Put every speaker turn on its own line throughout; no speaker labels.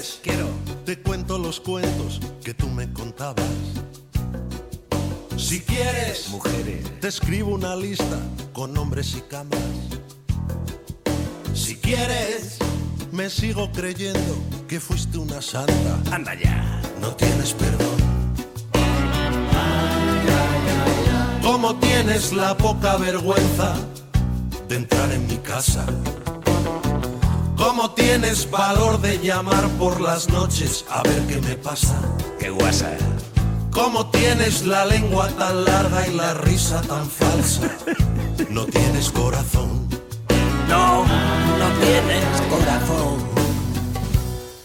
quieres,
quiero.
te cuento los cuentos que tú me contabas. Si quieres,
Mujeres.
te escribo una lista con nombres y camas. Si quieres, me sigo creyendo que fuiste una santa.
Anda ya.
No tienes perdón. ¿Cómo tienes la poca vergüenza de entrar en mi casa? ¿Cómo tienes valor de llamar por las noches a ver qué me pasa?
Qué guasa.
¿Cómo tienes la lengua tan larga y la risa tan falsa? No tienes corazón.
No, no tienes corazón.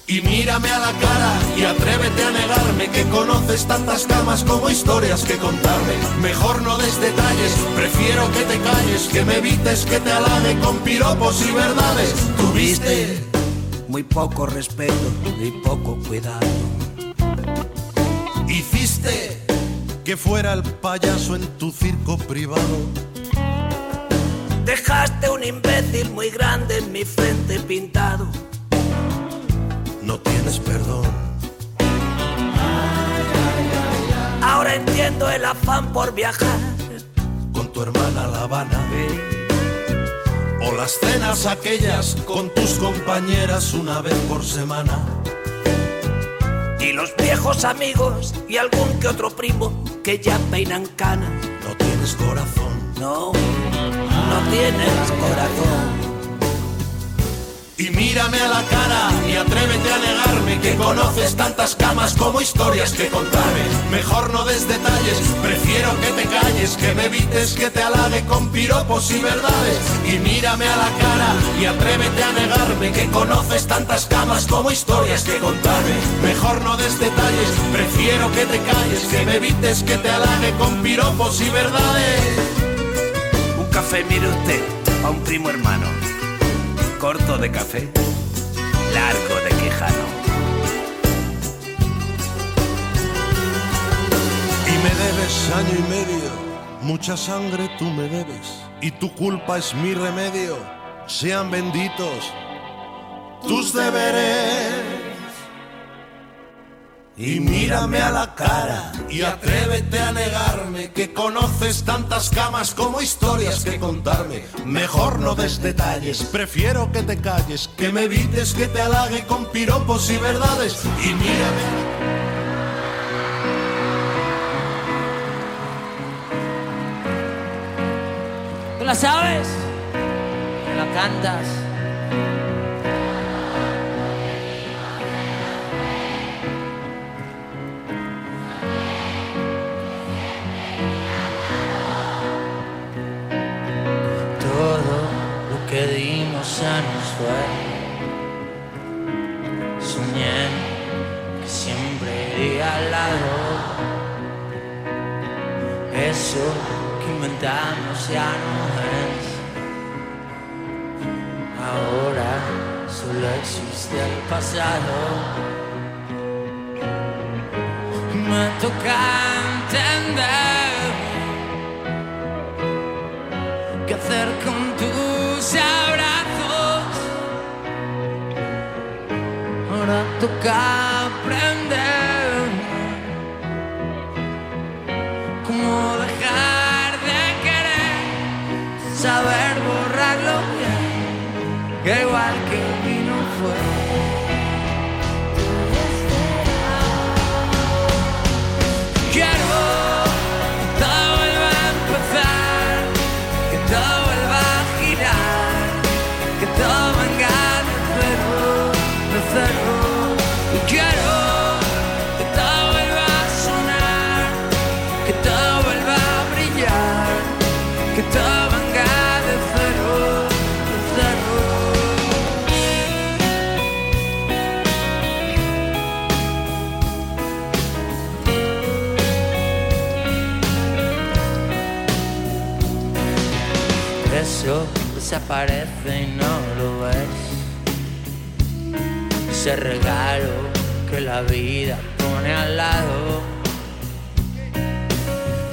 Y mírame a la cara y atrévete a negarme que conoces tantas camas como historias que contarme. Mejor no des detalles, prefiero que te calles, que me evites que te halague con piropos y verdades. Tuviste
Muy poco respeto y poco cuidado.
Hiciste que fuera el payaso en tu circo privado.
Dejaste un imbécil muy grande en mi frente pintado.
Tienes perdón.
Ahora entiendo el afán por viajar.
Con tu hermana La Habana. O las cenas aquellas con tus compañeras una vez por semana.
Y los viejos amigos y algún que otro primo que ya peinan canas.
No tienes corazón.
No, no tienes corazón.
Y mírame a la cara y atrévete a negarme que conoces tantas camas como historias que contarme. Mejor no des detalles, prefiero que te calles, que me evites que te halague con piropos y verdades. Y mírame a la cara y atrévete a negarme que conoces tantas camas como historias que contarme. Mejor no des detalles, prefiero que te calles, que me evites que te halague con piropos y verdades.
Un café, mire usted, a un primo hermano. Corto de café, largo de quejano.
Y me debes año y medio, mucha sangre tú me debes, y tu culpa es mi remedio, sean benditos tus deberes. Y mírame a la cara y atrévete a negarme que conoces tantas camas como historias que contarme. Mejor no des detalles, prefiero que te calles, que me evites que te halague con piropos y verdades. Y mírame.
¿Tú la sabes? ¿Me la cantas? Ya nos fue. Soñé que siempre iría al lado. Eso que inventamos ya no es. Ahora solo existe el pasado. Me toca entender qué hacer con tus toca aprender cómo dejar de querer, saber borrarlo bien, que igual que desaparece y no lo ves. Ese regalo que la vida pone al lado.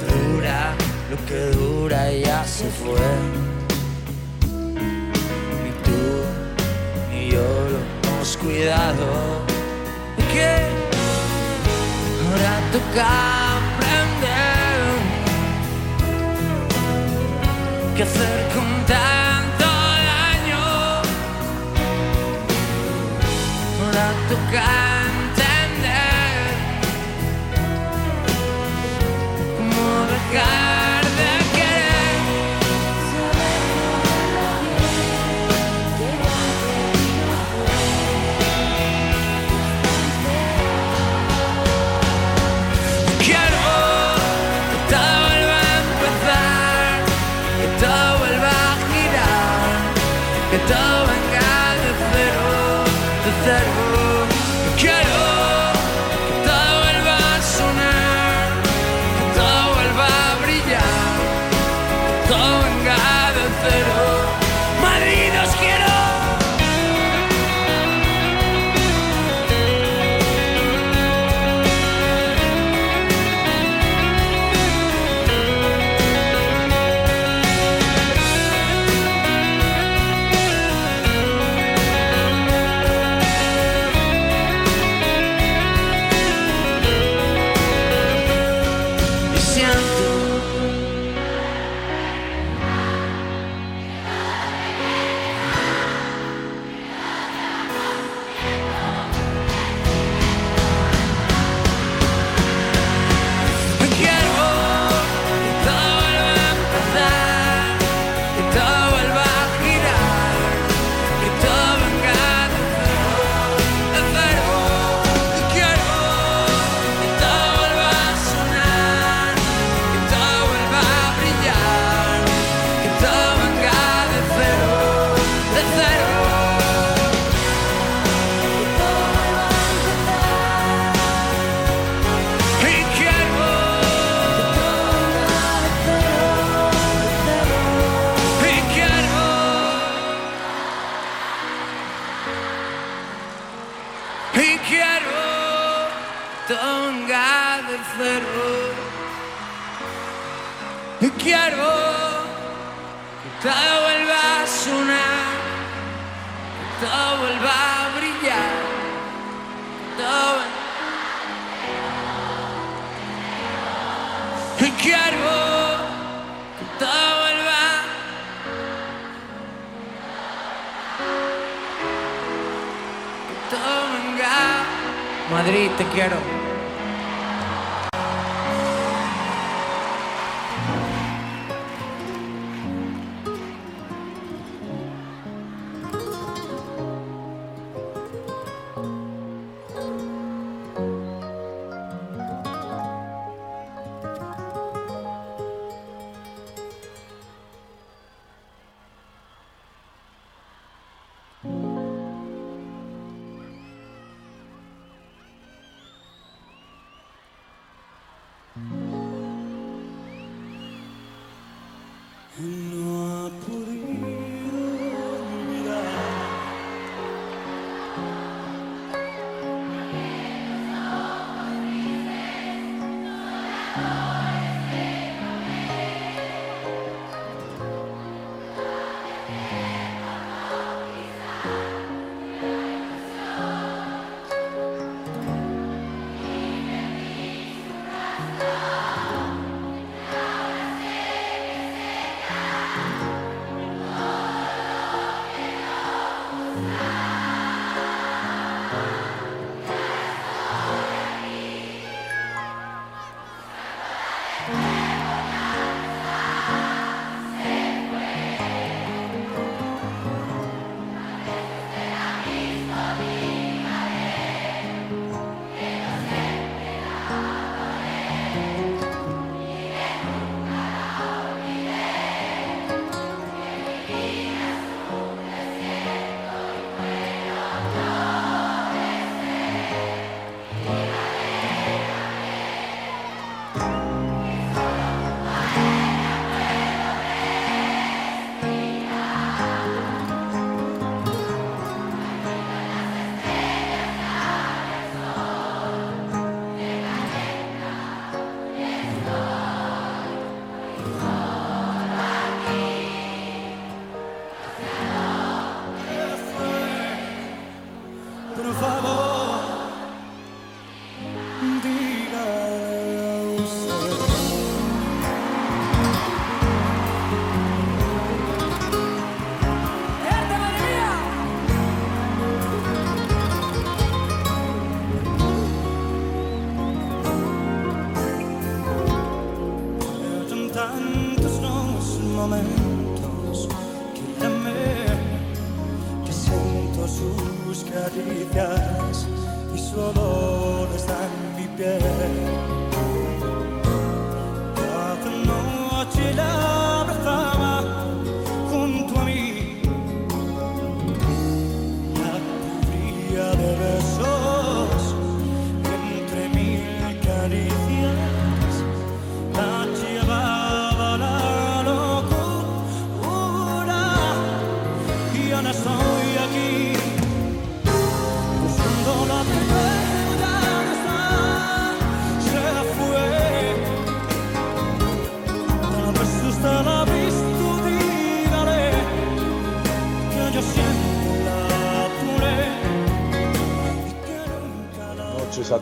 Dura lo que dura y ya se fue. Ni tú ni yo lo hemos cuidado. que ahora toca aprender qué hacer con tanto toca entender cómo dejar te quiero.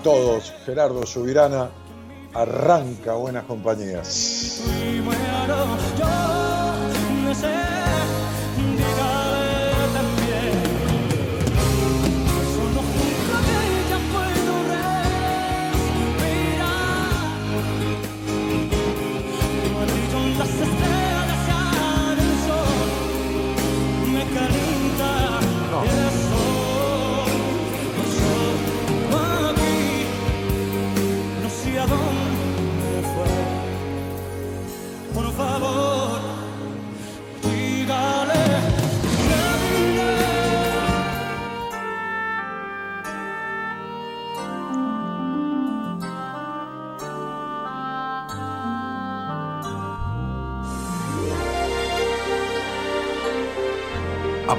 Todos. Gerardo Subirana arranca buenas compañías.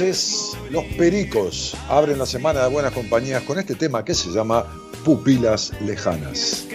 Entonces los Pericos abren la semana de buenas compañías con este tema que se llama Pupilas Lejanas.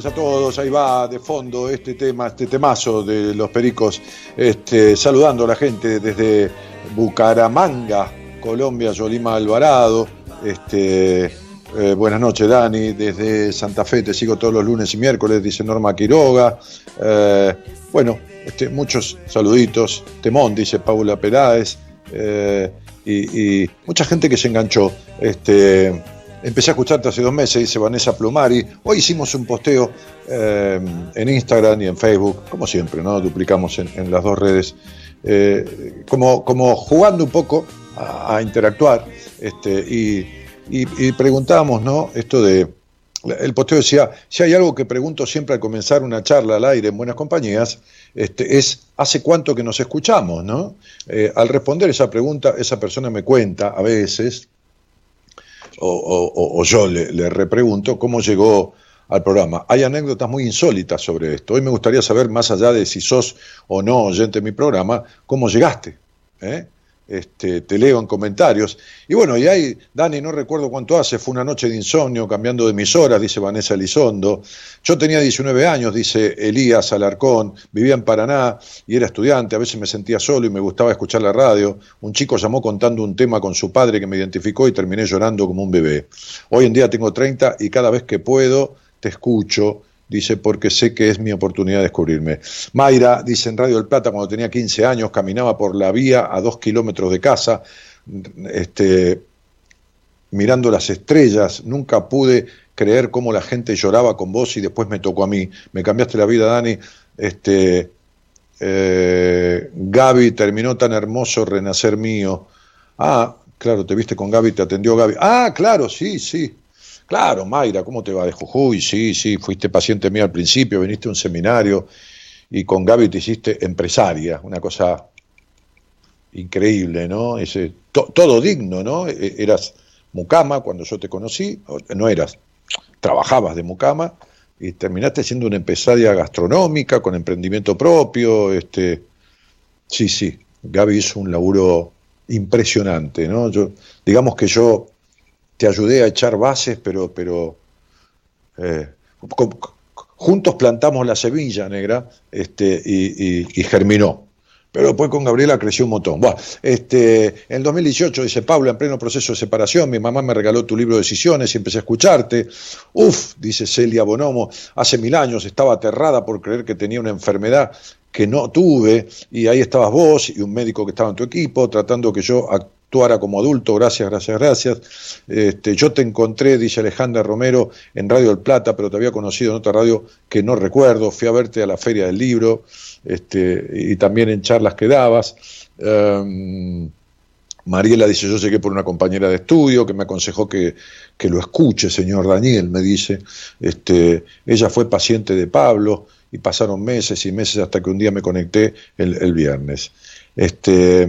Noches, a todos. Ahí va de fondo este tema, este temazo de los pericos, este, saludando a la gente desde Bucaramanga, Colombia, Yolima Alvarado, este,
Eh, buenas noches, Dani. Desde Santa Fe te sigo todos los lunes y miércoles, dice Norma Quiroga. Eh, bueno, este, muchos saluditos. Temón, dice Paula Peráez. Eh, y, mucha gente que se enganchó. Empecé a escucharte hace dos meses, dice Vanessa Plumari. Hoy hicimos un posteo en Instagram y en Facebook, como siempre, ¿no? Duplicamos en, las dos redes. como, como jugando un poco a, a interactuar. Este, y y, preguntábamos, ¿no? Esto de. El posteo decía: si hay algo que pregunto siempre al comenzar una charla al aire en buenas compañías, este, es ¿hace cuánto que nos escuchamos? ¿no? Eh, al responder esa pregunta, esa persona me cuenta a veces, o, yo le, le, repregunto, cómo llegó al programa. Hay anécdotas muy insólitas sobre esto. Hoy me gustaría saber, más allá de si sos o no oyente de mi programa, cómo llegaste. ¿eh? Este, te leo en comentarios. Y bueno, y ahí, Dani, no recuerdo cuánto hace, fue una noche de insomnio, cambiando de emisoras, dice Vanessa Elizondo. Yo tenía 19 años, dice Elías Alarcón, vivía en Paraná y era estudiante, a veces me sentía solo y me gustaba escuchar la radio. Un chico llamó contando un tema con su padre que me identificó y terminé llorando como un bebé. Hoy en día tengo 30 y cada vez que puedo te escucho dice, porque sé que es mi oportunidad de descubrirme. Mayra, dice en Radio del Plata, cuando tenía 15 años, caminaba por la vía a dos kilómetros de casa, este, mirando las estrellas, nunca pude creer cómo la gente lloraba con vos y después me tocó a mí. Me cambiaste la vida, Dani. Este, eh, Gaby terminó tan hermoso renacer mío. Ah, claro, te viste con Gaby, te atendió Gaby. Ah, claro, sí, sí. Claro, Mayra, ¿cómo te va de Jujuy? Sí, sí, fuiste paciente mío al principio, viniste a un seminario y con Gaby te hiciste empresaria, una cosa increíble, ¿no? Ese, todo digno, ¿no? E, eras mucama cuando yo te conocí, no eras, trabajabas de mucama y terminaste siendo una empresaria gastronómica con emprendimiento propio, este, sí, sí, Gaby hizo un laburo impresionante, ¿no? Yo, digamos que yo te ayudé a echar bases, pero, pero eh, juntos plantamos la semilla negra este, y, germinó. Pero después con Gabriela creció un montón. Este, en 2018, dice Pablo, en pleno proceso de separación, mi mamá me regaló tu libro de decisiones y empecé a escucharte. Uf, dice Celia Bonomo, hace mil años estaba aterrada por creer que tenía una enfermedad que no tuve, y ahí estabas vos y un médico que estaba en tu equipo, tratando que yo actuara como adulto, gracias, gracias, gracias. Este, yo te encontré, dice Alejandra Romero, en Radio del Plata, pero te había conocido en otra radio que no recuerdo, fui a verte a la Feria del Libro, este, y también en charlas que dabas. Em, Mariela dice, yo llegué por una compañera de estudio que me aconsejó que, que, lo escuche, señor Daniel, me dice. Este, ella fue paciente de Pablo y pasaron meses y meses hasta que un día me conecté el, el viernes. Este,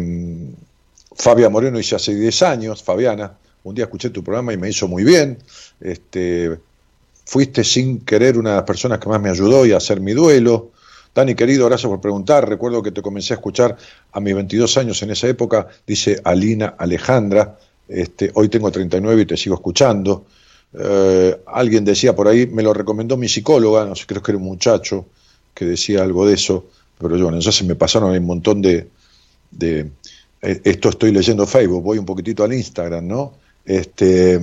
Fabia Moreno hice hace 10 años, Fabiana, un día escuché tu programa y me hizo muy bien. Este, fuiste sin querer una de las personas que más me ayudó y a hacer mi duelo. Dani, querido, gracias por preguntar. Recuerdo que te comencé a escuchar a mis 22 años en esa época, dice Alina Alejandra. Este, hoy tengo 39 y te sigo escuchando. Eh, alguien decía por ahí, me lo recomendó mi psicóloga, no sé, creo que era un muchacho que decía algo de eso, pero yo, bueno, ya se me pasaron un montón de, de esto estoy leyendo Facebook, voy un poquitito al Instagram, ¿no? Este,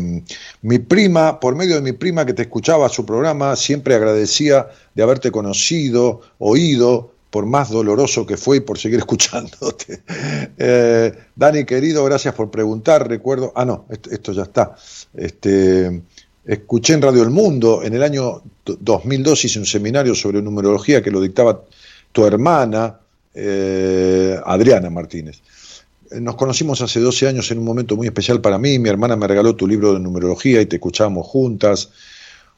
mi prima, por medio de mi prima que te escuchaba su programa, siempre agradecía de haberte conocido, oído, por más doloroso que fue y por seguir escuchándote. Eh, Dani, querido, gracias por preguntar. Recuerdo, ah, no, esto, ya está. Este, escuché en Radio El Mundo, en el año 2002 hice un seminario sobre numerología que lo dictaba tu hermana, eh, Adriana Martínez. Nos conocimos hace 12 años en un momento muy especial para mí. Mi hermana me regaló tu libro de numerología y te escuchábamos juntas.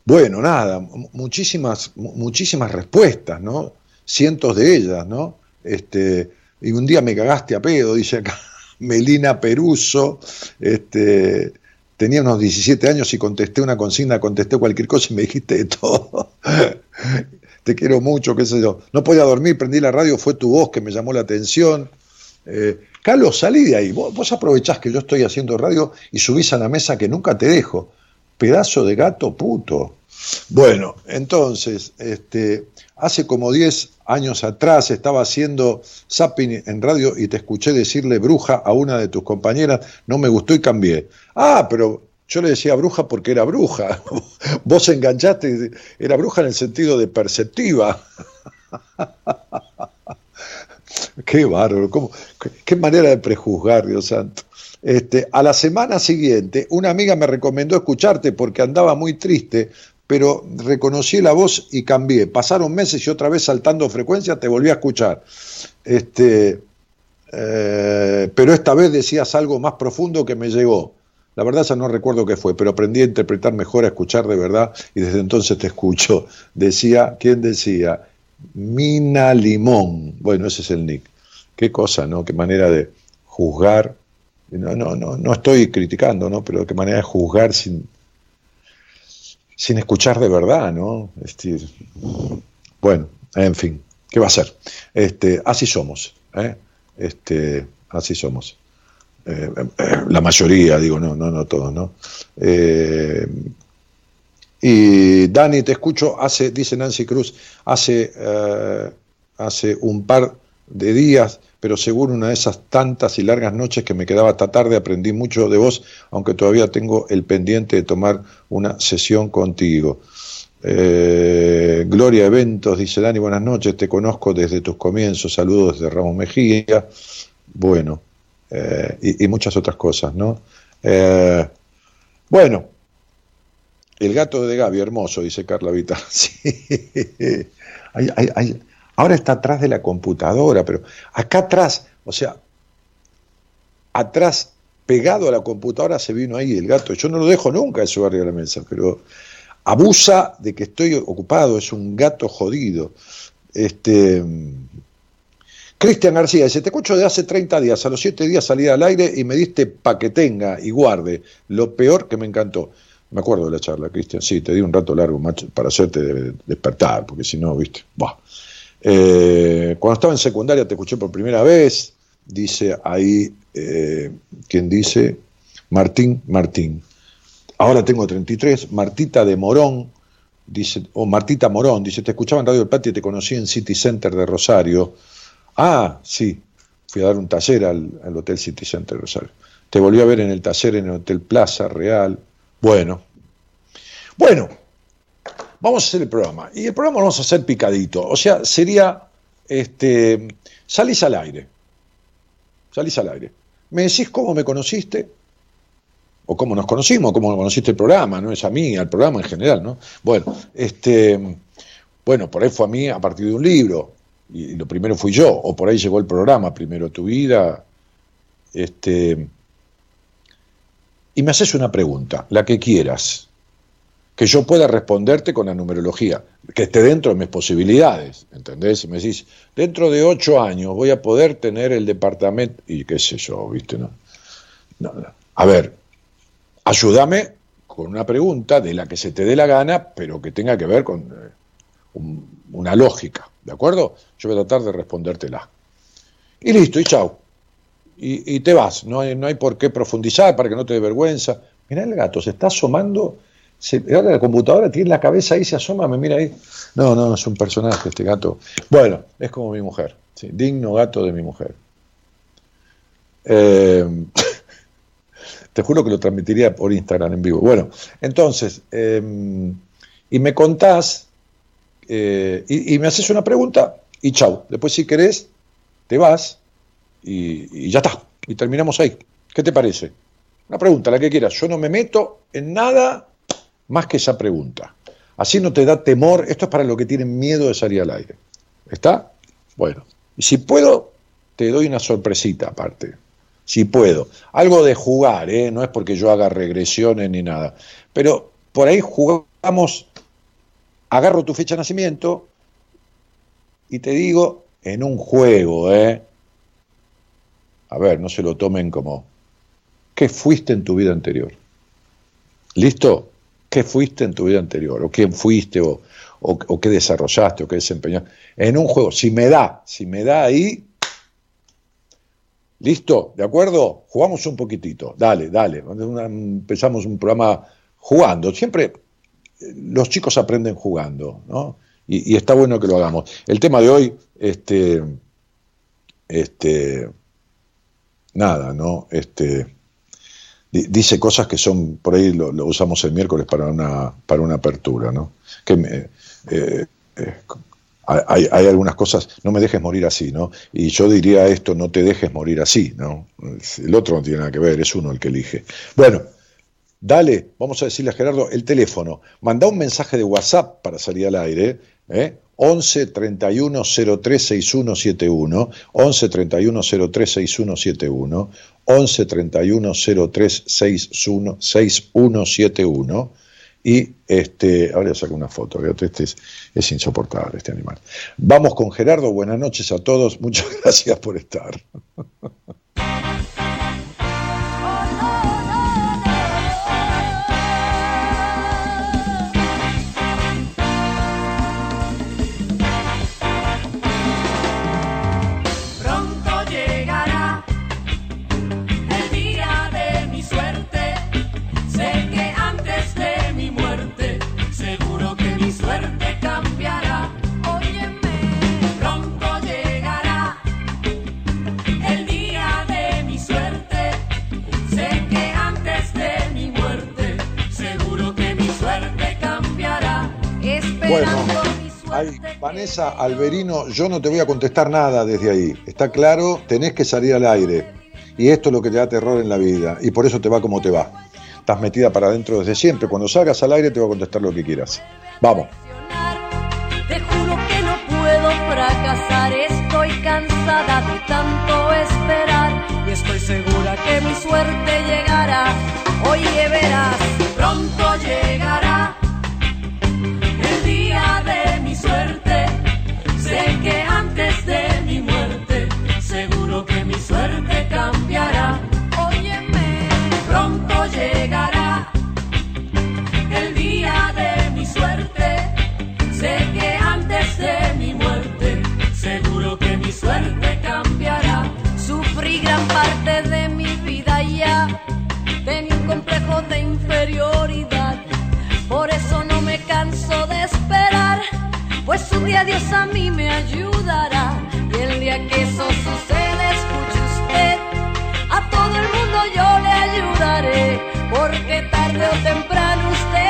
Bueno, nada, muchísimas, muchísimas respuestas, ¿no? Cientos de ellas, ¿no? Este, y un día me cagaste a pedo, dice acá Melina Peruso. Este, tenía unos 17 años y contesté una consigna, contesté cualquier cosa y me dijiste de todo. Te quiero mucho, qué sé yo. No podía dormir, prendí la radio, fue tu voz que me llamó la atención. Eh, Carlos, salí de ahí. Vos, aprovechás que yo estoy haciendo radio y subís a la mesa que nunca te dejo. Pedazo de gato puto. Bueno, entonces, este, hace como 10 años atrás estaba haciendo zapping en radio y te escuché decirle bruja a una de tus compañeras, no me gustó y cambié. Ah, pero Yo le decía bruja porque era bruja. Vos enganchaste, era bruja en el sentido de perceptiva. qué bárbaro, qué, manera de prejuzgar, Dios santo. Este, a la semana siguiente, una amiga me recomendó escucharte porque andaba muy triste, pero reconocí la voz y cambié. Pasaron meses y otra vez saltando frecuencia te volví a escuchar. Este, eh, pero esta vez decías algo más profundo que me llegó. La verdad ya no recuerdo qué fue, pero aprendí a interpretar mejor, a escuchar de verdad y desde entonces te escucho. Decía, ¿quién decía? Mina Limón. Bueno, ese es el nick. Qué cosa, ¿no? Qué manera de juzgar. No, no, no, no estoy criticando, ¿no? Pero qué manera de juzgar sin, sin escuchar de verdad, ¿no? Este, bueno, en fin, ¿qué va a ser? Este, así somos, ¿eh? Este, así somos. Eh, eh, la mayoría, digo, no, no, no todos, ¿no? Y Dani, te escucho, hace, dice Nancy Cruz, hace, hace un par de días, pero seguro una de esas tantas y largas noches que me quedaba hasta tarde, aprendí mucho de vos, aunque todavía tengo el pendiente de tomar una sesión contigo. Gloria Eventos, dice Dani, buenas noches, te conozco desde tus comienzos, saludos desde Ramos Mejía. Bueno, eh, y, muchas otras cosas, ¿no? Eh, bueno, el gato de Gaby, hermoso, dice Carla Vita. Sí. ahora está atrás de la computadora, pero acá atrás, o sea, atrás, pegado a la computadora, se vino ahí el gato. Yo no lo dejo nunca eso arriba de la mesa, pero abusa de que estoy ocupado, es un gato jodido. Este, Cristian García dice, te escucho de hace 30 días, a los 7 días salí al aire y me diste pa' que tenga y guarde, lo peor que me encantó. Me acuerdo de la charla, Cristian, sí, te di un rato largo macho, para hacerte despertar, porque si no, viste, eh, cuando estaba en secundaria te escuché por primera vez, dice ahí, eh, quien dice, Martín Martín. Ahora tengo 33, Martita de Morón, dice, o Martita Morón, dice, te escuchaba en Radio del Patio y te conocí en City Center de Rosario. Ah, sí, fui a dar un taller al, Hotel City Center Rosario. Te volví a ver en el taller en el Hotel Plaza Real. Bueno, bueno, vamos a hacer el programa. Y el programa lo vamos a hacer picadito. O sea, sería, este, salís al aire. Salís al aire. Me decís cómo me conociste, o cómo nos conocimos, cómo conociste el programa, no es a mí, al programa en general, ¿no? Bueno, este, bueno, por ahí fue a mí a partir de un libro, y lo primero fui yo, o por ahí llegó el programa, primero tu vida, este, y me haces una pregunta, la que quieras, que yo pueda responderte con la numerología, que esté dentro de mis posibilidades, ¿entendés? Me decís, dentro de ocho años voy a poder tener el departamento, y qué sé yo, ¿viste? No, no, A ver, ayúdame con una pregunta de la que se te dé la gana, pero que tenga que ver con eh, una lógica. ¿De acuerdo? Yo voy a tratar de respondértela. Y listo, y chao. Y, te vas, no hay, no hay por qué profundizar para que no te dé vergüenza. Mirá el gato, se está asomando, se, la computadora tiene la cabeza ahí, se asoma, me mira ahí. No, no, es un personaje este gato. Bueno, es como mi mujer, digno gato de mi mujer. Eh, te juro que lo transmitiría por Instagram en vivo. Bueno, entonces, eh, y me contás eh, y, me haces una pregunta y chau. Después si querés, te vas y, ya está. Y terminamos ahí. ¿Qué te parece? Una pregunta, la que quieras. Yo no me meto en nada más que esa pregunta. Así no te da temor. Esto es para los que tienen miedo de salir al aire. ¿Está? Bueno. Y si puedo, te doy una sorpresita aparte. Si puedo. Algo de jugar, ¿eh? no es porque yo haga regresiones ni nada. Pero por ahí jugamos agarro tu fecha de nacimiento y te digo en un juego, ¿eh? A ver, no se lo tomen como, ¿qué fuiste en tu vida anterior? ¿Listo? ¿Qué fuiste en tu vida anterior? ¿O quién fuiste? ¿O, o, qué desarrollaste? ¿O qué desempeñaste? En un juego, si me da, si me da ahí, ¿listo? ¿De acuerdo? Jugamos un poquitito, dale, dale. Empezamos un programa jugando. Siempre los chicos aprenden jugando, ¿no? Y, está bueno que lo hagamos. El tema de hoy, este, este, nada, ¿no? Este, dice cosas que son, por ahí lo, usamos el miércoles para una, para una apertura, ¿no? Que eh, eh, hay, hay, algunas cosas, no me dejes morir así, ¿no? Y yo diría esto, no te dejes morir así, ¿no? El otro no tiene nada que ver, es uno el que elige. Bueno, dale, vamos a decirle a Gerardo el teléfono, manda un mensaje de WhatsApp para salir al aire, ¿eh? 11 31 03 6171, 11 31 03 6171, 11 31 03 6171 y este, ahora saco una foto, este es, es insoportable este animal. Vamos con Gerardo, buenas noches a todos, muchas gracias por estar. Alberino, yo no te voy a contestar nada desde ahí. Está claro, tenés que salir al aire. Y esto es lo que te da terror en la vida. Y por eso te va como te va. Estás metida para adentro desde siempre. Cuando salgas al aire te voy a contestar lo que quieras. Vamos.
Te juro que no puedo fracasar. Estoy cansada de tanto esperar. Y estoy segura que mi suerte. Día Dios a mí me ayudará. Y el día que eso suceda, escuche usted, a todo el mundo yo le ayudaré, porque tarde o temprano usted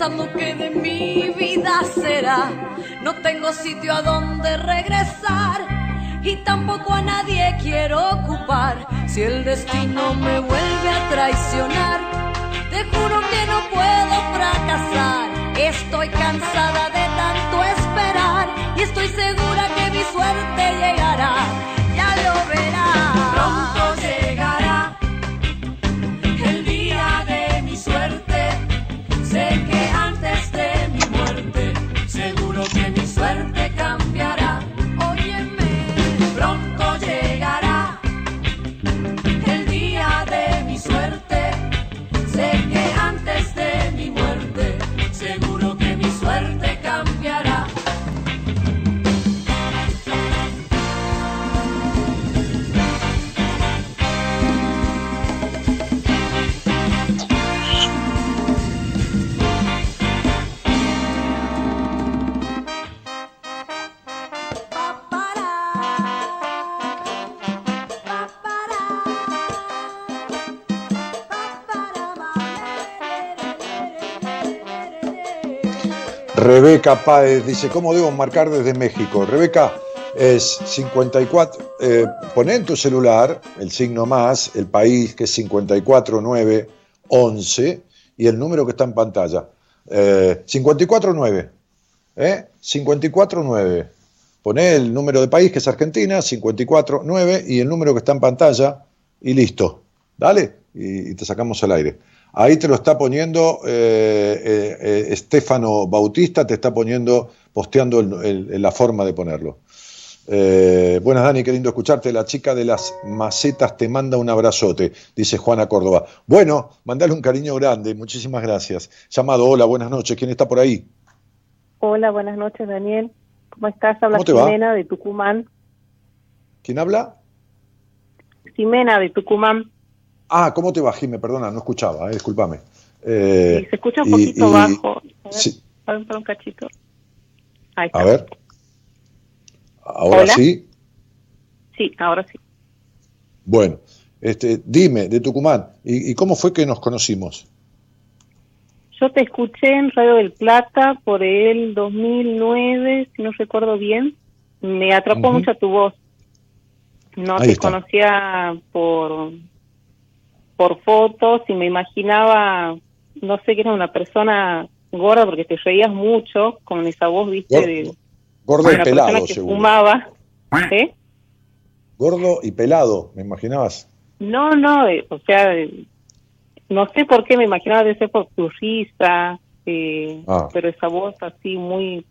pensando que de mi vida será. No tengo sitio a donde regresar y tampoco a nadie quiero ocupar. Si el destino me vuelve a traicionar, te juro que no puedo fracasar. Estoy cansada de tanto esperar y estoy segura que mi suerte llegará. Ya lo verás.
Rebeca Páez dice, ¿cómo debo marcar desde México? Rebeca, es 54, eh, poné en tu celular el signo más, el país que es 54911 y el número que está en pantalla. Eh, 549, ¿eh? 549. Poné el número de país que es Argentina, 549 y el número que está en pantalla y listo. Dale, y, y te sacamos al aire. Ahí te lo está poniendo eh, eh, eh, Estefano Bautista, te está poniendo, posteando el- el- la forma de ponerlo. Eh, buenas, Dani, qué lindo escucharte. La chica de las macetas te manda un abrazote, dice Juana Córdoba. Bueno, mandale un cariño grande, muchísimas gracias. Llamado, hola, buenas noches, ¿quién está por ahí?
Hola, buenas noches, Daniel. ¿Cómo estás? Habla
¿Cómo te va?
Ximena de Tucumán.
¿Quién habla?
Ximena de Tucumán.
Ah, ¿cómo te va, Jimé? Perdona, no escuchaba, eh, discúlpame. Eh,
se escucha un poquito
y-
bajo. A ver,
sí.
a ver, para un cachito. Ahí está.
A ver. Ahora
Hola.
sí.
Sí, ahora sí.
Bueno, este, dime, de Tucumán, ¿y, y cómo fue que nos conocimos?
Yo te escuché en Radio del Plata por el 2009, si no recuerdo bien. Me atrapó
Ujú.
mucho tu voz. No
Ahí
te
está.
conocía por por fotos y me imaginaba, no sé, que era una persona gorda porque te reías mucho con esa voz, viste,
Gordo,
de
gordo y pelado,
persona que
seguro.
fumaba. ¿Eh?
Gordo y pelado, ¿me imaginabas?
No, no, eh, o sea, eh, no sé por qué me imaginaba de ser por tu risa, eh,
Ah.
pero esa voz así muy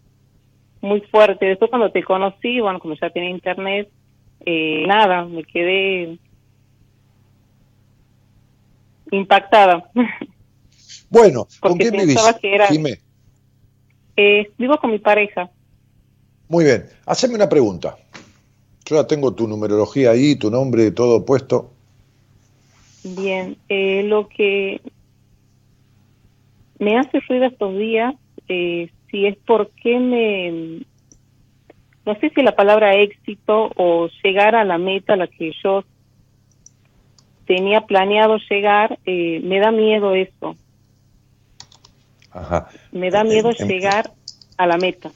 muy fuerte. Después cuando te conocí, bueno, como ya tenía internet, eh, nada, me quedé impactada.
Bueno, ¿con quién vivís?
que era- eh, vivo con mi pareja.
Muy bien, haceme una pregunta. Yo ya tengo tu numerología ahí, tu nombre, todo puesto.
Bien, eh, lo que me hace ruido estos días, eh, si es porque me, no sé si la palabra éxito o llegar a la meta a la que yo tenía planeado llegar, eh, me da miedo eso,
Ajá.
me da miedo
Eh, em-
llegar a la meta.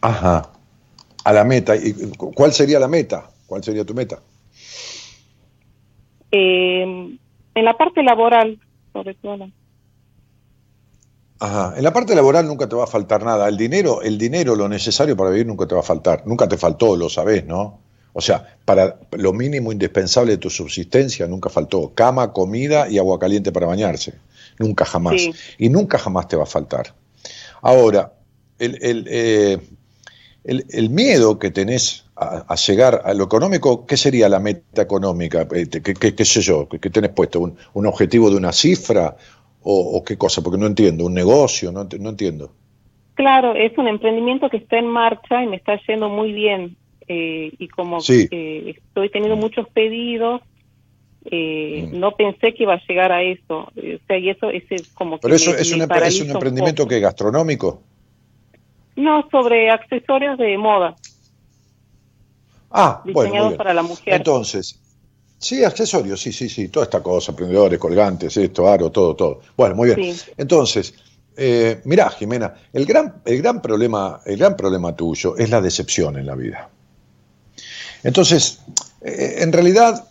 Ajá. A la meta. ¿Y cu- cuál sería la meta? ¿Cuál sería tu meta?
Eh, en la parte laboral, sobre todo.
Ajá. En la parte laboral nunca te va a faltar nada. El dinero, el dinero, lo necesario para vivir nunca te va a faltar. Nunca te faltó, lo sabés, ¿no? O sea, para lo mínimo indispensable de tu subsistencia nunca faltó. Cama, comida y agua caliente para bañarse. Nunca jamás.
Sí.
Y nunca jamás te va a faltar. Ahora, el, el, eh, el- el miedo que tenés a, a llegar a lo económico, ¿qué sería la meta económica? Eh, ¿Qué, qué- qué sé yo? ¿Qué, tenés puesto? ¿Un, un objetivo de una cifra? O, o qué cosa? Porque no entiendo. ¿Un negocio? No, no entiendo.
Claro, es un emprendimiento que está en marcha y me está yendo muy bien. Eh, y como
Sí.
eh, estoy teniendo muchos pedidos, eh,
Mm.
no pensé que iba a llegar a eso. Eh, O sea, y eso ese como que
Pero eso
me-
es
me
un, es un
un
emprendimiento
poco.
que gastronómico.
No, sobre accesorios de moda
Ah, bueno,
diseñados
bien.
para la mujer.
Entonces, sí, accesorios, sí, sí, sí, toda esta cosa, prendedores, colgantes, esto, aro, todo, todo. Bueno, muy bien.
Sí.
Entonces, eh, mirá, Jimena, el gran, el gran problema, el gran problema tuyo es la decepción en la vida. Entonces, eh, en realidad,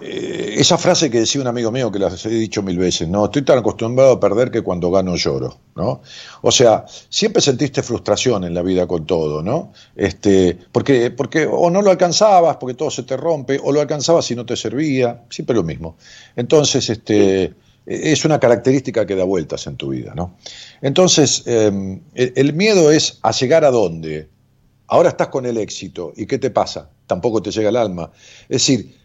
eh, esa frase que decía un amigo mío que la he dicho mil veces, no, estoy tan acostumbrado a perder que cuando gano lloro, ¿no? O sea, siempre sentiste frustración en la vida con todo, ¿no? Este, porque, porque o no lo alcanzabas, porque todo se te rompe, o lo alcanzabas y no te servía, siempre lo mismo. Entonces, este, es una característica que da vueltas en tu vida, ¿no? Entonces, eh, el, el miedo es a llegar a dónde. Ahora estás con el éxito, ¿y qué te pasa? Tampoco te llega el alma. Es decir,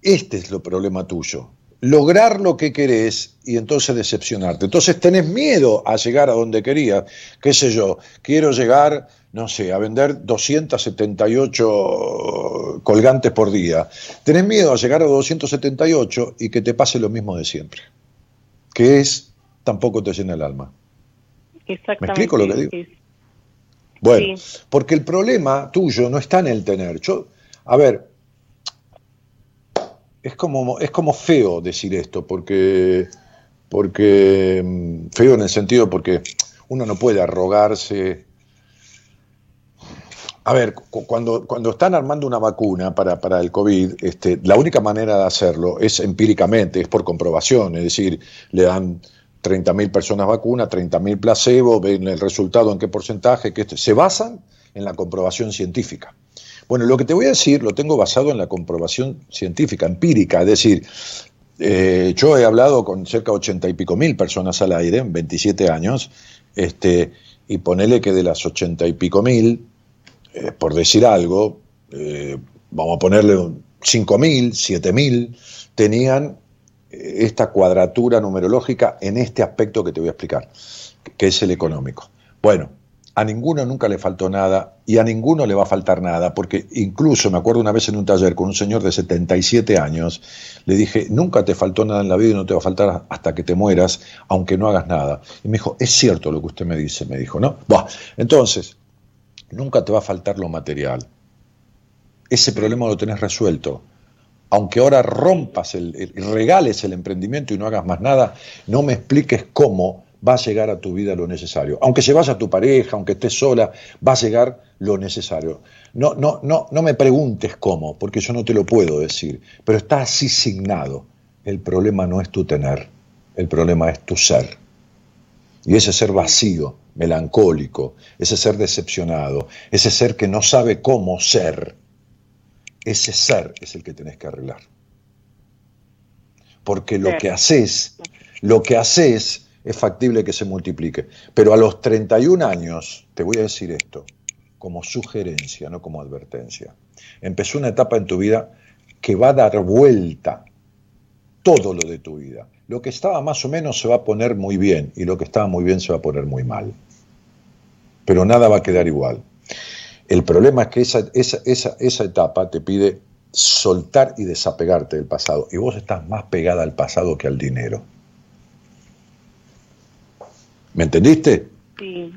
este es lo problema tuyo. Lograr lo que querés y entonces decepcionarte. Entonces tenés miedo a llegar a donde querías. ¿Qué sé yo? Quiero llegar, no sé, a vender 278 colgantes por día. Tenés miedo a llegar a 278 y que te pase lo mismo de siempre. Que es, tampoco te llena el alma.
Exactamente.
¿Me explico lo que digo? Bueno,
Sí.
porque el problema tuyo no está en el tener. Yo, a ver, es como, es como feo decir esto, porque, porque mm, feo en el sentido porque uno no puede arrogarse. A ver, cu- cuando, cuando están armando una vacuna para, para el COVID, este, la única manera de hacerlo es empíricamente, es por comprobación, es decir, le dan 30.000 personas vacunas, 30.000 placebo, ven el resultado en qué porcentaje, que se basan en la comprobación científica. Bueno, lo que te voy a decir lo tengo basado en la comprobación científica, empírica, es decir, eh, yo he hablado con cerca de ochenta y pico mil personas al aire en 27 años, este, y ponele que de las ochenta y pico mil, eh, por decir algo, eh, vamos a ponerle cinco mil, siete mil, tenían esta cuadratura numerológica en este aspecto que te voy a explicar, que es el económico. Bueno, a ninguno nunca le faltó nada y a ninguno le va a faltar nada, porque incluso me acuerdo una vez en un taller con un señor de 77 años, le dije, nunca te faltó nada en la vida y no te va a faltar hasta que te mueras, aunque no hagas nada. Y me dijo, es cierto lo que usted me dice, me dijo, ¿no? Entonces, nunca te va a faltar lo material. Ese problema lo tenés resuelto. Aunque ahora rompas el, regales el emprendimiento y no hagas más nada, no me expliques cómo va a llegar a tu vida lo necesario. Aunque se vaya tu pareja, aunque estés sola, va a llegar lo necesario. No, no, no, no me preguntes cómo, porque yo no te lo puedo decir, pero está así signado. El problema no es tu tener, el problema es tu ser. Y ese ser vacío, melancólico, ese ser decepcionado, ese ser que no sabe cómo ser, ese ser es el que tenés que arreglar. Porque lo que haces, lo que haces es factible que se multiplique. Pero a los 31 años, te voy a decir esto, como sugerencia, no como advertencia. Empezó una etapa en tu vida que va a dar vuelta todo lo de tu vida. Lo que estaba más o menos se va a poner muy bien y lo que estaba muy bien se va a poner muy mal. Pero nada va a quedar igual. El problema es que esa, esa, esa, esa etapa te pide soltar y desapegarte del pasado. Y vos estás más pegada al pasado que al dinero. ¿Me entendiste?
Sí,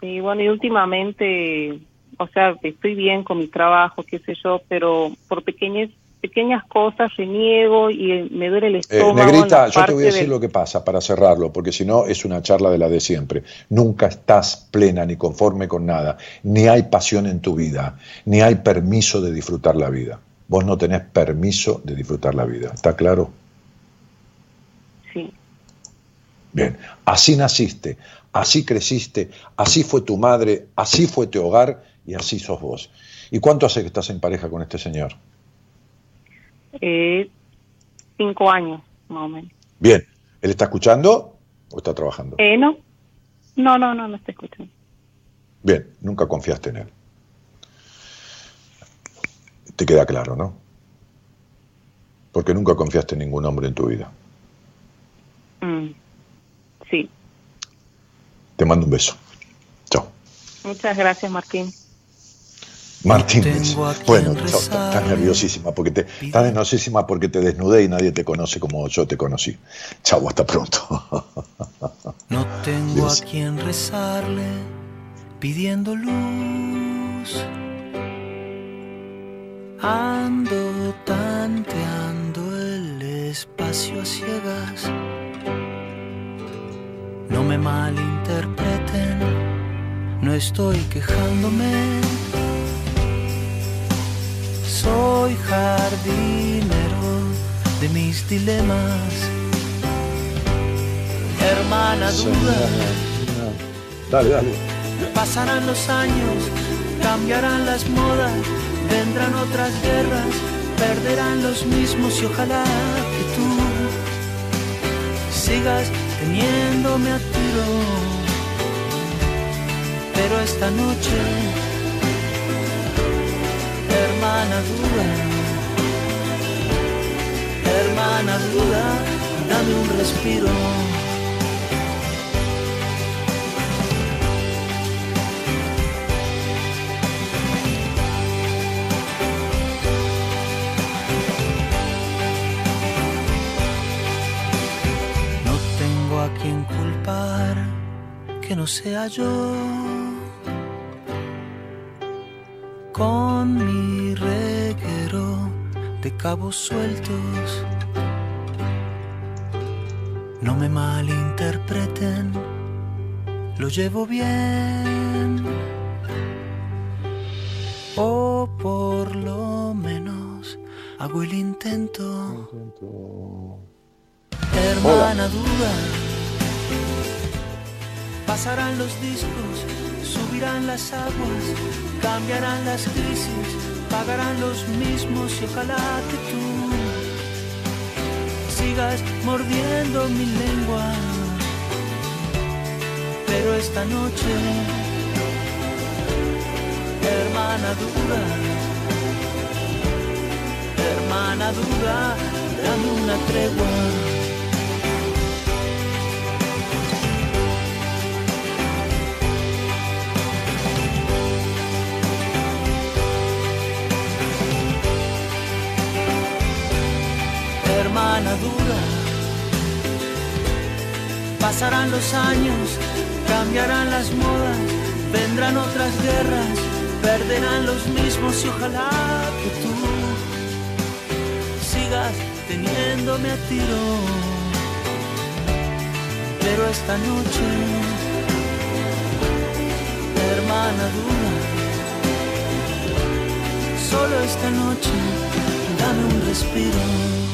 sí, bueno, y últimamente, o sea, estoy bien con mi trabajo, qué sé yo, pero por pequeñas pequeñas cosas reniego y me duele el
Eh,
estómago.
negrita,
la
yo te voy a decir
del-
lo que pasa para cerrarlo, porque si no es una charla de la de siempre. Nunca estás plena ni conforme con nada, ni hay pasión en tu vida, ni hay permiso de disfrutar la vida. Vos no tenés permiso de disfrutar la vida, ¿está claro?
Sí,
Bien, así naciste, así creciste, así fue tu madre, así fue tu hogar y así sos vos. ¿Y cuánto hace que estás en pareja con este señor?
Eh, cinco años, más o menos.
Bien, ¿él está escuchando o está trabajando?
Eh, no, no, no, no, no estoy escuchando.
Bien, nunca confiaste en él. Te queda claro, ¿no? Porque nunca confiaste en ningún hombre en tu vida.
Mm, sí,
Te mando un beso. Chao.
muchas gracias, Martín.
A quien
Bueno, estás nerviosísima porque te estás nerviosísima porque te desnudé y nadie te conoce como yo te conocí. Chao, hasta pronto.
No tengo
Dios.
a quien rezarle pidiendo luz. Ando tanteando el espacio a ciegas. No me malinterpreten, no estoy quejándome. Soy jardinero de mis dilemas. Hermana duda.
Dale, dale.
Pasarán los años, cambiarán las modas, vendrán otras guerras, perderán los mismos y ojalá que tú sigas teniéndome a tiro. Pero esta noche, hermana duda, hermana duda, dame un respiro. No tengo a quien culpar que no sea yo. Con mi cabos sueltos. No me malinterpreten, lo llevo bien. O por lo menos hago el intento. Hermana duda, pasarán los discos, subirán las aguas, cambiarán las crisis, pagarán los mismos y ojalá que tú sigas mordiendo mi lengua. Pero esta noche, hermana dura, hermana dura, dame una tregua. Pasarán los años, cambiarán las modas, vendrán otras guerras, perderán los mismos y ojalá que tú sigas teniéndome a tiro. Pero esta noche, hermana dura, solo esta noche, dame un respiro.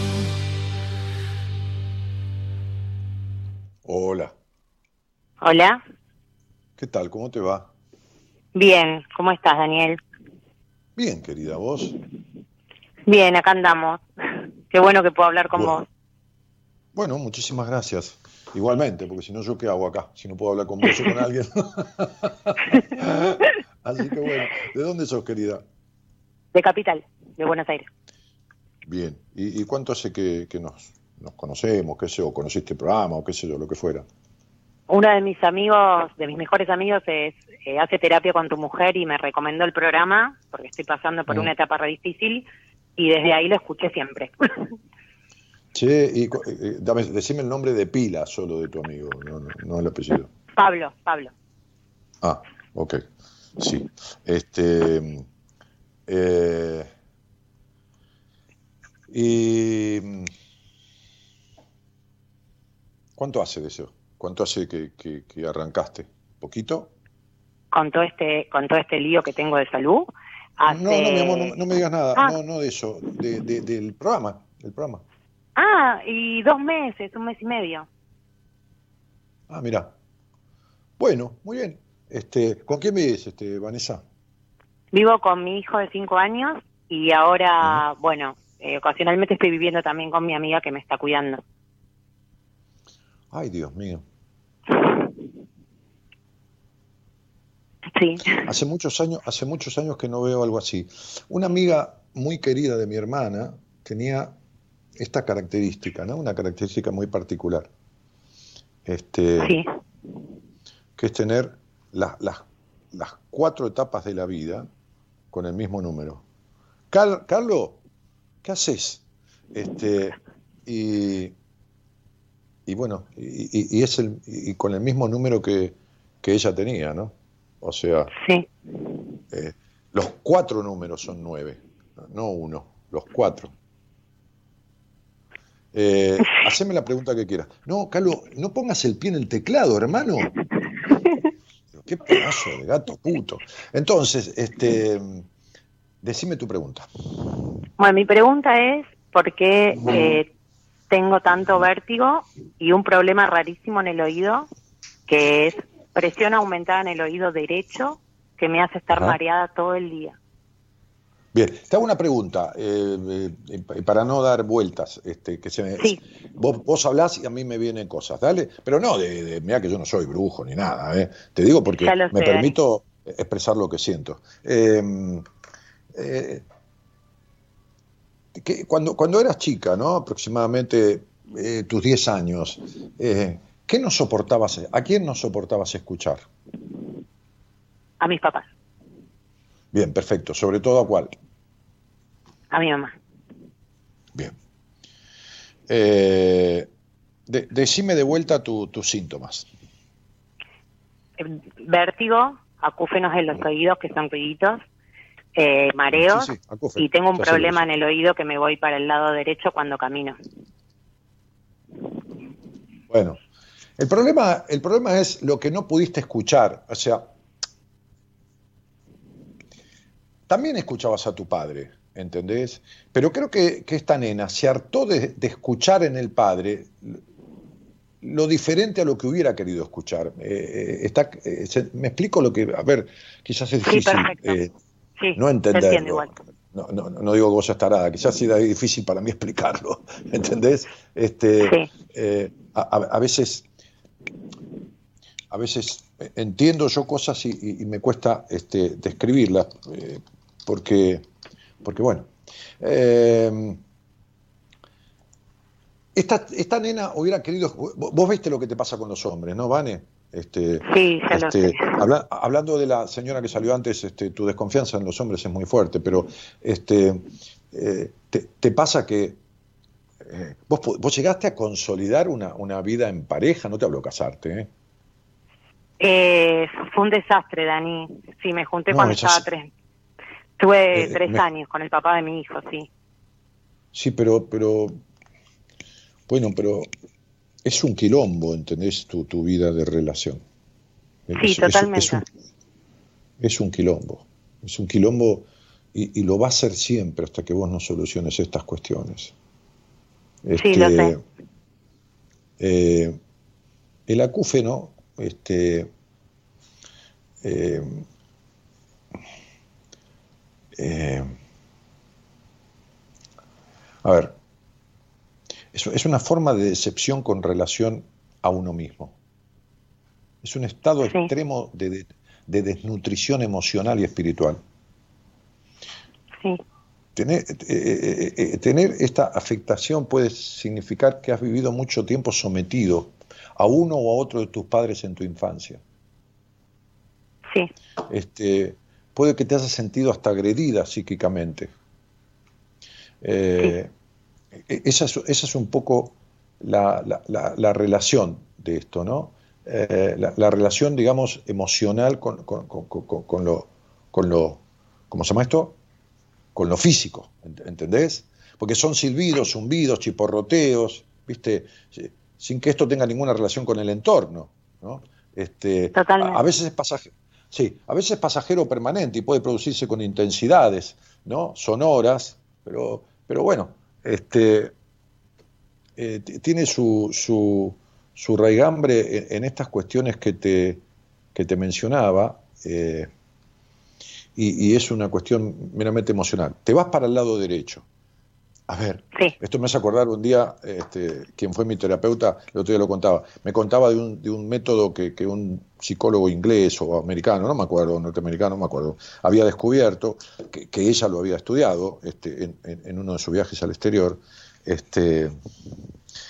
Hola. ¿qué tal? ¿Cómo te va?
Bien, ¿cómo estás, Daniel?
Bien, querida, ¿vos?
Bien, acá andamos. Qué bueno que puedo hablar con
Bueno.
vos.
Bueno, muchísimas gracias. Igualmente, porque si no, ¿yo qué hago acá? Si no puedo hablar con vos o con alguien. Así que bueno, ¿de dónde sos, querida?
De Capital, de Buenos Aires.
Bien. ¿Y, y cuánto hace que, que nos, nos conocemos, qué sé, o conociste el programa, o qué sé yo, lo que fuera?
Uno de mis amigos, de mis mejores amigos, es, eh, hace terapia con tu mujer y me recomendó el programa porque estoy pasando por
Mm.
una etapa re difícil y desde ahí lo escuché siempre.
Che, y, eh, eh, dame, decime el nombre de pila solo de tu amigo, no, no, no el apellido.
Pablo, Pablo.
Ah, ok. Sí. Este. eh, y. mm, ¿Cuánto hace de eso? ¿Cuánto hace que, que- que arrancaste? ¿Poquito?
Con todo este, con todo este lío que tengo de salud. Hace...
No, no, mi amor, no, no me digas nada.
Ah.
No, no de eso. De, de- del programa. Del programa.
Ah, y dos meses, un mes y medio.
Ah, mira. Bueno, muy bien. Este, ¿Con quién vives, este, Vanessa?
Vivo con mi hijo de cinco años y ahora, bueno, eh, ocasionalmente estoy viviendo también con mi amiga que me está cuidando.
Ay, Dios mío.
Sí,
Hace muchos años, hace muchos años que no veo algo así. Una amiga muy querida de mi hermana tenía esta característica, ¿no? Una característica muy particular. Este,
sí.
que es tener las, cuatro etapas de la vida con el mismo número. Car- Carlos, ¿qué haces? Este, y, y bueno, y, y- y es el, y con el mismo número que, que ella tenía, ¿no? O sea,
Sí,
eh, los cuatro números son nueve, no uno, los cuatro. Eh, haceme la pregunta que quieras. No, Carlos, no pongas el pie en el teclado, hermano. Qué pedazo de gato puto. Entonces, este, decime tu pregunta.
Bueno, mi pregunta es por qué eh, tengo tanto vértigo y un problema rarísimo en el oído, que es presión aumentada en el oído derecho, que me hace estar
Ajá.
mareada todo el día.
Bien, te hago una pregunta, eh, eh, para no dar vueltas, este, que se me-
Sí.
vos, vos hablás y a mí me vienen cosas, dale, pero no, de, de- mirá que yo no soy brujo ni nada, ¿eh? te digo porque me
sé,
permito expresar lo que siento. Eh, eh, que cuando, cuando eras chica, ¿no? aproximadamente eh, tus 10 años, ¿qué no soportabas, a quién no soportabas escuchar?
A mis papás,
Bien, perfecto, sobre todo a cuál.
a mi mamá.
Bien. Eh, de- decime de vuelta tu- tus síntomas.
Eh, Vértigo, acúfenos en los oídos, que son ruiditos, eh, mareos,
Sí, sí, acúfeno,
y tengo un problema en el oído que me voy para el lado derecho cuando camino.
Bueno, el problema, el problema es lo que no pudiste escuchar. O sea, también escuchabas a tu padre, ¿entendés? Pero creo que, que esta nena se hartó de, de escuchar en el padre lo diferente a lo que hubiera querido escuchar. Eh, eh, está, eh, se- me explico lo que, a ver, quizás es
Sí,
difícil eh,
Sí,
no entenderlo.
igual.
no, no, no digo que vos tarada, quizás sea difícil para mí explicarlo, ¿entendés? Este,
Sí.
a veces, a veces entiendo yo cosas y, y- y me cuesta este, describirlas, eh, porque, porque bueno. eh, esta, esta nena hubiera querido. Vos viste lo que te pasa con los hombres, ¿no, Vane? Este,
Sí, ya lo
este,
sé.
habla- hablando de la señora que salió antes, este, tu desconfianza en los hombres es muy fuerte, pero este, eh, te, te pasa que eh, vos, vos llegaste a consolidar una, una vida en pareja, no te hablo casarte, ¿eh?
Eh, fue un desastre, Dani. Sí, me junté
No,
cuando estaba tres. Tuve tres
me-
años con el papá de mi hijo, sí.
Sí, pero, pero, bueno, pero es un quilombo, ¿entendés? Tu, tu vida de relación.
Sí,
es-
totalmente.
Es, un, es un quilombo, es un quilombo y, y lo va a ser siempre hasta que vos no soluciones estas cuestiones.
Sí, lo sé.
eh, el acúfeno, este, eh, eh, a ver, es, es una forma de decepción con relación a uno mismo. Es un estado
Sí.
extremo de, de- de desnutrición emocional y espiritual.
Sí,
Tener, eh, eh, eh, tener esta afectación puede significar que has vivido mucho tiempo sometido a uno o a otro de tus padres en tu infancia.
sí,
Este, puede que te hayas sentido hasta agredida psíquicamente. Eh, e- esa, es, esa es un poco la, la- la- la relación de esto, ¿no? Eh, la, la relación, digamos, emocional con, con- con- con- con lo, con lo, ¿cómo se llama esto? Con lo físico, ent- ¿entendés? Porque son silbidos, zumbidos, chiporroteos, ¿viste? Sin que esto tenga ninguna relación con el entorno, ¿no? Este,
Totalmente.
A, a veces es pasajero. Sí, a veces es pasajero permanente y puede producirse con intensidades, ¿no? Sonoras, pero, pero bueno, este, eh, tiene su, su, su raigambre en, en estas cuestiones que te, que te mencionaba, eh, y, y es una cuestión meramente emocional. Te vas para el lado derecho. A ver,
sí,
esto me hace acordar un día, este, quien fue mi terapeuta, el otro día lo contaba, me contaba de un, de un método que, que un psicólogo inglés o americano, no me acuerdo, norteamericano, no me acuerdo, había descubierto, que, que ella lo había estudiado este, en, en- en uno de sus viajes al exterior, este,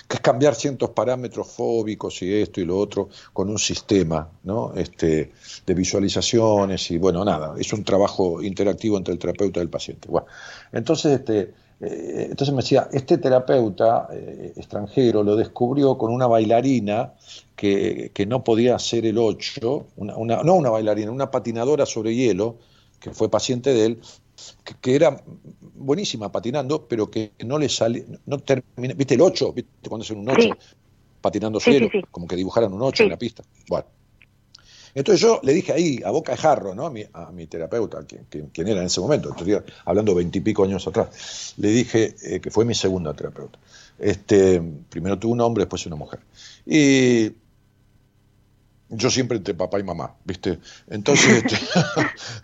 que es cambiar ciertos parámetros fóbicos y esto y lo otro con un sistema ¿no? este, de visualizaciones y bueno, nada, es un trabajo interactivo entre el terapeuta y el paciente. Bueno, entonces, este, eh, entonces me decía, este terapeuta eh, extranjero lo descubrió con una bailarina que, que no podía hacer el 8, una, no una bailarina, una patinadora sobre hielo, que fue paciente de él, que, que era buenísima patinando, pero que no le sale, no termina, ¿viste el 8? ¿Viste cuando hacen un 8?
Sí.
Patinando cielo,
sí, sí.
como que dibujaran un 8
Sí.
en la pista. Bueno. Entonces yo le dije ahí, a boca de jarro, ¿no? a, mi, a mi terapeuta, quien, quien- quien era en ese momento, estoy hablando veintipico años atrás, le dije eh, que fue mi segunda terapeuta. Este, primero tuve un hombre, después una mujer. Y yo siempre entre papá y mamá, ¿viste? Entonces, este,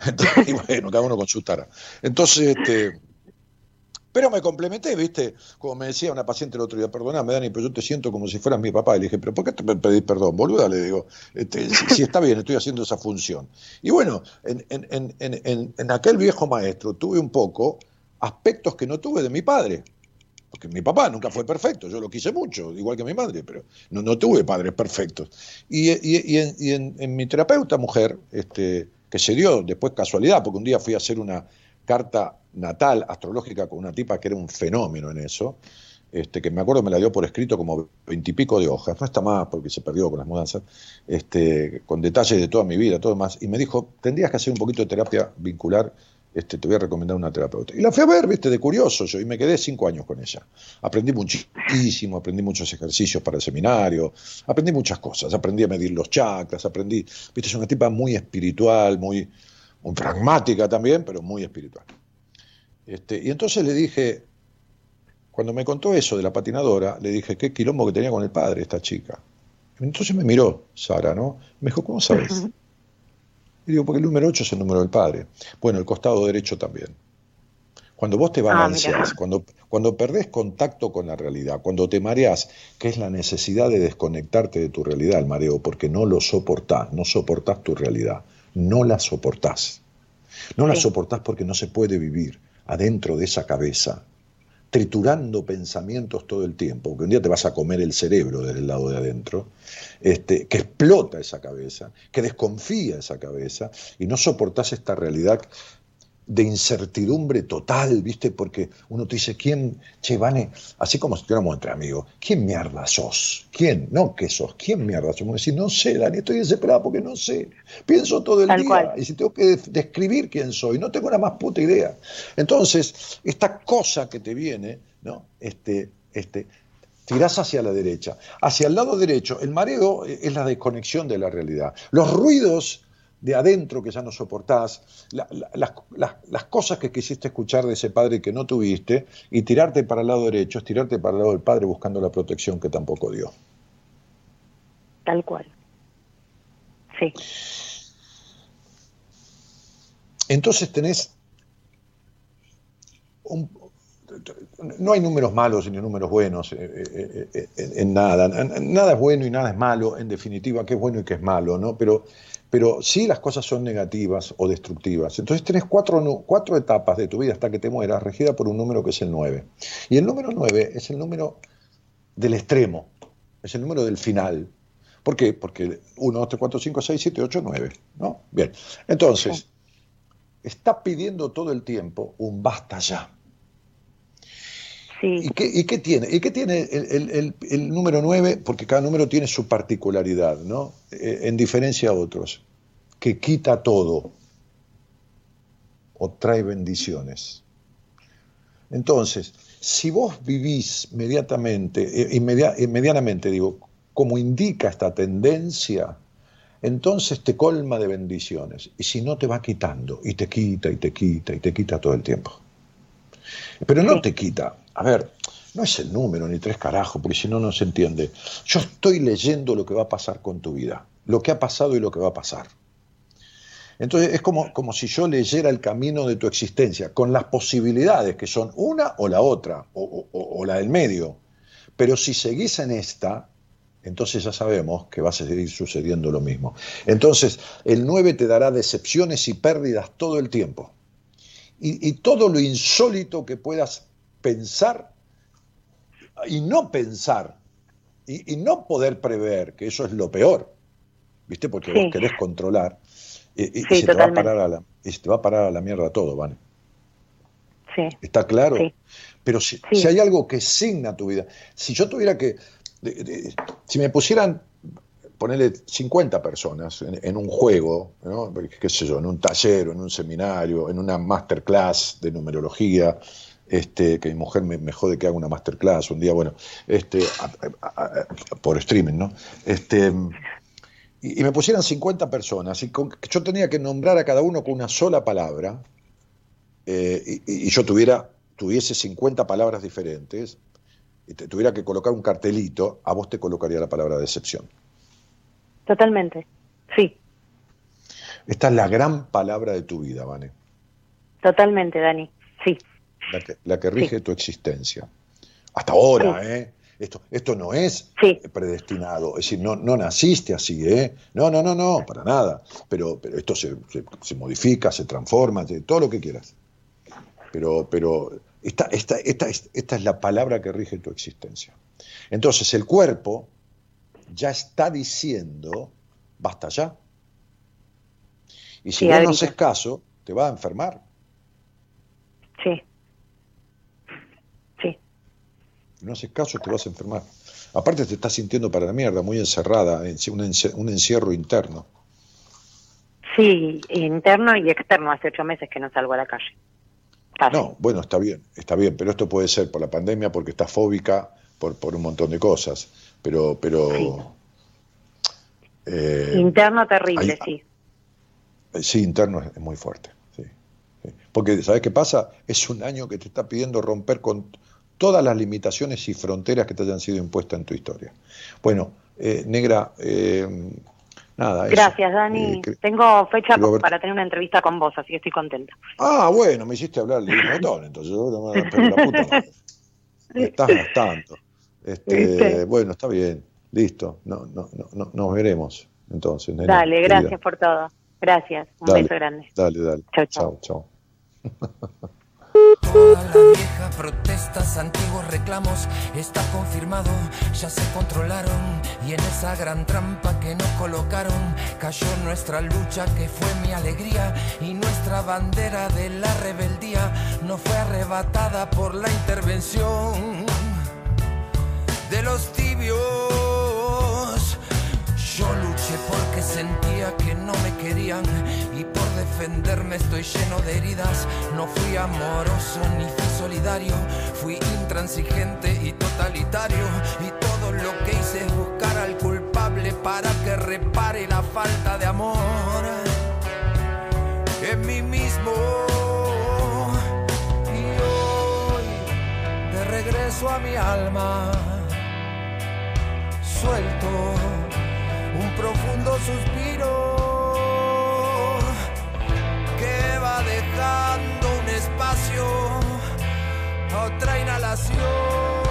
entonces, y bueno, cada uno con su tara. Entonces, este, pero me complementé, ¿viste? Como me decía una paciente el otro día, perdóname, Dani, pero yo te siento como si fueras mi papá. Y le dije, ¿pero por qué te pedís perdón, boluda? Le digo, este, si, si está bien, estoy haciendo esa función. Y bueno, en, en- en- en- en- en aquel viejo maestro tuve un poco aspectos que no tuve de mi padre. Porque mi papá nunca fue perfecto, yo lo quise mucho, igual que mi madre, pero no, no tuve padres perfectos. Y, y- en, y en- en mi terapeuta mujer, este, que se dio después casualidad, porque un día fui a hacer una carta natal astrológica con una tipa que era un fenómeno en eso, este, que me acuerdo me la dio por escrito como veintipico de hojas, no está más porque se perdió con las mudanzas, este, con detalles de toda mi vida, todo más, y me dijo, tendrías que hacer un poquito de terapia vincular, este, te voy a recomendar una terapeuta. Y la fui a ver, viste, de curioso yo, y me quedé cinco años con ella. Aprendí muchísimo, aprendí muchos ejercicios para el seminario, aprendí muchas cosas, aprendí a medir los chakras, aprendí, viste, es una tipa muy espiritual, muy, muy pragmática también, pero muy espiritual. Este, y entonces le dije, cuando me contó eso de la patinadora, le dije, qué quilombo que tenía con el padre esta chica. Entonces me miró Sara, ¿no? Me dijo, ¿cómo sabes? Y digo, porque el número 8 es el número del padre. Bueno, el costado derecho también. Cuando vos te
Ah,
balanceás,
mira.
cuando, cuando perdés contacto con la realidad, cuando te mareás, que es la necesidad de desconectarte de tu realidad, el mareo, porque no lo soportás, no soportás tu realidad, no la soportás. No la soportás porque no se puede vivir adentro de esa cabeza, triturando pensamientos todo el tiempo, porque un día te vas a comer el cerebro desde el lado de adentro, este, que explota esa cabeza, que desconfía esa cabeza, y no soportás esta realidad de incertidumbre total, ¿viste? Porque uno te dice, ¿quién, che, Vane, así como si estuviéramos entre amigos, ¿quién mierda sos? ¿Quién? No, ¿qué sos? ¿Quién mierda sos? Uno dice, no sé, Dani, estoy desesperado porque no sé. Pienso todo el
Tal
día
cual.
y si tengo que de- describir quién soy, no tengo la más puta idea. Entonces, esta cosa que te viene, ¿no? Este, este, tirás hacia la derecha. Hacia el lado derecho, el mareo es la desconexión de la realidad. Los ruidos de adentro que ya no soportás, la- la- las, las- las cosas que quisiste escuchar de ese padre que no tuviste, y tirarte para el lado derecho es tirarte para el lado del padre buscando la protección que tampoco dio.
Tal cual. Sí,
Entonces tenés un- no hay números malos ni números buenos eh, eh, eh, en, nada. Nada es bueno y nada es malo, en definitiva, qué es bueno y qué es malo, ¿no? Pero, pero sí las cosas son negativas o destructivas. Entonces tenés cuatro, cuatro etapas de tu vida hasta que te mueras, regida por un número que es el 9. Y el número 9 es el número del extremo, es el número del final. ¿Por qué? Porque 1, 2, 3, 4, 5, 6, 7, 8, 9. ¿no? Bien. Entonces, está pidiendo todo el tiempo un basta ya. ¿Y qué, y qué tiene? ¿Y qué tiene el, el- el- número 9? Porque cada número tiene su particularidad, ¿no? Eh, en diferencia a otros. Que quita todo o trae bendiciones. Entonces, si vos vivís mediatamente, eh, inmedia- eh, medianamente, digo, como indica esta tendencia, entonces te colma de bendiciones. Y si no, te va quitando, y te quita, y te quita, y te quita todo el tiempo. Pero no te quita. A ver, no es el número ni tres carajos, porque si no, no se entiende. Yo estoy leyendo lo que va a pasar con tu vida, lo que ha pasado y lo que va a pasar. Entonces es como, como si yo leyera el camino de tu existencia, con las posibilidades que son una o la otra, o, o- la del medio. Pero si seguís en esta, entonces ya sabemos que va a seguir sucediendo lo mismo. Entonces, el 9 te dará decepciones y pérdidas todo el tiempo. Y, y todo lo insólito que puedas pensar y no pensar y, y no poder prever, que eso es lo peor, ¿viste? Porque
Sí.
vos querés controlar y, y
Sí,
se te va a parar a la, y se te va a parar a la mierda todo, ¿vale?
sí,
¿Está claro?
Sí.
Pero si, si hay algo que signa tu vida, si yo tuviera que, de- de- si me pusieran, ponerle 50 personas en, en un juego, ¿no? qué sé yo, en un taller, en un seminario, en una masterclass de numerología, este, que mi mujer me, me jode que haga una masterclass un día, bueno, este, a- a- a- por streaming, ¿no? Este, y, y me pusieran 50 personas y con- yo tenía que nombrar a cada uno con una sola palabra, eh, y, y yo tuviera, tuviese 50 palabras diferentes, y te tuviera que colocar un cartelito, a vos te colocaría la palabra decepción.
totalmente. Sí,
Esta es la gran palabra de tu vida, Vane,
totalmente, Dani. Sí,
la que, la que rige tu existencia. Hasta ahora, ¿eh? Esto, esto no es
Sí.
predestinado, es decir, no, no naciste así, ¿eh? No, no, no, no, para nada. Pero, pero esto se, se- se modifica, se transforma, todo lo que quieras. Pero, pero esta, esta, esta, es- esta es la palabra que rige tu existencia. Entonces el cuerpo ya está diciendo, basta ya. Y si
Sí,
no haces caso, te va a enfermar.
sí,
Si no haces caso, te vas a enfermar. Aparte te estás sintiendo para la mierda, muy encerrada, en- un, enci- un encierro interno.
sí, interno y externo. Hace ocho meses que no salgo a la calle.
No, bueno, está bien, está bien, pero esto puede ser por la pandemia, porque estás fóbica, por, por un montón de cosas. Pero, pero
Sí.
eh,
Interno terrible, sí.
Eh, Sí, interno es, es muy fuerte. sí, sí. Porque, ¿sabes qué pasa? Es un año que te está pidiendo romper con todas las limitaciones y fronteras que te hayan sido impuestas en tu historia. Bueno, eh, negra, eh, nada. eso.
Gracias, Dani.
Eh,
Tengo fecha
ver-
para tener una entrevista con vos, así que estoy contenta.
Ah, bueno, me hiciste hablar de un montón, entonces yo no me pero la puta madre. Me estás gastando. Este,
¿Viste?
bueno, está bien, listo. No, no, no, no, nos veremos entonces.
Dale,
querida.
gracias por todo. Gracias. Un
Dale,
beso grande.
Dale, dale.
Chau, chau.
Toda la vieja protestas, antiguos reclamos, está confirmado, ya se controlaron y en esa gran trampa que nos colocaron cayó nuestra lucha que fue mi alegría y nuestra bandera de la rebeldía no fue arrebatada por la intervención de los tibios. Yo luché porque sentía que no me querían y por defenderme estoy lleno de heridas. No fui amoroso ni fui solidario, fui intransigente y totalitario. Y todo lo que hice es buscar al culpable para que repare la falta de amor en mí mismo. Y hoy de regreso a mi alma suelto un profundo suspiro que va dejando un espacio a otra inhalación.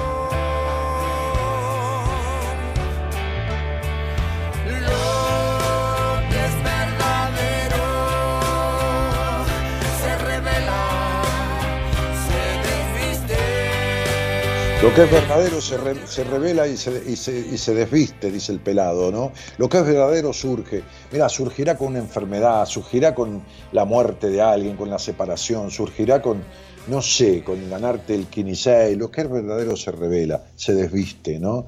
Lo que es verdadero se, se
revela y se, y, se, y se desviste, dice el pelado, ¿no? Lo que es verdadero surge. Mira, surgirá con una enfermedad, surgirá con la muerte de alguien, con la separación, surgirá con, no sé, con ganarte el 15. Lo que es verdadero se revela, se desviste, ¿no?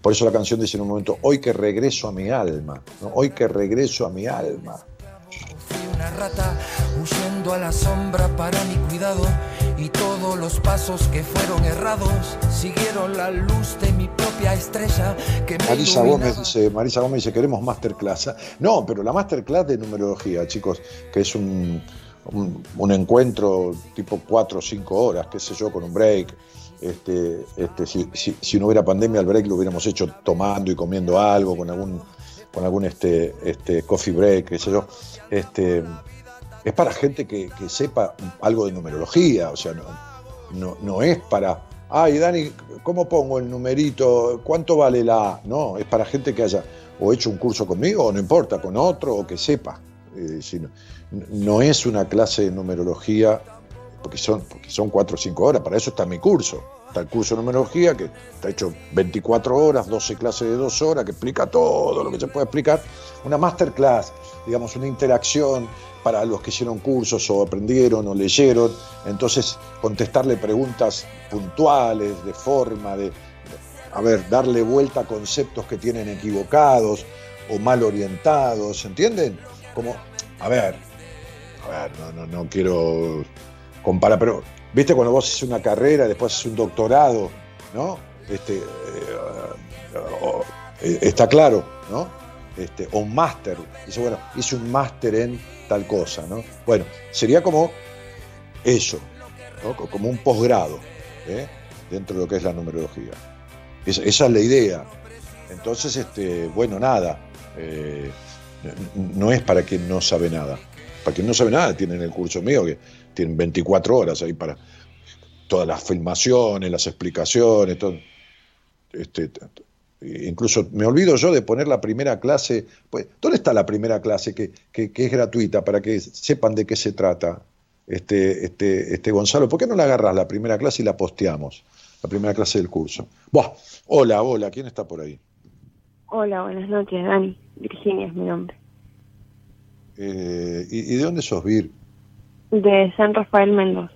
Por eso la canción dice en un momento, hoy que regreso a mi alma, ¿no? Hoy que regreso a mi alma.
Huyendo a la sombra para mi cuidado y todos los pasos que fueron errados siguieron la luz de mi propia estrella que me
Marisa
iluminaba.
Gómez dice, Marisa Gómez dice, queremos masterclass. No, pero la masterclass de numerología, chicos, que es un, un, un encuentro tipo cuatro o cinco horas, qué sé yo, con un break. Este, este, si, si- si no hubiera pandemia, el break lo hubiéramos hecho tomando y comiendo algo, con algún, con algún este, este, coffee break, qué sé yo. Este, es para gente que, que sepa algo de numerología, o sea, no, no, no es para, ay Dani, ¿cómo pongo el numerito? ¿Cuánto vale la A? No, es para gente que haya o hecho un curso conmigo, o no importa, con otro, o que sepa. Eh, si no, no es una clase de numerología, porque son, porque son cuatro o cinco horas, para eso está mi curso. El curso de numerología, que está hecho 24 horas, 12 clases de dos horas, que explica todo lo que se puede explicar. Una masterclass, digamos, una interacción para los que hicieron cursos o aprendieron o leyeron. Entonces, contestarle preguntas puntuales, de forma, de, a ver, darle vuelta a conceptos que tienen equivocados o mal orientados, ¿entienden? Como, a ver, a ver, no, no, no quiero comparar, pero, ¿viste cuando vos haces una carrera, después haces un doctorado, ¿no? Este, eh, eh, está claro, ¿no? Este, o un máster, dice, bueno, hice un máster en tal cosa, ¿no? Bueno, sería como eso, ¿no? Co- como un posgrado, ¿eh? dentro de lo que es la numerología. Es- esa es la idea. Entonces, este, bueno, nada. eh, no es para quien no sabe nada. Para quien no sabe nada, tienen el curso mío, que tienen 24 horas ahí para todas las filmaciones, las explicaciones, todo. Este, incluso me olvido yo de poner la primera clase. Pues, ¿Dónde está la primera clase que, que- que es gratuita para que sepan de qué se trata? Este, este, este Gonzalo, ¿por qué no la agarras la primera clase y la posteamos? La primera clase del curso. Buah, hola, hola, ¿quién está por ahí?
Hola, buenas noches, Dani. Virginia es mi nombre.
Eh, ¿y, y de dónde sos, Vir?
De San Rafael Mendoza.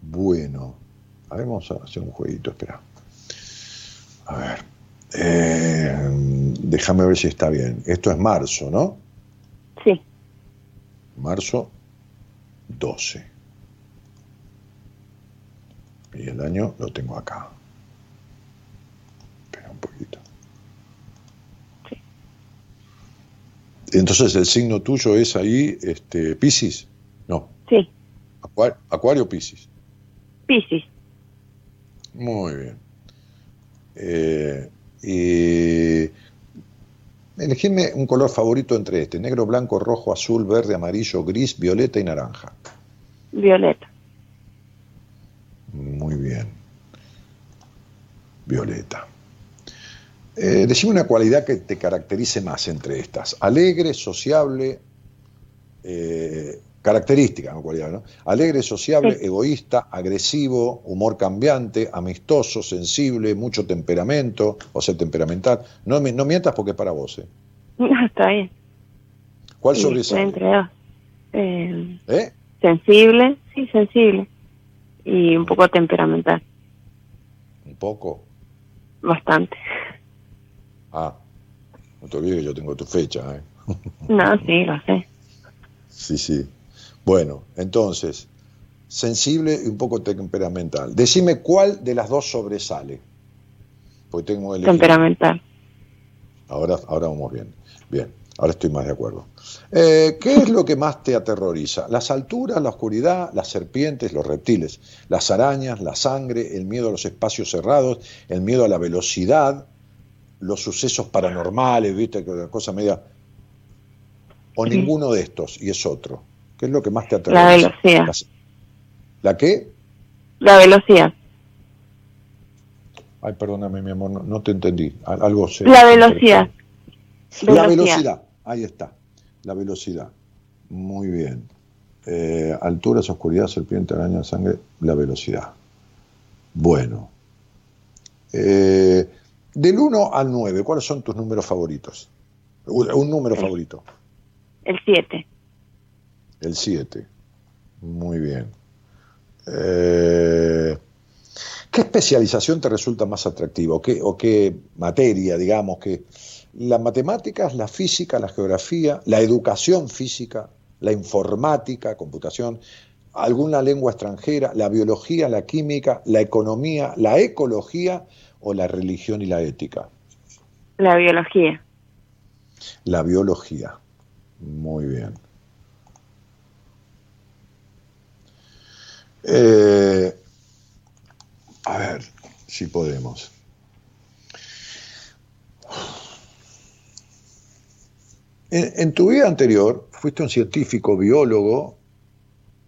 Bueno, a ver, vamos a hacer un jueguito, espera. A ver. eh, déjame ver si está bien. Esto es marzo, ¿no?
Sí.
Marzo 12. Y el año lo tengo acá. Espera un poquito. Entonces el signo tuyo es ahí, este, Piscis. No.
Sí.
Acuario, Acuario Piscis.
Piscis.
Muy bien. Eh, y elegime un color favorito entre este, negro, blanco, rojo, azul, verde, amarillo, gris, violeta y naranja.
Violeta.
Muy bien. Violeta. Eh, decime una cualidad que te caracterice más entre estas. Alegre, sociable, eh, característica, no cualidad, ¿no? Alegre, sociable,
Sí.
egoísta, agresivo, humor cambiante, amistoso, sensible, mucho temperamento, o sea, temperamental. No, me- no mientas porque es para vos. ¿eh?
Está bien.
¿Cuál
Sí,
sobresale?
entre dos. Eh,
¿Eh?
sensible, sí, sensible. Y un poco temperamental,
Un poco.
bastante.
Ah, no te olvides que yo tengo tu fecha. ¿eh?
No, sí, lo sé.
Sí, sí. Bueno, entonces, sensible y un poco temperamental. Decime cuál de las dos sobresale. Porque tengo elegir.
Temperamental.
Ahora, ahora vamos bien. Bien, ahora estoy más de acuerdo. Eh, ¿Qué es lo que más te aterroriza? ¿Las alturas, la oscuridad, las serpientes, los reptiles, las arañas, la sangre, el miedo a los espacios cerrados, el miedo a la velocidad, los sucesos paranormales, viste, que una cosa media... O
Sí.
ninguno de estos, y es otro. ¿Qué es lo que más te
La
aterroriza?
velocidad.
¿La qué?
La velocidad.
Ay, perdóname, mi amor, no, no te entendí. Al- Algo se-
La velocidad.
La
Velocidad.
velocidad, ahí está, la velocidad. Muy bien. Eh, alturas, oscuridad, serpiente, araña, sangre, la velocidad. Bueno. Eh, del 1 al 9, ¿cuáles son tus números favoritos? Un, un número favorito.
El 7.
El 7. Muy bien. Eh, ¿Qué especialización te resulta más atractiva? ¿O qué, o qué materia, digamos, que las matemáticas, la física, la geografía, la educación física, la informática, computación, alguna lengua extranjera, la biología, la química, la economía, la ecología o la religión y la ética?
La biología.
La biología. Muy bien. Eh, a ver si podemos. En, en tu vida anterior fuiste un científico, biólogo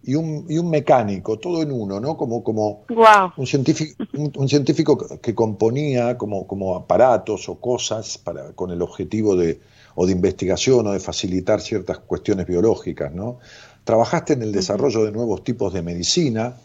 y un, y un mecánico, todo en uno, ¿no? Como, como
Wow.
un científico, un, un científico que componía como, como aparatos o cosas para, con el objetivo de, o de investigación o de facilitar ciertas cuestiones biológicas, ¿no? Trabajaste en el desarrollo de nuevos tipos de medicina,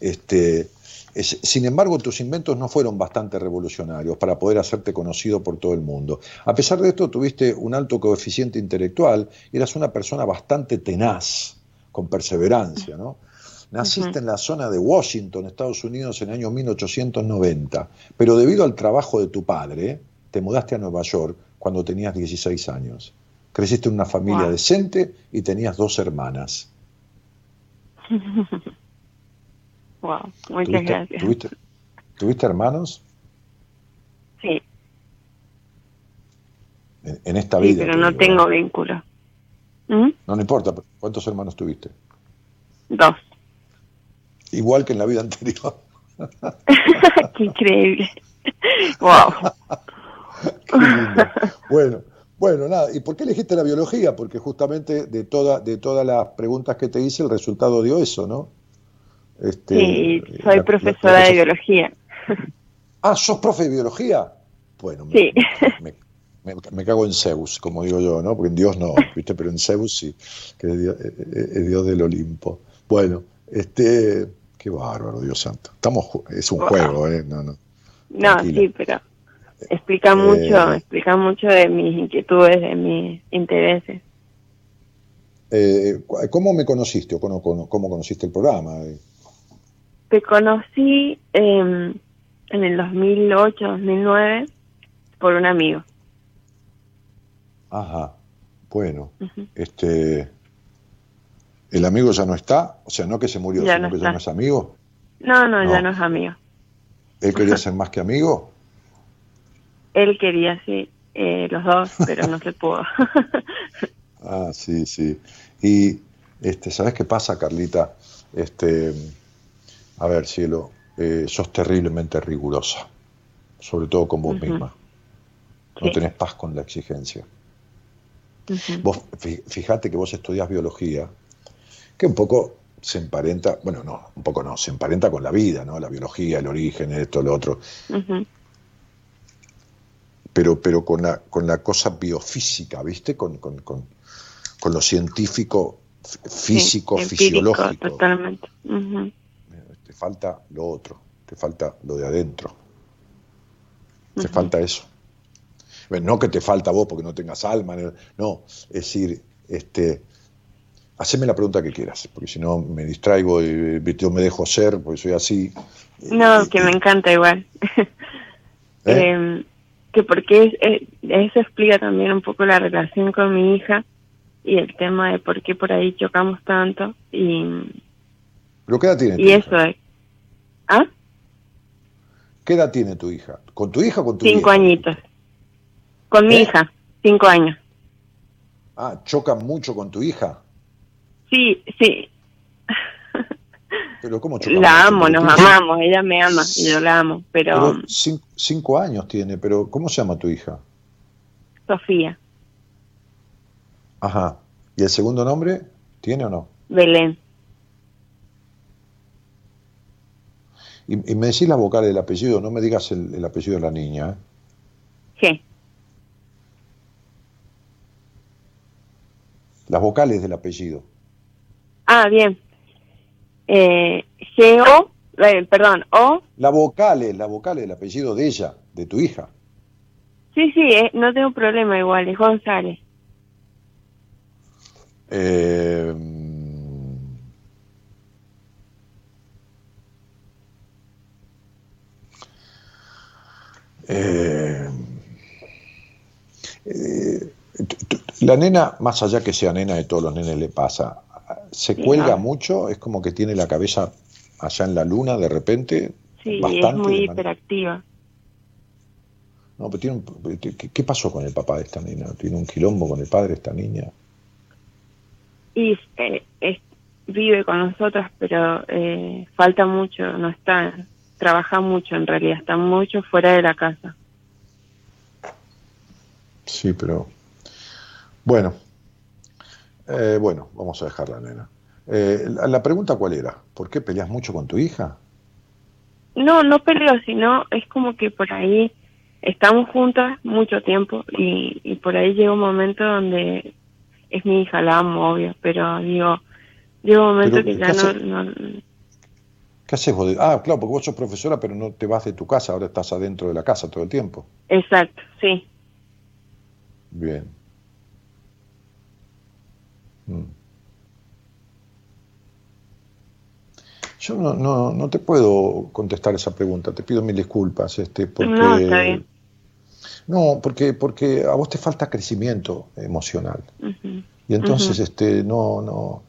este, es- sin embargo, tus inventos no fueron bastante revolucionarios para poder hacerte conocido por todo el mundo. A pesar de esto, tuviste un alto coeficiente intelectual y eras una persona bastante tenaz, con perseverancia, ¿no? Naciste en la zona de Washington, Estados Unidos, en el año 1890, pero debido al trabajo de tu padre, te mudaste a Nueva York cuando tenías 16 años. Creciste en una familia
Wow.
decente y tenías dos hermanas.
wow. Muchas
¿Tuviste,
gracias.
tuviste- tuviste hermanos
Sí,
en, en esta
sí,
vida?
pero no
digo,
tengo
¿eh?
vínculo. ¿Mm?
No, no importa, pero ¿cuántos hermanos tuviste?
Dos.
Igual que en la vida anterior.
Qué increíble. wow.
Qué lindo. Bueno, bueno, nada. ¿Y por qué elegiste la biología? Porque justamente de, toda, de todas las preguntas que te hice, el resultado dio eso, ¿no? Este,
Sí,
la-
soy
la-
profesora
la
de biología.
Ah, ¿sos profe de biología? Bueno,
Sí.
me, me- me cago en Zeus, como digo yo, ¿no? Porque en Dios no, ¿viste? Pero en Zeus sí, que es Dios, es- Dios del Olimpo. Bueno, este, qué bárbaro, Dios santo. Estamos, es un
Wow.
juego, ¿eh? No, no.
No, sí, pero explica
Eh,
mucho, explica mucho de mis inquietudes, de mis intereses.
Eh, ¿Cómo me conociste o cómo, cómo- cómo conociste el programa? Eh,
Te conocí eh, en el 2008, 2009 por un amigo.
Ajá, bueno, este, ¿el amigo ya no está? O sea, no que se murió,
Ya
sino
no
que ya no es amigo.
No, no, ya
No.
es amigo.
¿Él quería ser más que amigo?
Él quería, sí, eh, los dos, pero no se pudo.
Ah, sí, sí. Y, este, ¿sabes qué pasa, Carlita? Este, a ver, cielo, eh, sos terriblemente rigurosa, sobre todo con vos misma. No
Sí.
tenés paz con la exigencia. Vos fi- fijate que vos estudias biología, que un poco se emparenta, bueno, no, un poco no, se emparenta con la vida, ¿no? La biología, el origen, esto, lo otro, pero, pero con, la, con la cosa biofísica, ¿viste? Con, con, con, con lo científico, físico,
Sí, empírico,
fisiológico.
Totalmente.
Te falta lo otro, te falta lo de adentro, te falta eso. No que te falta vos porque no tengas alma, no, es decir, este, haceme la pregunta que quieras, porque si no me distraigo y yo me dejo ser, porque soy así.
No, que me encanta igual.
¿Eh?
Eh, que porque es- eh, eso explica también un poco la relación con mi hija y el tema de por qué por ahí chocamos tanto y,
¿Pero qué edad tiene tu
y
hija?
eso es. ¿Ah?
¿Qué edad tiene tu hija? ¿Con tu hija o con tu
Cinco
vieja?
añitos. Con mi
¿Eh?
hija, cinco años.
Ah, ¿chocan mucho con tu hija?
Sí, sí,
Pero ¿cómo chocan
la amo, nos amamos, ella me ama y yo la amo, pero,
Pero cin- cinco años tiene, pero ¿cómo se llama tu hija?
Sofía,
Ajá. ¿Y el segundo nombre tiene o no?
Belén,
Y, y me decís las vocales del apellido, no me digas el, el apellido de la niña. ¿eh?
G,
Las vocales del apellido.
ah, bien, eh, G-O, eh, perdón, O,
Las vocales, las vocales del apellido de ella, de tu hija.
sí, sí, eh, no tengo problema igual, es González,
Eh, eh, eh, la nena, más allá que sea nena, de todos los nenes le pasa, se cuelga mucho, es como que tiene la cabeza allá en la luna de repente,
sí, es muy hiperactiva.
No, pero tiene un- ¿qué, pasó con el papá de esta nena? ¿Tiene un quilombo con el padre de esta niña?
Y eh, es- vive con nosotros, pero eh, falta mucho, no está, trabaja mucho en realidad, está mucho fuera de la casa.
Sí, pero bueno, Eh, bueno, vamos a dejar la nena. Eh, la, la pregunta cuál era, ¿por qué peleas mucho con tu hija?
No, no peleo, sino es como que por ahí estamos juntas mucho tiempo y, y por ahí llega un momento donde es mi hija, la amo, obvio, pero digo, llega un momento
Pero,
que
¿qué
ya no,
hace?
no,
¿Qué haces vos? Ah, claro, porque vos sos profesora, pero no te vas de tu casa, ahora estás adentro de la casa todo el tiempo.
exacto, sí,
Bien. Mm. Yo no, no, no te puedo contestar esa pregunta, te pido mil disculpas, este, porque
No, está bien.
No, porque, porque a vos te falta crecimiento emocional. Y entonces, este, no, no.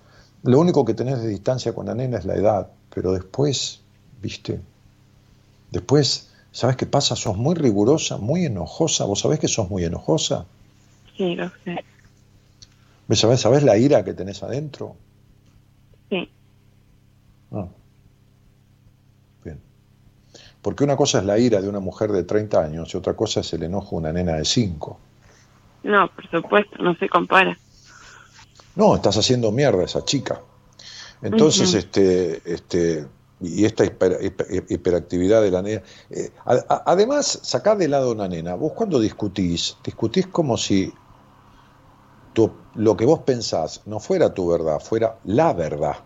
Lo único que tenés de distancia con la nena es la edad, pero después, viste, después, ¿sabes qué pasa? Sos muy rigurosa, muy enojosa. ¿Vos sabés que sos muy enojosa?
sí, lo sé,
¿Ves- ¿Sabés, ¿Sabés la ira que tenés adentro?
sí,
Ah. Bien. Porque una cosa es la ira de una mujer de 30 años y otra cosa es el enojo de una nena de 5.
no, por supuesto, no se compara,
No, estás haciendo mierda a esa chica. Entonces, este, este, y esta hiper- hiper- hiperactividad de la nena. eh, a- a- además, sacá de lado una nena. Vos cuando discutís, discutís como si tu- lo que vos pensás no fuera tu verdad, fuera la verdad.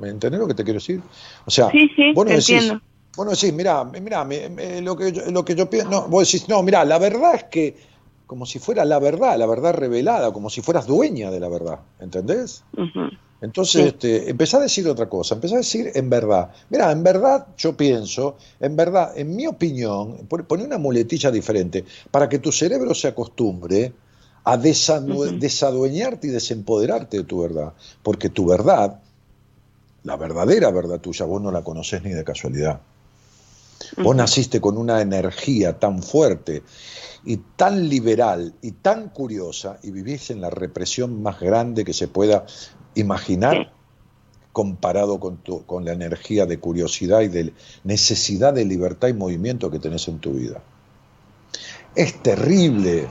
¿Me entendés lo que te quiero decir? O sea,
Sí, sí,
vos no decís,
entiendo.
vos no decís, mirá, lo, que yo, lo que yo pienso, no, vos decís, no, mirá, la verdad es que, como si fuera la verdad, la verdad revelada, como si fueras dueña de la verdad, ¿entendés? Entonces,
Sí.
este, empezá a decir otra cosa, empezá a decir en verdad. Mira, en verdad yo pienso, en verdad, en mi opinión, pon- poné una muletilla diferente para que tu cerebro se acostumbre a desadueñarte y desempoderarte de tu verdad. Porque tu verdad, la verdadera verdad tuya, vos no la conocés ni de casualidad. Vos naciste con una energía tan fuerte y tan liberal y tan curiosa y vivís en la represión más grande que se pueda imaginar comparado con, tu- con la energía de curiosidad y de necesidad de libertad y movimiento que tenés en tu vida. Es terrible.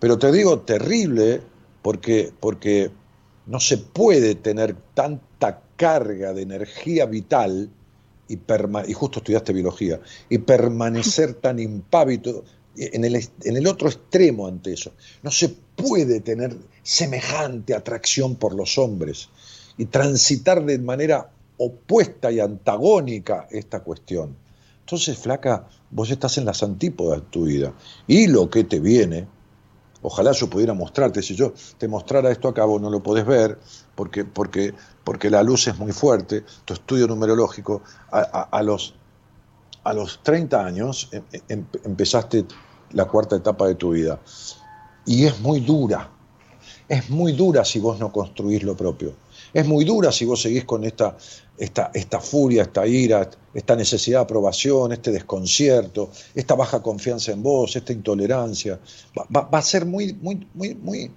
Pero te digo terrible porque, porque no se puede tener tanta carga de energía vital y, perma- y justo estudiaste biología, y permanecer tan impávido en el, en el otro extremo ante eso. No se puede tener semejante atracción por los hombres y transitar de manera opuesta y antagónica esta cuestión. Entonces, flaca, vos estás en las antípodas de tu vida. Y lo que te viene, ojalá yo pudiera mostrarte, si yo te mostrara esto acá, vos no lo podés ver, porque, porque, porque la luz es muy fuerte, tu estudio numerológico, a, los, a los 30 años em- em- empezaste la cuarta etapa de tu vida. Y es muy dura, es muy dura si vos no construís lo propio. Es muy dura si vos seguís con esta, esta, esta furia, esta ira, esta necesidad de aprobación, este desconcierto, esta baja confianza en vos, esta intolerancia. Va, va- va a ser muy, muy, muy, muy,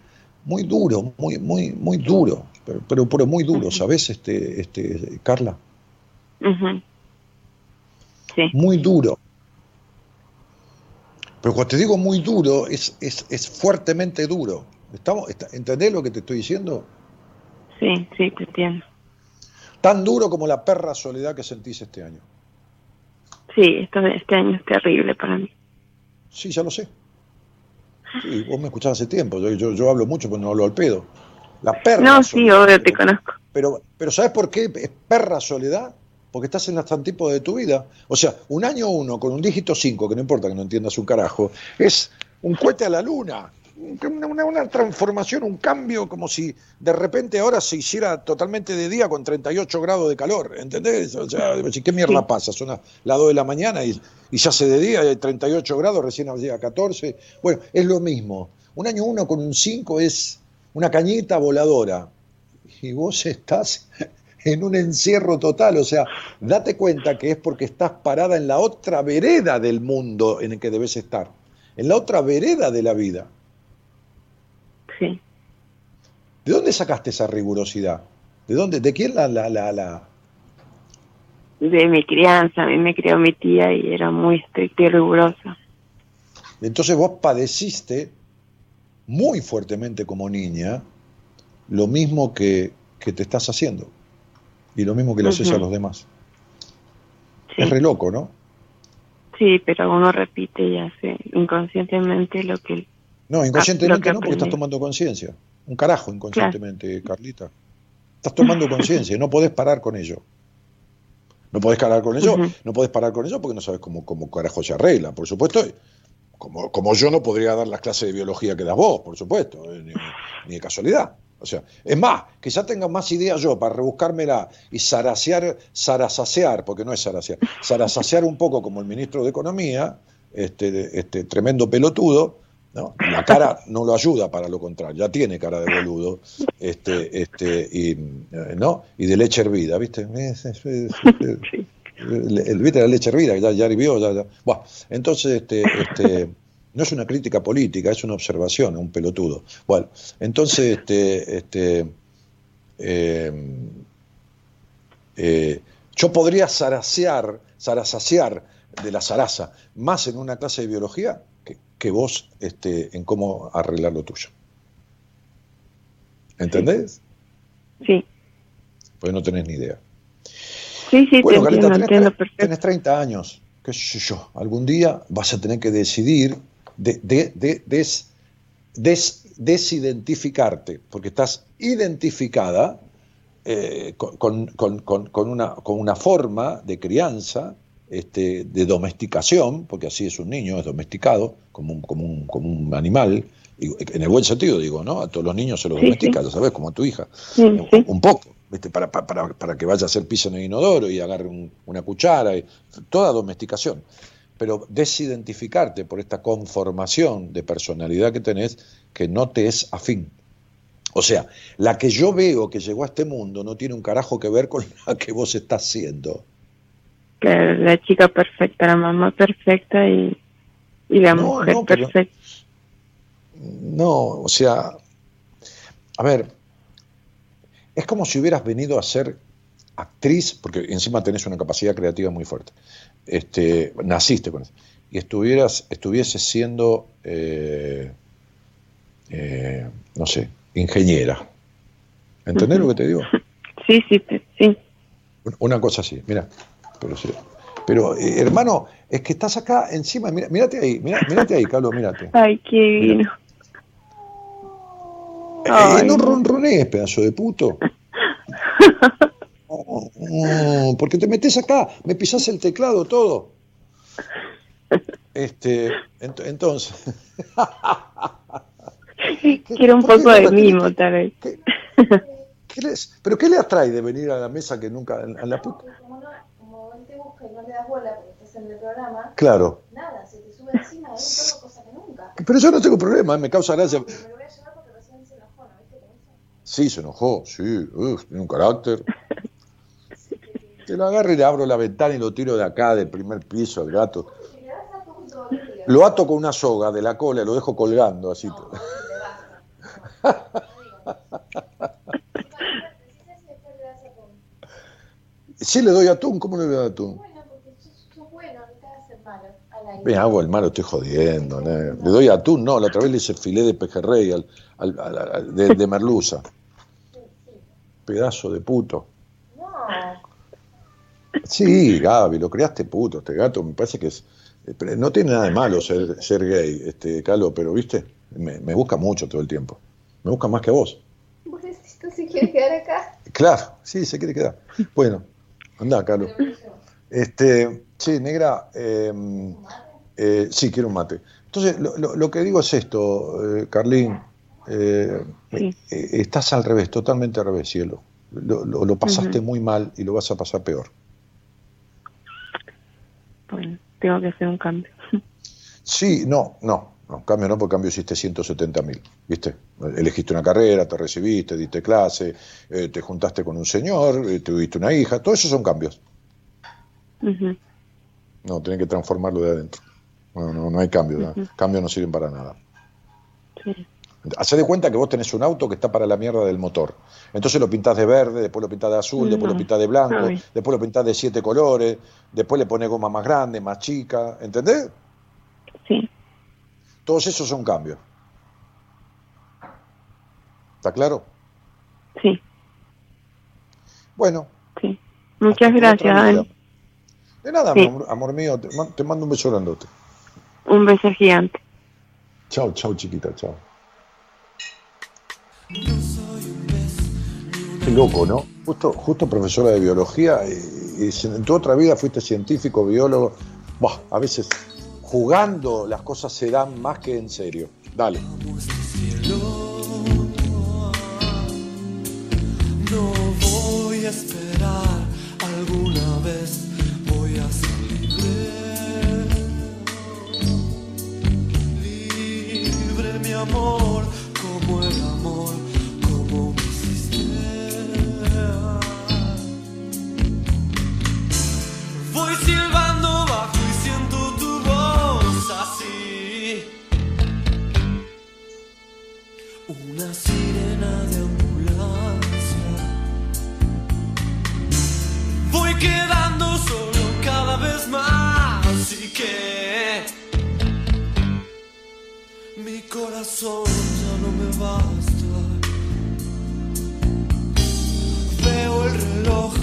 muy duro, muy, muy, muy duro, pero, pero, pero muy duro, ¿sabes, este, este, Carla?
Ujú. Sí.
Muy duro. Pero cuando te digo muy duro, es, es, es fuertemente duro. ¿Estamos, está- ¿Entendés lo que te estoy diciendo?
Sí, sí, te entiendo.
Tan duro como la perra soledad que sentís este año.
Sí, esto, este año es terrible para mí.
Sí, ya lo sé. Sí, vos me escuchás hace tiempo. Yo, yo, yo hablo mucho, pero no hablo al pedo. La perra
No, sí, obvio, te conozco.
Pero, pero ¿sabes por qué es perra soledad? Porque estás en las antípodas de tu vida. O sea, un año uno con un dígito 5, que no importa que no entiendas un carajo, es un cohete a la luna. Una, una- transformación, un cambio como si de repente ahora se hiciera totalmente de día con 38 grados de calor. ¿Entendés? O sea, ¿qué mierda pasa? Son las las 2 de la mañana y, y se hace de día y hay 38 grados, recién llega a 14. Bueno, es lo mismo. Un año uno con un 5 es una cañita voladora y vos estás en un encierro total. O sea, date cuenta que es porque estás parada en la otra vereda del mundo en el que debes estar, en la otra vereda de la vida.
Sí.
¿De dónde sacaste esa rigurosidad? ¿De dónde? ¿De quién la, la, la, la-
De mi crianza, a mí me crió mi tía y era muy estricta y rigurosa.
Entonces vos padeciste muy fuertemente como niña lo mismo que, que te estás haciendo y lo mismo que le haces a los demás.
Sí.
Es re loco, ¿no?
Sí, pero uno repite y hace inconscientemente lo que...
No,
lo
inconscientemente
que
no, porque estás tomando conciencia. Un carajo inconscientemente, Carlita. Estás tomando conciencia y no podés parar con ello. No podés parar con ello, no podés parar con ello porque no sabes cómo, cómo carajo se arregla. Por supuesto, como, como yo no podría dar las clases de biología que das vos, por supuesto, eh, ni, ni de casualidad. O sea, es más, quizá tenga más ideas yo para rebuscármela y zarasear, zarasasear, porque no es zarasear, zarasasear un poco como el ministro de Economía, este, este tremendo pelotudo, ¿no? La cara no lo ayuda para lo contrario, ya tiene cara de boludo, este, este, y, eh, ¿no? y de leche hervida, ¿viste? Es- es- el, ¿Viste la leche hervida? Ya, ya hirvió, ya, ya. Buah, entonces, este, este, no es una crítica política, es una observación, un pelotudo. Bueno, entonces, este, este, eh, eh, yo podría zarasear, zarasasear de la zaraza más en una clase de biología que, que vos este, en cómo arreglar lo tuyo. ¿Entendés?
Sí,
Pues no tenés ni idea.
sí, sí,
Bueno,
te
Carlita,
entiendo,
tenés, tenés 30 años, qué sé yo, algún día vas a tener que decidir de, de- de- des- des- desidentificarte, porque estás identificada eh, con- con- con una, con una forma de crianza, este, de domesticación, porque así es un niño, es domesticado, como un, como un, como un animal, y en el buen sentido digo, ¿no? A todos los niños se los
Sí,
domestica,
sí.
ya sabes, como a tu hija
Sí,
un poco, ¿viste? Para, para, para- para que vaya a hacer piso en el inodoro y agarre un- una cuchara, y, toda domesticación. Pero desidentificarte por esta conformación de personalidad que tenés que no te es afín. O sea, la que yo veo que llegó a este mundo no tiene un carajo que ver con la que vos estás siendo.
Claro, la chica perfecta, la mamá perfecta y, y la
No,
mujer
no, pero-
perfecta.
No, o sea, a ver, es como si hubieras venido a ser actriz, porque encima tenés una capacidad creativa muy fuerte. Este, naciste con eso. Y estuvieras, estuvieses siendo, eh, eh, no sé, ingeniera. ¿Entendés lo que te digo?
Sí, sí, sí.
Una cosa así, mira. Pero, sí. pero eh, hermano, es que estás acá encima, mira, mírate ahí, mira, mírate ahí, Carlos, mírate.
Ay, qué divino.
Eh,
Ay,
no ronronees, pedazo de puto. Oh, oh, porque te metes acá, me pisás el teclado, todo. Este, ent- entonces.
Quiero un poco de mimo, tal vez.
¿Qué les- ¿Pero qué le atrae de venir a la mesa que nunca, a la puta?
Como, no, como él te le das bola porque estás en el programa,
Claro.
nada, se te sube encima de él todo cosa que nunca.
Pero yo no tengo problema, me causa gracia.
Me lo voy a llevar porque recién se enojó, ¿no viste?
Sí, se enojó, sí, uf, tiene un carácter. Que lo agarro y le abro la ventana y lo tiro de acá, del primer piso, al gato. Lo ato con una soga de la cola y lo dejo colgando así.
no.
Sí le doy atún, ¿cómo le doy atún?
Bueno, porque sos, sos bueno, no te hagas el malo al aire.
Me hago el malo, estoy jodiendo. ¿no? Le doy atún, no, la otra vez le hice filé de pejerrey al, al- al- de, de merluza. Pedazo de puto.
No,
Sí, Gaby, lo creaste puto, este gato me parece que es... eh, No tiene nada de malo ser, ser gay, este Calo, pero viste, me, me busca mucho todo el tiempo. Me busca más que a vos.
vos decís que se quiere quedar acá.
Claro, sí, se quiere quedar. Bueno, anda, Calo. Este, sí, negra, eh, eh, sí, quiero un mate. Entonces, lo, lo- lo que digo es esto, eh, Carlín, eh,
Sí.
eh, estás al revés, totalmente al revés, cielo. Lo, pasaste muy mal y lo vas a pasar peor.
Bueno, tengo que hacer un cambio.
Sí, no, no, no, cambio no, porque cambio hiciste 170 mil, ¿viste? Elegiste una carrera, te recibiste, diste clase, eh, te juntaste con un señor, eh, tuviste una hija, todo eso son cambios. No, tenés que transformarlo de adentro. No, no, no hay cambio, ¿no? cambios no sirven para nada.
Sí.
Hacé de cuenta que vos tenés un auto que está para la mierda del motor. Entonces lo pintás de verde, después lo pintás de azul, después lo pintás de blanco,
Ay.
después lo pintás de siete colores, después le pones goma más grande, más chica, ¿entendés?
Sí,
Todos esos son cambios. ¿Está claro?
sí,
Bueno.
sí. Muchas gracias.
De nada,
Sí.
amor, amor mío, te mando un beso grandote.
Un beso gigante.
Chao, chao, chiquita, chao. Qué loco, ¿no? Justo, justo profesora de biología y, en tu otra vida fuiste científico, biólogo. Buah, a veces jugando las cosas se dan más que en serio. Dale.
No voy a esperar, alguna vez como el amor, como me hiciste. Voy silbando bajo y siento tu voz así. Una sirena de ambulancia. Voy quedando solo cada vez más y que corazón ya no me basta. Veo el reloj,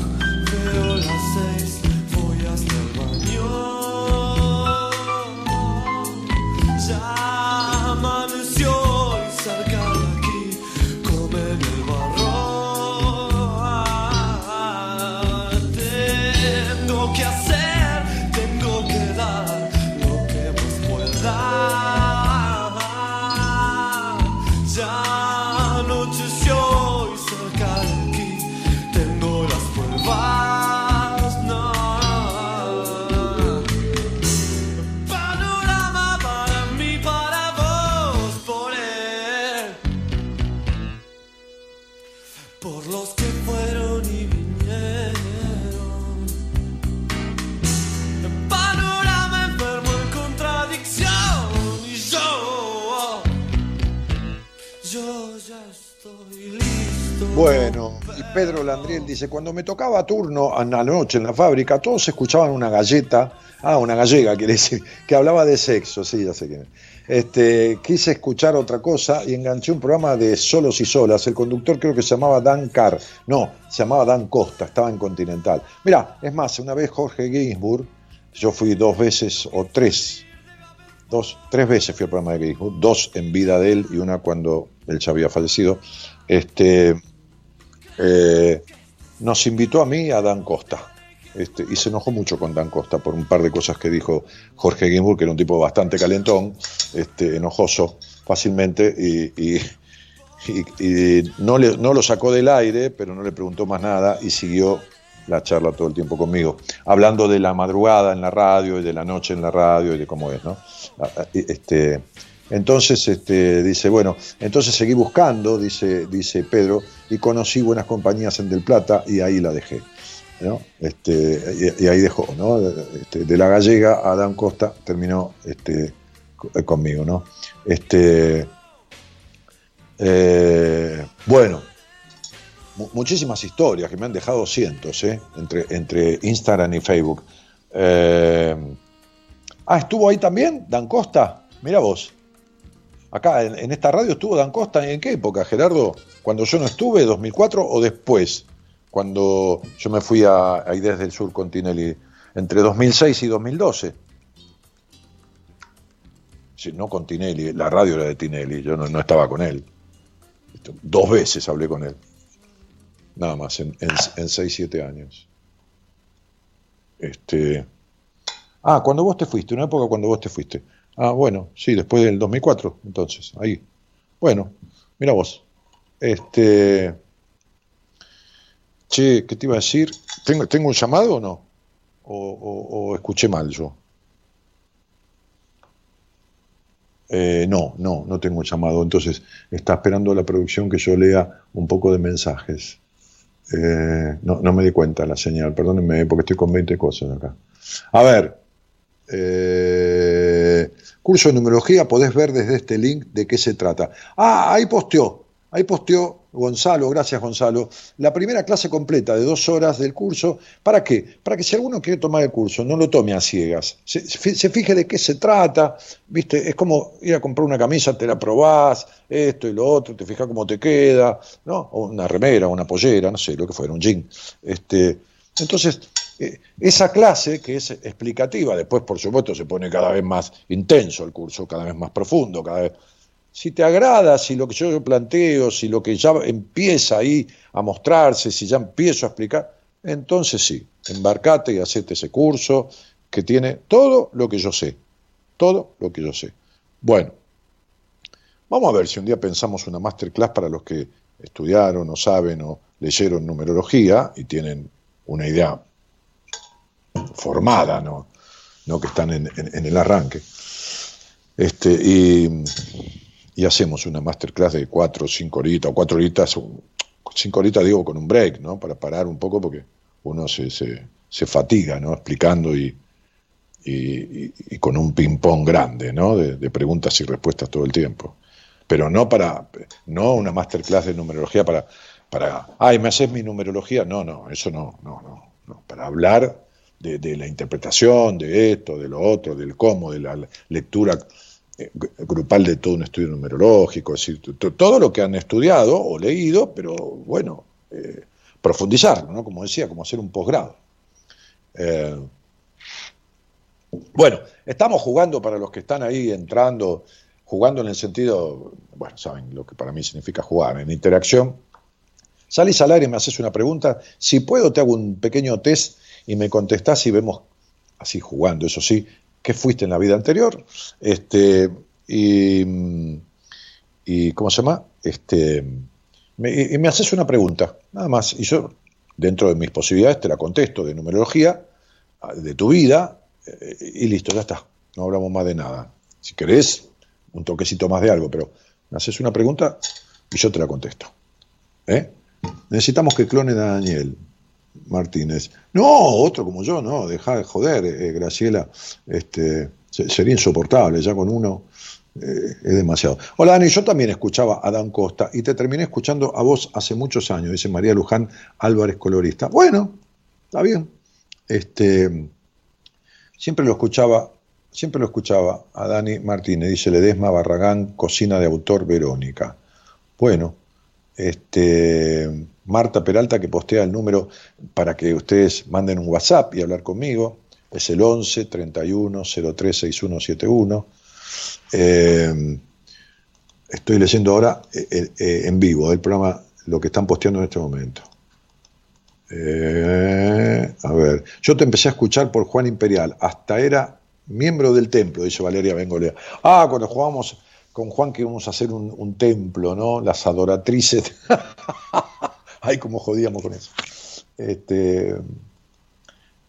Bueno, y Pedro Landriel dice, cuando me tocaba turno a la noche en la fábrica, todos escuchaban una galleta, ah, una gallega quiere decir, que hablaba de sexo, sí, ya sé quién es. Este, quise escuchar otra cosa y enganché un programa de solos y solas. El conductor creo que se llamaba Dan Carr. No, se llamaba Dan Costa, estaba en Continental. Mirá, es más, una vez Jorge Ginsburg, yo fui dos veces o tres, dos, tres veces fui al programa de Ginsburg, dos en vida de él y una cuando él ya había fallecido. Este, eh, nos invitó a mí a Dan Costa. Este, y se enojó mucho con Dan Costa por un par de cosas que dijo Jorge Ginsburg, que era un tipo bastante calentón, este, enojoso fácilmente, y, no, lo sacó del aire, pero no le preguntó más nada y siguió la charla todo el tiempo conmigo, hablando de la madrugada en la radio y de la noche en la radio y de cómo es, ¿no? Ah, ah, Este, entonces dice, bueno, entonces seguí buscando, dice, dice Pedro, y conocí buenas compañías en Del Plata y ahí la dejé. ¿no? Este, y, ahí dejó, ¿no? Este, de la gallega a Dan Costa terminó este, eh, conmigo, ¿no? Este, eh, bueno, mu- muchísimas historias que me han dejado cientos, ¿eh? Entre, entre Instagram y Facebook. Eh, ah, ¿estuvo ahí también Dan Costa? Mira vos. Acá en, en esta radio estuvo Dan Costa. ¿En qué época, Gerardo? ¿Cuando yo no estuve, 2004 o después? Cuando yo me fui a, a Ideas del Sur con Tinelli, entre 2006 y 2012. Sí, no con Tinelli, la radio era de Tinelli, yo no, no estaba con él. Dos veces hablé con él. Nada más, en, en, en 6, 7 años. Este. Ah, cuando vos te fuiste, una época cuando vos te fuiste. Ah, bueno, sí, después del 2004, entonces, ahí. Bueno, mira vos. Este. Che, ¿qué te iba a decir? ¿Tengo, ¿tengo un llamado o no? ¿O, escuché mal yo? Eh, no, no, no tengo un llamado. Entonces, está esperando la producción que yo lea un poco de mensajes. Eh, no, no me di cuenta la señal, perdónenme, porque estoy con 20 cosas acá. A ver, eh, curso de numerología, podés ver desde este link de qué se trata. Ah, ahí posteó, ahí posteó Gonzalo, gracias Gonzalo, la primera clase completa de dos horas del curso. ¿Para qué? Para que si alguno quiere tomar el curso, no lo tome a ciegas. Se, fije de qué se trata, ¿viste? Es como ir a comprar una camisa, te la probás, esto y lo otro, te fijas cómo te queda, ¿no? O una remera, una pollera, no sé, lo que fuera, un jean. Este, entonces, eh, esa clase que es explicativa, después por supuesto se pone cada vez más intenso el curso, cada vez más profundo, cada vez... Si te agrada, si lo que yo planteo, si lo que ya empieza ahí a mostrarse, si ya empiezo a explicar, entonces sí, embarcate y hacete ese curso que tiene todo lo que yo sé, todo lo que yo sé. Bueno, vamos a ver si un día pensamos una masterclass para los que estudiaron o saben o leyeron numerología y tienen una idea formada, no, no que están en, en- el arranque. Este, y, y hacemos una masterclass de cuatro o cinco horitas, o cuatro horitas, cinco horitas digo con un break, ¿no? Para parar un poco porque uno se, se, se fatiga, ¿no? Explicando y, y, y- con un ping-pong grande, ¿no? De, preguntas y respuestas todo el tiempo. Pero no para, no una masterclass de numerología para, para, ay, ¿me haces mi numerología? No, no, eso no, no, no, no. Para hablar de, de la interpretación, de esto, de lo otro, del cómo, de la lectura grupal de todo un estudio numerológico, es decir, to- todo lo que han estudiado o leído, pero bueno, eh, profundizar, ¿no? Como decía, como hacer un posgrado. Eh, bueno, estamos jugando para los que están ahí entrando, jugando en el sentido, bueno, saben lo que para mí significa jugar, en interacción. Salís al aire y me haces una pregunta, si puedo te hago un pequeño test y me contestás y vemos, así jugando, eso sí, qué fuiste en la vida anterior, este, y, y ¿cómo se llama? Este, me, y- me haces una pregunta, nada más, y yo, dentro de mis posibilidades, te la contesto de numerología, de tu vida, eh, y listo, ya está, no hablamos más de nada. Si querés, un toquecito más de algo, pero me haces una pregunta y yo te la contesto. ¿Eh? Necesitamos que clonen a Daniel Martínez. No, otro como yo, no, deja de joder, eh, Graciela. Este, se- sería insoportable, ya con uno eh, es demasiado. Hola Dani, yo también escuchaba a Dan Costa y te terminé escuchando a vos hace muchos años, dice María Luján Álvarez Colorista. Bueno, está bien. Este, siempre lo escuchaba Siempre lo escuchaba a Dani Martínez, dice Ledesma Barragán, cocina de autor Verónica. Bueno, este, Marta Peralta que postea el número para que ustedes manden un WhatsApp y hablar conmigo, es el 11 31 03 6171. Eh, estoy leyendo ahora eh, eh, en vivo el programa, lo que están posteando en este momento. Eh, a ver, yo te empecé a escuchar por Juan Imperial, hasta era miembro del templo, dice Valeria Bengolea. Ah, cuando jugamos con Juan que íbamos a hacer un, templo, ¿no? Las adoratrices. Ay, cómo jodíamos con eso. Este,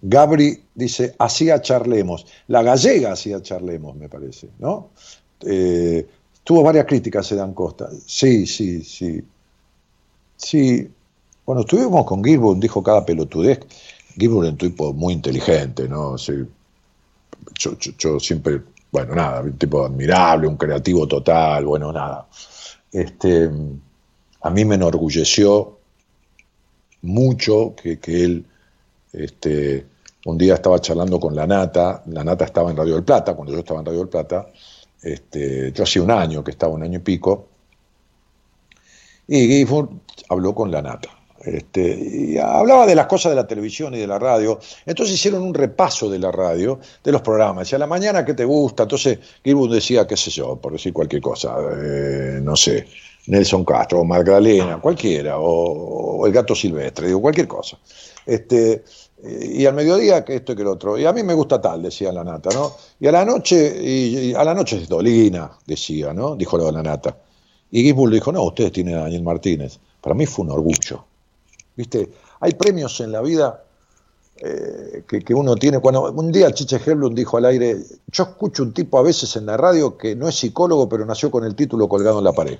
Gabri dice, hacía charlemos. La gallega hacía charlemos, me parece, ¿no? Eh, tuvo varias críticas Dan Costa. Sí, sí, sí. Sí. Bueno, estuvimos con Gilbert, dijo cada pelotudez. Gilbert es un tipo muy inteligente, ¿no? Yo siempre, bueno, nada, un tipo admirable, un creativo total, bueno, nada. Este, a mí me enorgulleció mucho que, que él este, un día estaba charlando con la Nata, la Nata estaba en Radio del Plata, cuando yo estaba en Radio del Plata, este, yo hacía un año que estaba, un año y pico, y Gifford habló con la Nata. Este, y hablaba de las cosas de la televisión y de la radio. Entonces hicieron un repaso de la radio, de los programas. Decía, a la mañana, ¿qué te gusta? Entonces Gilbert decía, qué sé yo, por decir cualquier cosa, eh, no sé, Nelson Castro, o Magdalena, cualquiera, o, o el gato silvestre, digo, cualquier cosa. Este, y al mediodía que esto y que el otro. Y a mí me gusta tal, decía la nata, ¿no? Y a la noche, y, y a la noche es Dolina, decía, ¿no? Dijo la nata. Y Gisbull dijo, no, ustedes tienen a Daniel Martínez. Para mí fue un orgullo. ¿Viste? Hay premios en la vida eh, que, que uno tiene. Cuando un día Chiche Herblum dijo al aire, yo escucho un tipo a veces en la radio que no es psicólogo, pero nació con el título colgado en la pared.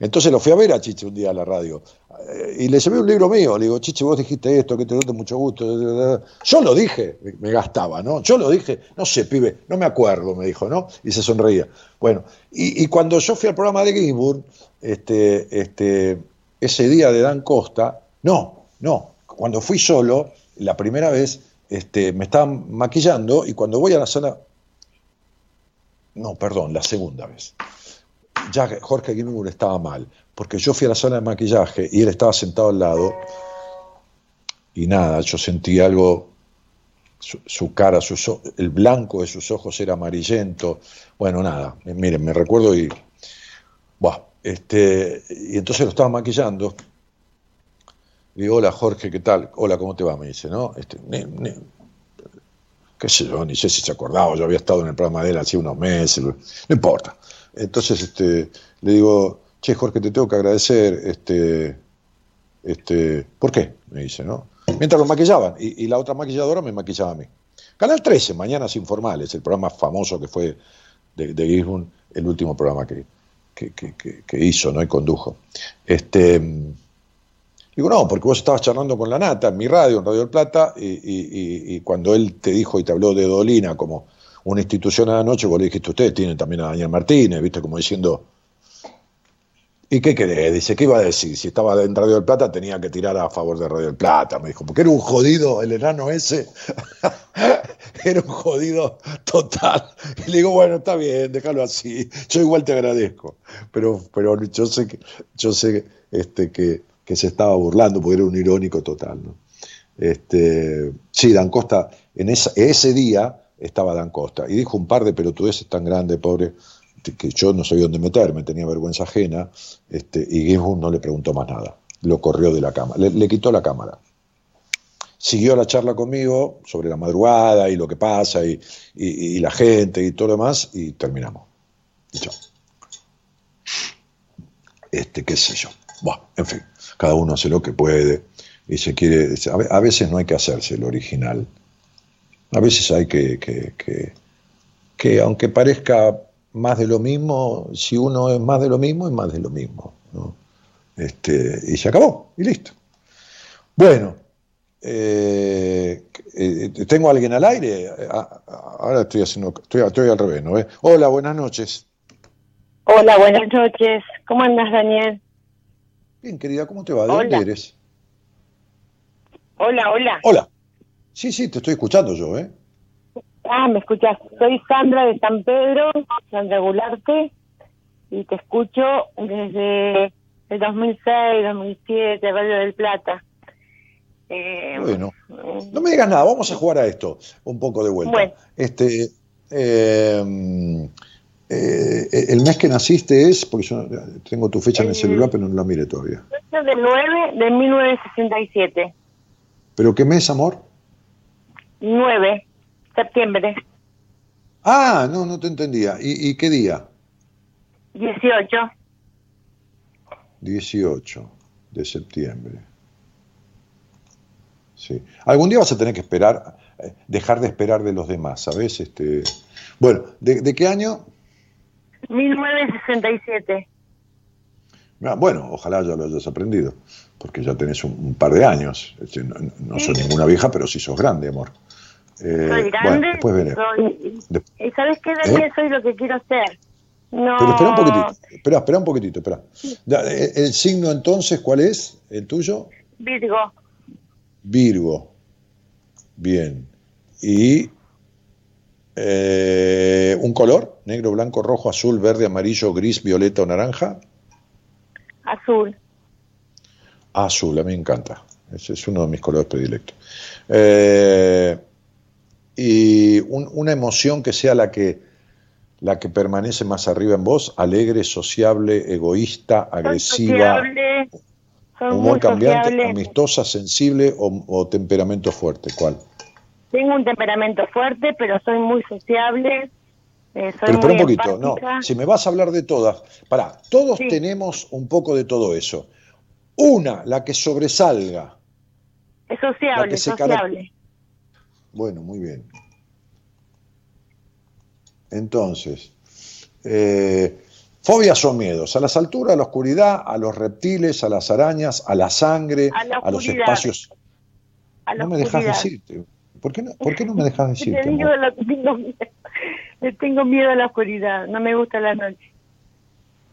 Entonces lo fui a ver a Chiche un día a la radio eh, y le llevé un libro mío. Le digo, Chiche, vos dijiste esto, que te doy mucho gusto. Yo lo dije, me- gastaba, ¿no? Yo lo dije, no sé, pibe, no me acuerdo, me dijo, ¿no? Y se sonreía. Bueno, y, y cuando yo fui al programa de Ginsburg, este, este, ese día de Dan Costa, no, no, cuando fui solo, la primera vez, este, me estaban maquillando y cuando voy a la sala, no, perdón, la segunda vez. Ya Jorge Ginsburg estaba mal, porque yo fui a la sala de maquillaje y él estaba sentado al lado y nada, yo sentí algo, su, cara, el blanco de sus ojos era amarillento, bueno, nada, miren, me recuerdo y, este, y entonces lo estaba maquillando, y digo, hola Jorge, ¿qué tal? Hola, ¿cómo te va? Me dice, ¿no? Este, ne- qué sé yo, ni sé si se acordaba, yo había estado en el programa de él hace unos meses, no importa. Entonces este, le digo, che, Jorge, te tengo que agradecer, este, este, ¿por qué? Me dice, ¿no? Mientras lo maquillaban, y, la otra maquilladora me maquillaba a mí. Canal 13, Mañanas Informales, el programa famoso que fue de, de el último programa que, que, que- que- hizo, ¿no? Y condujo. Este, digo, no, porque vos estabas charlando con la nata en mi radio, en Radio del Plata, y- y- y cuando él te dijo y te habló de Dolina como una institución a la noche, vos le dijiste, ustedes tienen también a Daniel Martínez, ¿viste? Como diciendo, ¿y qué querés? Dice, ¿qué iba a decir? Si estaba en Radio del Plata tenía que tirar a favor de Radio del Plata, me dijo, porque era un jodido, el enano ese, era un jodido total. Y le digo, bueno, está bien, déjalo así, yo igual te agradezco, pero, pero yo sé que, yo sé este, que, que se estaba burlando, porque era un irónico total. Este, sí, Dan Costa, en esa- ese día estaba Dan Costa y dijo un par de pelotudeces tan grandes, pobre, que yo no sabía dónde meterme, tenía vergüenza ajena, este, y Ginsburg no le preguntó más nada, lo corrió de la cámara, le, quitó la cámara. Siguió la charla conmigo sobre la madrugada y lo que pasa y, la gente y todo lo demás y terminamos. Y. Este, qué sé yo. Buah, en fin, cada uno hace lo que puede y se quiere. A ve- a veces no hay que hacerse el original. A veces hay que, que, aunque parezca más de lo mismo, si uno es más de lo mismo, es más de lo mismo. ¿no? Este, y se acabó, y listo. Bueno, eh, eh, ¿tengo a alguien al aire? Ah, ah, Ahora estoy haciendo, estoy, estoy al revés, ¿no? Hola, buenas noches.
Hola, buenas noches. ¿Cómo andas, Daniel?
Bien, querida, ¿cómo te va? ¿De dónde eres?
Hola, hola.
Hola. Sí, sí, te estoy escuchando yo, ¿eh?
Ah, me escuchas. Soy Sandra de San Pedro, Sandra Gularte, y te escucho desde el 2006, 2007, Radio del Plata. Eh,
Bueno, no me digas nada, vamos a jugar a esto un poco de vuelta.
Bueno.
Este, eh, eh, el mes que naciste es, porque yo tengo tu fecha en el celular, pero no la mire todavía.
fecha del 9 de 1967.
¿Pero qué mes, amor?
9, septiembre,
Ah, no, no te entendía. ¿Y, y qué día?
18.
18 de septiembre. Sí. Algún día vas a tener que esperar, eh, dejar de esperar de los demás, ¿sabes? Este, bueno, ¿de, de qué año?
1967.
Ah, Bueno, ojalá ya lo hayas aprendido, porque ya tenés un, un par de años. Este, No, no- sos ninguna vieja, pero sí sos grande, amor. Eh,
soy grande.
Bueno, después veré.
soy-
De-
¿Y sabes qué, Daniel?
¿Eh?
Soy lo que quiero ser. No.
Pero espera un poquitito, espera, espera un poquitito, espera. Ya, eh, El, signo entonces, ¿cuál es? ¿El tuyo?
Virgo.
Virgo. Bien. ¿Y eh, un color? ¿Negro, blanco, rojo, azul, verde, amarillo, gris, violeta o naranja?
Azul.
Azul, a mí me encanta. Ese es uno de mis colores predilectos. Eh, y un- una emoción que sea la que, la que permanece más arriba en vos, alegre, sociable, egoísta, agresiva, humor cambiante, amistosa, sensible o, o temperamento fuerte. ¿Cuál?
Tengo un temperamento fuerte, pero soy muy sociable. eh, soy
Pero espera un poquito, no, si me vas a hablar de todas, pará, todos
Sí.
tenemos un poco de todo eso. Una, la que sobresalga.
Es
la
sociable,
que se
sociable.
Bueno, muy bien. Entonces, eh, fobias o miedos, a las alturas, a la oscuridad, a los reptiles, a las arañas, a la sangre,
A la
a los espacios.
A la
No me dejas decirte. ¿Por qué no, por qué no me dejas
Te
decirte?
digo tengo miedo. Le tengo miedo a la oscuridad. No me gusta la noche.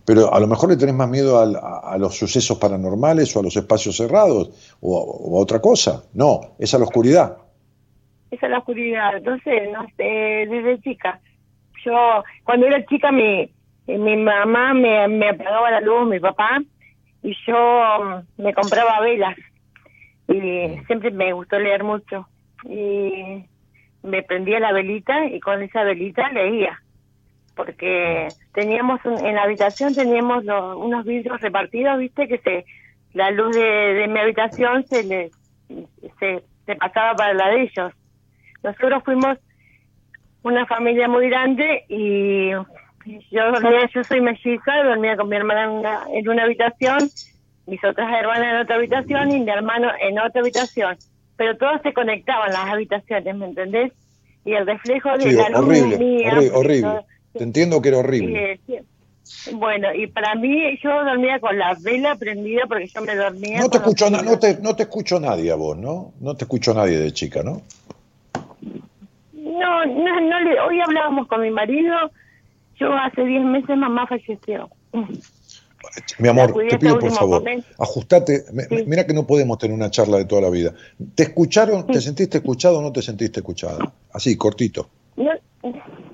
Pero a lo mejor le tenés más miedo a, a los sucesos paranormales o a los espacios cerrados o a otra cosa. No, es a la oscuridad.
Esa es la oscuridad. Entonces, no sé, desde chica. Yo, cuando era chica, mi, mi mamá me, me apagaba la luz, mi papá, y yo mm, me compraba velas. Y siempre me gustó leer mucho. Y me prendía la velita y con esa velita leía. Porque teníamos un- en la habitación teníamos lo- unos vidrios repartidos, viste, que se la luz de, de mi habitación se le se, se pasaba para la de ellos. Nosotros fuimos una familia muy grande y yo dormía, yo soy melliza, dormía con mi hermana en una, en una habitación, mis otras hermanas en otra habitación y mi hermano en otra habitación. Pero todos se conectaban las habitaciones, ¿me entendés? Y el reflejo de
Sí,
la luz
horrible,
mía,
horri-
porque
horrible.
yo-
Te entiendo que era horrible.
Bueno, y para mí yo dormía con la vela prendida porque yo me dormía.
No te escucho, no te, no te escucho nadie a vos, ¿no? No te escucho nadie de chica, ¿no?
No, no, no le, hoy hablábamos con mi marido. Yo hace 10 meses mamá falleció.
Mi amor, te pido por favor,
momento.
ajustate. Me- Mira que no podemos tener una charla de toda la vida. ¿Te escucharon? ¿Te sentiste escuchado o no te sentiste escuchada? Así, cortito.
No,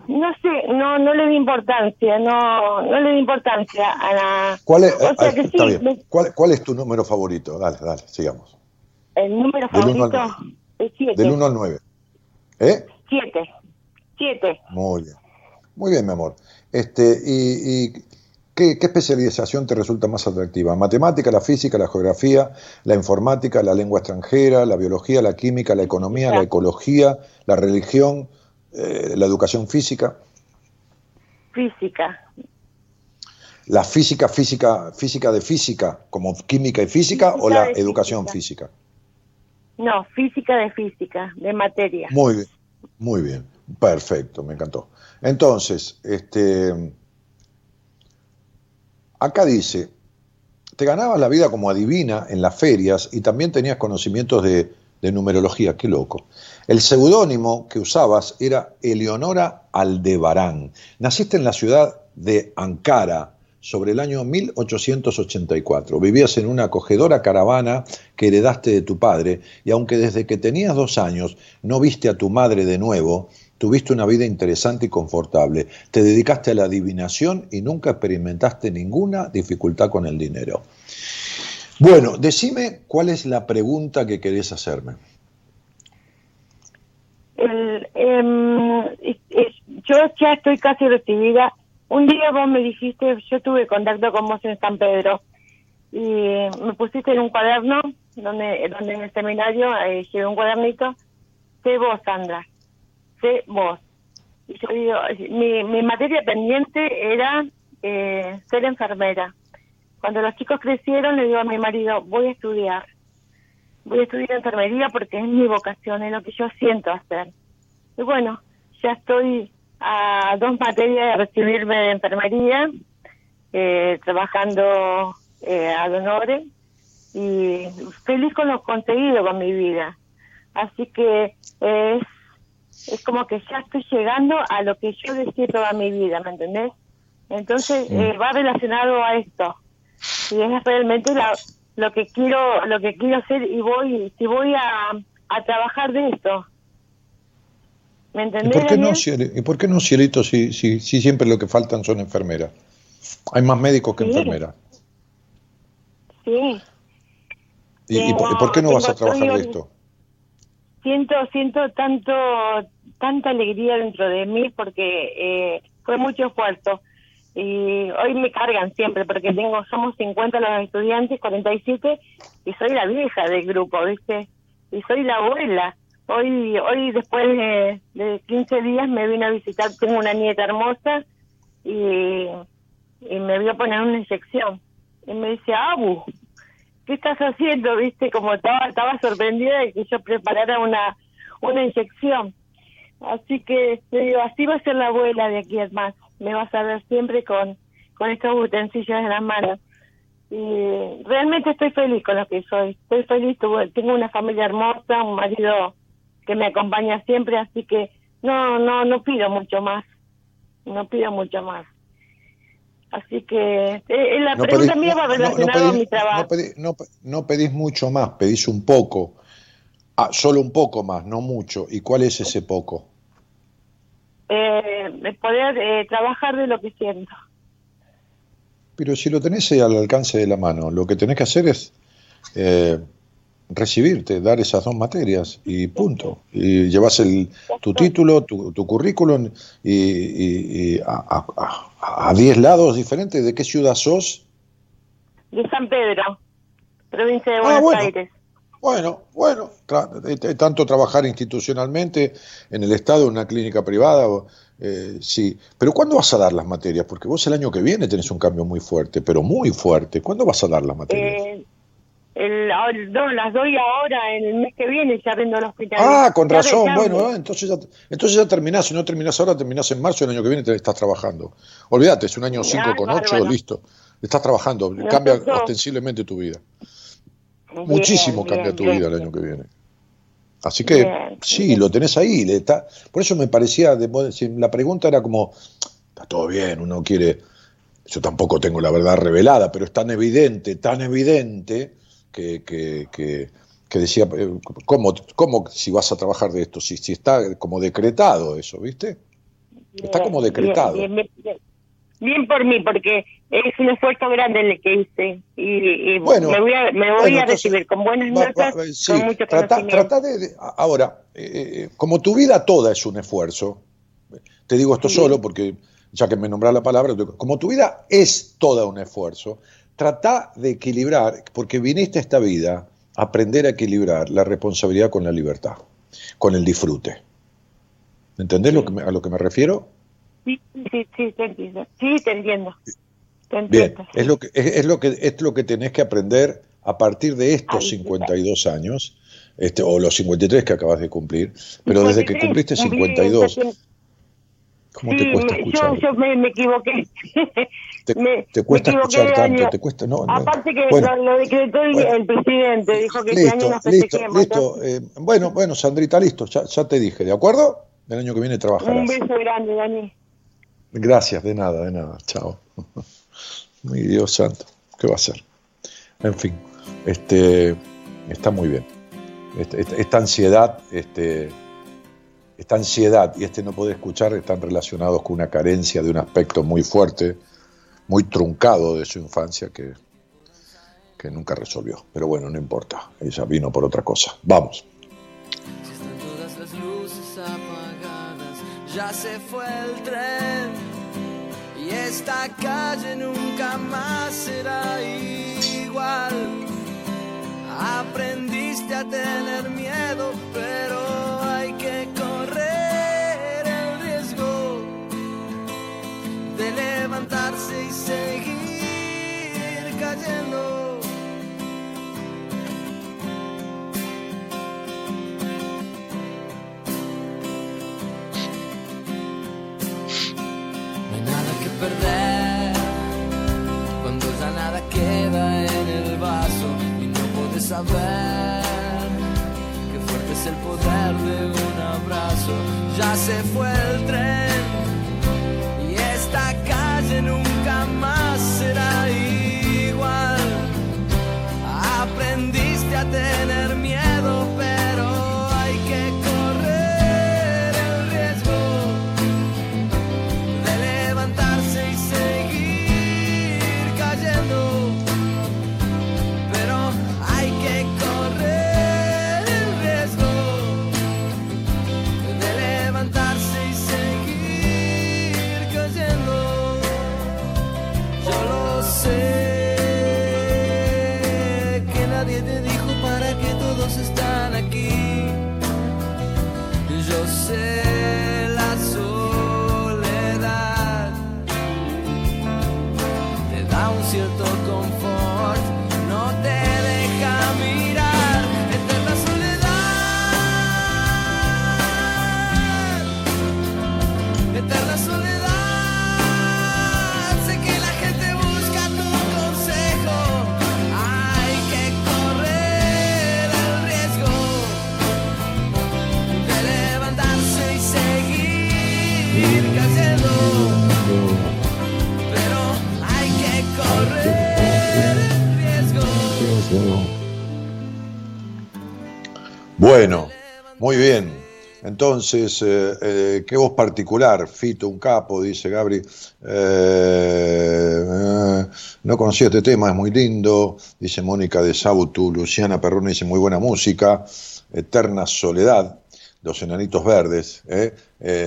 no sé, no, no le di importancia, no, no le di importancia a la.
¿Cuál es,
O sea
ah,
que
está
sí,
bien.
me-
¿Cuál, cuál es tu número favorito? Dale, dale, sigamos.
el número
Del uno al
favorito es 7.
Del 1 al 9. ¿Eh?
7. 7.
Muy bien. Muy bien, mi amor. Este, ¿Y, y qué, qué especialización te resulta más atractiva? ¿Matemática, la física, la geografía, la informática, la lengua extranjera, la biología, la química, la economía, la ecología, la religión, eh, la educación física?
Física.
¿La física, física, física de física, como química y física, o
Física
la educación física?
No, física de física, de materia.
Muy bien, muy bien, perfecto, me encantó. Entonces, este, acá dice, te ganabas la vida como adivina en las ferias y también tenías conocimientos de, de numerología, qué loco. El seudónimo que usabas era Eleonora Aldebarán. Naciste en la ciudad de Ankara sobre el año 1884. Vivías en una acogedora caravana que heredaste de tu padre y aunque desde que tenías dos años no viste a tu madre de nuevo, Tuviste una vida interesante y confortable. Te dedicaste a la adivinación y nunca experimentaste ninguna dificultad con el dinero. Bueno, decime cuál es la pregunta que querés hacerme.
Em, yo ya estoy casi recibida. Un día vos me dijiste, yo tuve contacto con vos en San Pedro y me pusiste en un cuaderno donde, donde en el seminario eh, llevé un cuadernito. Sé vos, Sandra, sé vos. Y yo digo, mi, mi materia pendiente era eh, ser enfermera. Cuando los chicos crecieron, le digo a mi marido, voy a estudiar. Voy a estudiar enfermería porque es mi vocación, es lo que yo siento hacer. Y bueno, ya estoy a dos materias de recibirme de enfermería, eh, trabajando eh, a Donore y feliz con lo conseguido con mi vida. Así que es, es como que ya estoy llegando a lo que yo deseé toda mi vida, ¿me entendés? Entonces eh, va relacionado a esto y es realmente la- lo que quiero lo que quiero hacer y voy si voy a, a trabajar de esto ¿me
¿Y por qué no, ¿y por qué no cielito, si, si, si siempre lo que faltan son enfermeras? Hay más médicos que
Sí.
enfermeras.
sí
¿Y, y por, y por qué no vas a trabajar de esto?
siento siento tanto tanta alegría dentro de mí porque eh, fue mucho esfuerzo y hoy me cargan siempre porque tengo somos 50 los estudiantes 47 y soy la vieja del grupo viste y soy la abuela hoy hoy después de, de 15 días me vino a visitar tengo una nieta hermosa y, me vio poner una inyección y me dice Abu ¿qué estás haciendo? Viste, como estaba, sorprendida de que yo preparara una, una inyección. Así que, te digo, así va a ser la abuela de aquí en más. Me vas a ver siempre con, con estos utensilios en las manos. Y realmente estoy feliz con lo que soy. Estoy feliz, tengo una familia hermosa, un marido que me acompaña siempre, así que no, no, no pido mucho más. No pido mucho más. Así que eh, la
No
pregunta
pedís-
mía va
no- no- no
relacionada a mi trabajo.
pedís- no pedís mucho más, pedís un poco. Ah, solo un poco más, no mucho. ¿Y cuál es ese poco?
eh, poder eh, trabajar de lo que siento.
Pero si lo tenés al alcance de la mano, lo que tenés que hacer es eh, recibirte, dar esas dos materias y punto. Y llevas el, tu título, tu, tu currículum y, y- y a, a- a- a 10 lados diferentes. ¿De qué ciudad sos?
De San Pedro, provincia de
Ah,
Buenos
bueno.
Aires.
Bueno, bueno, eh, eh, tanto trabajar institucionalmente en el Estado, en una clínica privada, o, eh, sí. Pero ¿cuándo vas a dar las materias? Porque vos el año que viene tenés un cambio muy fuerte, pero muy fuerte. ¿Cuándo vas a dar las materias?
Eh, el, no, las doy ahora, en el mes que viene ya vendo el hospital.
Ah, con razón.
ya-
Bueno, eh, entonces, ya, entonces ya terminás. Si no terminás ahora, terminás en marzo. El año que viene te estás trabajando. Olvídate, es un año 5
Ay,
con 8,
bárbaro.
listo. Estás trabajando. Cambia ostensiblemente tu vida.
Bien,
Muchísimo
bien,
cambia tu
bien.
vida el año que viene. Así que sí, lo tenés ahí. le está- por eso me parecía, de la pregunta era como, está todo bien, uno quiere, yo tampoco tengo la verdad revelada, pero es tan evidente, tan evidente que, que, que- que decía, eh, ¿cómo, ¿cómo si vas a trabajar de esto? Si, si está como decretado eso, ¿viste? Está como decretado.
Bien, bien, bien. Bien por mí, porque es un esfuerzo grande el que hice. Y, y
Bueno,
me voy a, me voy
bueno,
a
entonces,
recibir con buenas notas,
va- sí,
con mucho
trata, de, de- ahora, eh, eh, como tu vida toda es un esfuerzo, te digo esto solo porque ya que me nombras la palabra, como tu vida es toda un esfuerzo, trata de equilibrar, porque viniste a esta vida a aprender a equilibrar la responsabilidad con la libertad, con el disfrute. ¿Entendés lo que me- a lo que me refiero?
Sí, sí, sí, te entiendo. Sí, te entiendo. Te
Bien, es lo que es, es lo que es lo que tenés que aprender a partir de estos
Ay,
52 años, este, o los 53 que acabas de cumplir, pero desde que
53,
cumpliste
cumplí
52,
recién-
¿cómo
sí,
te cuesta escuchar?
yo, yo me, me equivoqué.
Te,
me-
te cuesta
me
escuchar tanto,
año.
te cuesta, no, no.
Aparte que
Bueno,
lo, lo decretó el,
bueno.
el presidente, dijo que este
listo,
año nos
listo, listo. eh, bueno, bueno, Sandrita, listo, ya, ya te dije, ¿de acuerdo? El año que viene
Un
trabajarás.
beso grande, Dani.
Gracias, de nada, de nada, chao. Mi Dios santo, ¿qué va a ser? En fin, este, está muy bien. Este- esta, esta ansiedad este, esta ansiedad y este no poder escuchar están relacionados con una carencia de un aspecto muy fuerte, muy truncado de su infancia que, que nunca resolvió. Pero bueno, no importa, ella vino por otra cosa. Vamos.
Están todas las luces apagadas, ya se fue el tren y esta calle nunca más será igual. Aprendiste a tener miedo, pero levantarse y seguir cayendo. No hay nada que perder cuando ya nada queda en el vaso y no puedes saber qué fuerte es el poder de un abrazo. Ya se fue el tren Aprendiste a tener
muy bien. Entonces, eh, eh, ¿qué voz particular? Fito, un capo, dice Gabri. Eh, no conocía este tema, es muy lindo. Dice Mónica de Sautu. Luciana Perrone dice muy buena música. Eterna Soledad. Los Enanitos Verdes.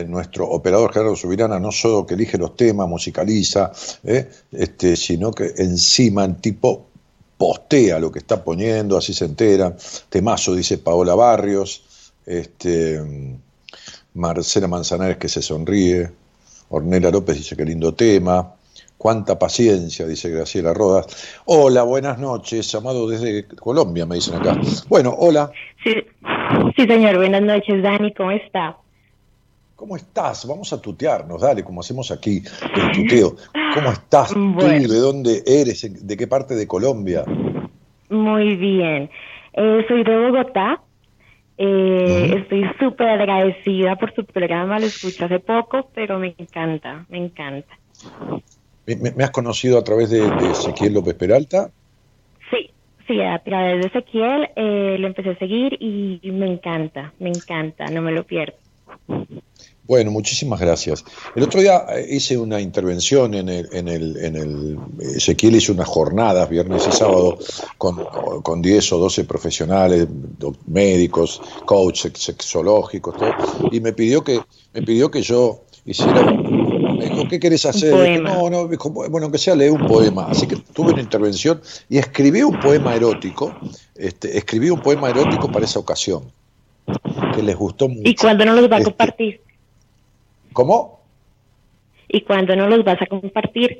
nuestro operador Gerardo Subirana no solo que elige los temas, musicaliza, este, sino que encima el tipo postea lo que está poniendo, así se entera. Temazo, dice Paola Barrios. Este, Marcela Manzanares que se sonríe. Ornella López dice que lindo tema. Cuánta paciencia, dice Graciela Rodas. Hola, buenas noches. Llamado desde Colombia, me dicen acá. Bueno, hola.
Sí, sí, señor. Buenas noches, Dani. ¿Cómo está?
¿Cómo estás? Vamos a tutearnos, dale, como hacemos aquí, el tuteo. ¿Cómo estás
Bueno.
tú? ¿De dónde eres? ¿De qué parte de Colombia?
Muy bien. Eh, soy de Bogotá. Eh, Estoy súper agradecida por su programa. Lo escuché hace poco, pero me encanta, me encanta.
¿Me, me- me has conocido a través de, de Ezequiel López Peralta?
Sí, sí, a través de Ezequiel eh, lo empecé a seguir y me encanta, me encanta, no me lo pierdo.
Bueno, muchísimas gracias. El otro día eh, hice una intervención en el, en el, en el Ezequiel hizo unas jornadas, viernes y sábado, con, con 10 o 12 profesionales, médicos, coaches sexológicos, todo, y me pidió que, me pidió que yo hiciera, me dijo, ¿qué querés hacer?
poema.
No, no, me dijo, bueno, aunque sea leer un poema. Así que tuve una intervención y escribí un poema erótico, este, escribí un poema erótico para esa ocasión, que les gustó mucho.
¿Y cuándo nos los va a
Este,
compartir?
¿Cómo?
¿Y cuándo nos los vas a compartir?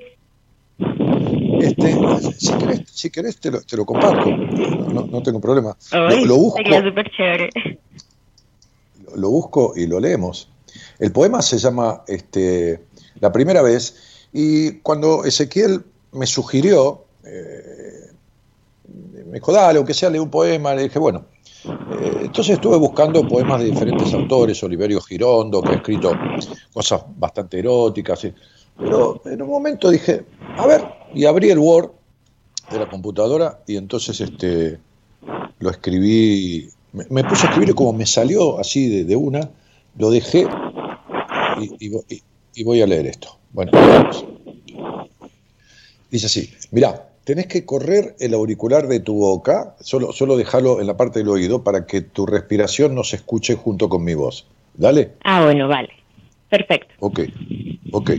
Este, si querés, si querés te, lo, te lo comparto, no, no tengo problema.
Ay,
Lo, lo busco,
sería súper chévere.
lo busco y lo leemos. El poema se llama este, La primera vez y cuando Ezequiel me sugirió, eh, me dijo, dale, aunque sea lee un poema, le dije, bueno. Eh, entonces estuve buscando poemas de diferentes autores, Oliverio Girondo, que ha escrito cosas bastante eróticas, pero en un momento dije, a ver, y abrí el Word de la computadora y entonces este, lo escribí, me, puse a escribir como me salió así de, una, lo dejé y, y vo- y- y voy a leer esto. Bueno, dice así, mirá, tenés que correr el auricular de tu boca, solo, solo dejarlo en la parte del oído para que tu respiración no se escuche junto con mi voz. Dale.
Ah, bueno, vale. Perfecto.
Ok, ok.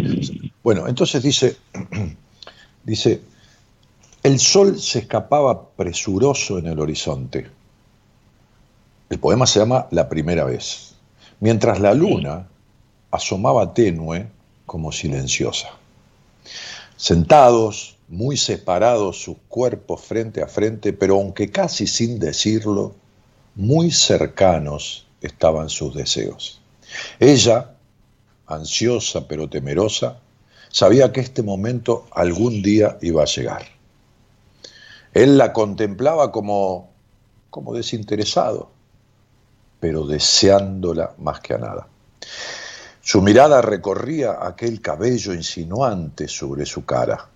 Bueno, entonces dice, dice, el sol se escapaba presuroso en el horizonte. El poema se llama La primera vez, mientras la luna asomaba tenue como silenciosa. Sentados, muy separados sus cuerpos frente a frente, pero aunque casi sin decirlo, muy cercanos estaban sus deseos. Ella, ansiosa pero temerosa, sabía que este momento algún día iba a llegar. Él la contemplaba como, como desinteresado, pero deseándola más que a nada. Su mirada recorría aquel cabello insinuante sobre su cara,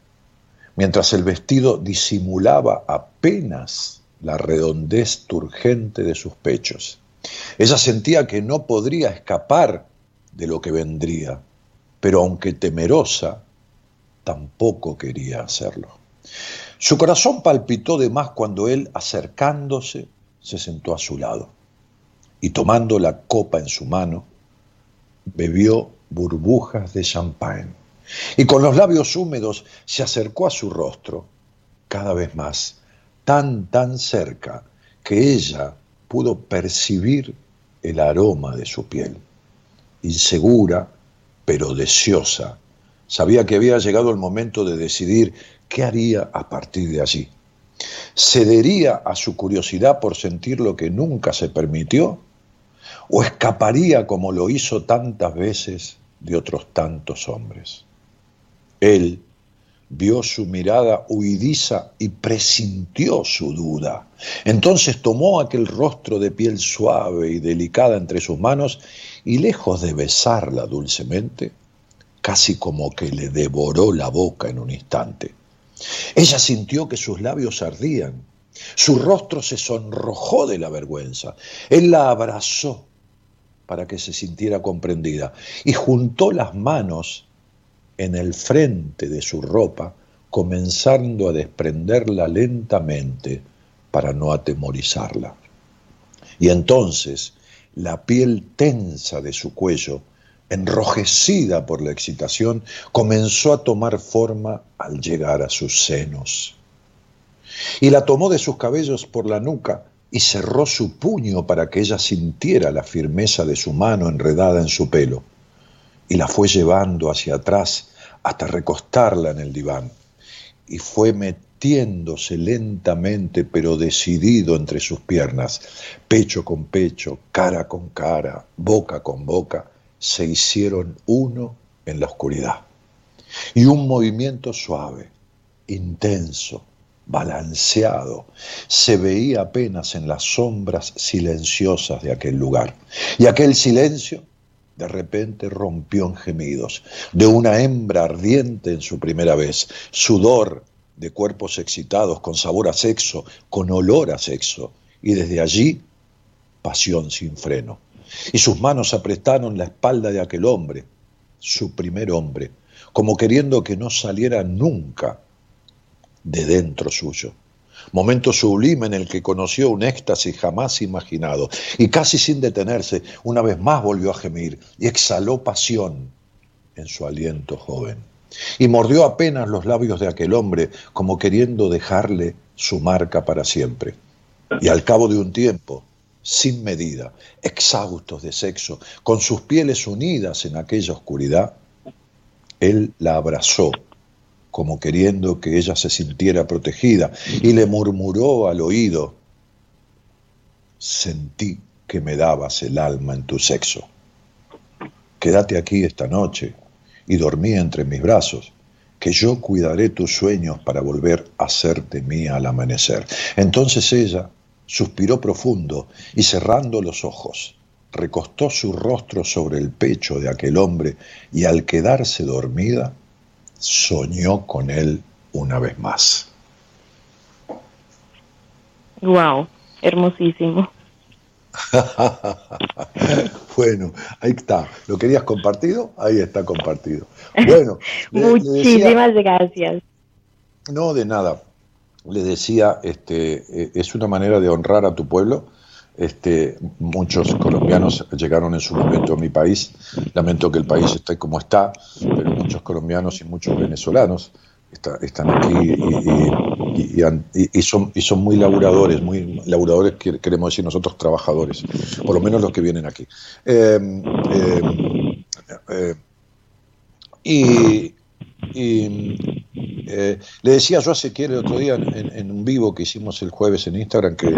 mientras el vestido disimulaba apenas la redondez turgente de sus pechos. Ella sentía que no podría escapar de lo que vendría, pero aunque temerosa, tampoco quería hacerlo. Su corazón palpitó de más cuando él, acercándose, se sentó a su lado y tomando la copa en su mano, bebió burbujas de champán y con los labios húmedos se acercó a su rostro cada vez más, tan, tan cerca que ella pudo percibir el aroma de su piel. Insegura, pero deseosa, sabía que había llegado el momento de decidir qué haría a partir de allí. ¿Cedería a su curiosidad por sentir lo que nunca se permitió? ¿O escaparía como lo hizo tantas veces de otros tantos hombres? Él vio su mirada huidiza y presintió su duda. Entonces tomó aquel rostro de piel suave y delicada entre sus manos y lejos de besarla dulcemente, casi como que le devoró la boca en un instante. Ella sintió que sus labios ardían, su rostro se sonrojó de la vergüenza. Él la abrazó para que se sintiera comprendida y juntó las manos en el frente de su ropa, comenzando a desprenderla lentamente para no atemorizarla. Y entonces la piel tensa de su cuello, enrojecida por la excitación, comenzó a tomar forma al llegar a sus senos. Y la tomó de sus cabellos por la nuca y cerró su puño para que ella sintiera la firmeza de su mano enredada en su pelo y la fue llevando hacia atrás hasta recostarla en el diván. Y fue metiéndose lentamente pero decidido entre sus piernas, pecho con pecho, cara con cara, boca con boca, se hicieron uno en la oscuridad. Y un movimiento suave, intenso, balanceado, se veía apenas en las sombras silenciosas de aquel lugar. Y aquel silencio de repente rompió en gemidos de una hembra ardiente en su primera vez, sudor de cuerpos excitados, con sabor a sexo, con olor a sexo, y desde allí pasión sin freno. Y sus manos apretaron la espalda de aquel hombre, su primer hombre, como queriendo que no saliera nunca de dentro suyo. Momento sublime en el que conoció un éxtasis jamás imaginado y casi sin detenerse, una vez más volvió a gemir y exhaló pasión en su aliento joven. Y mordió apenas los labios de aquel hombre como queriendo dejarle su marca para siempre. Y al cabo de un tiempo, sin medida, exhaustos de sexo, con sus pieles unidas en aquella oscuridad, él la abrazó como queriendo que ella se sintiera protegida, y le murmuró al oído, sentí que me dabas el alma en tu sexo. Quédate aquí esta noche y dormí entre mis brazos, que yo cuidaré tus sueños para volver a hacerte mía al amanecer. Entonces ella suspiró profundo y cerrando los ojos, recostó su rostro sobre el pecho de aquel hombre y al quedarse dormida, soñó con él una vez más.
Wow, hermosísimo.
bueno, ahí está. ¿Lo querías compartido? Ahí está compartido. Bueno, le- le decía-
Muchísimas gracias.
no, de nada. Le decía, este, eh, es una manera de honrar a tu pueblo. Este, muchos colombianos llegaron en su momento a mi país. Lamento que el país esté como está, pero muchos colombianos y muchos venezolanos está- están aquí y, son, muy laburadores, muy laburadores, que- queremos decir nosotros trabajadores, por lo menos los que vienen aquí. Eh, eh, eh, y, eh, le decía yo a Ezequiel el otro día en- en un vivo que hicimos el jueves en Instagram que,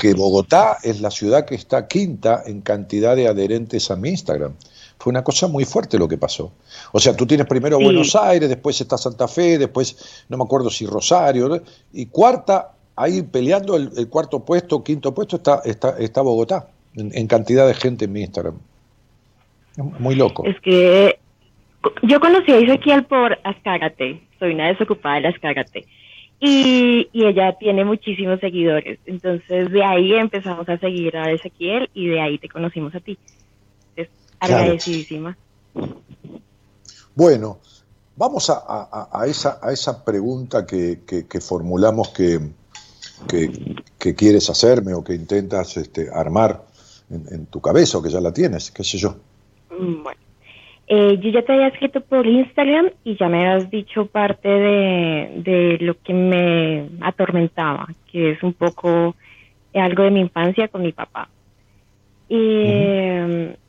que Bogotá es la ciudad que está quinta en cantidad de adherentes a mi Instagram. Fue una cosa muy fuerte lo que pasó. O sea, tú tienes primero
Sí.
Buenos Aires, después está Santa Fe, después no me acuerdo si Rosario, ¿no? y cuarta, ahí peleando el, el cuarto puesto, quinto puesto, está, está, está Bogotá, en, en cantidad de gente en mi Instagram. Muy loco.
Es que yo conocí a Ezequiel por Ascárate, soy una desocupada de Ascárate. Y, y ella tiene muchísimos seguidores. Entonces de ahí empezamos a seguir a Ezequiel y de ahí te conocimos a ti.
Claro.
agradecidísima.
Bueno, vamos a, a- a esa, a esa pregunta que, que- que formulamos que, quieres hacerme o que intentas este, armar en, en tu cabeza o que ya la tienes, qué sé yo.
Mm, Bueno, eh, yo ya te había escrito por Instagram y ya me has dicho parte de, de lo que me atormentaba, que es un poco algo de mi infancia con mi papá. Y,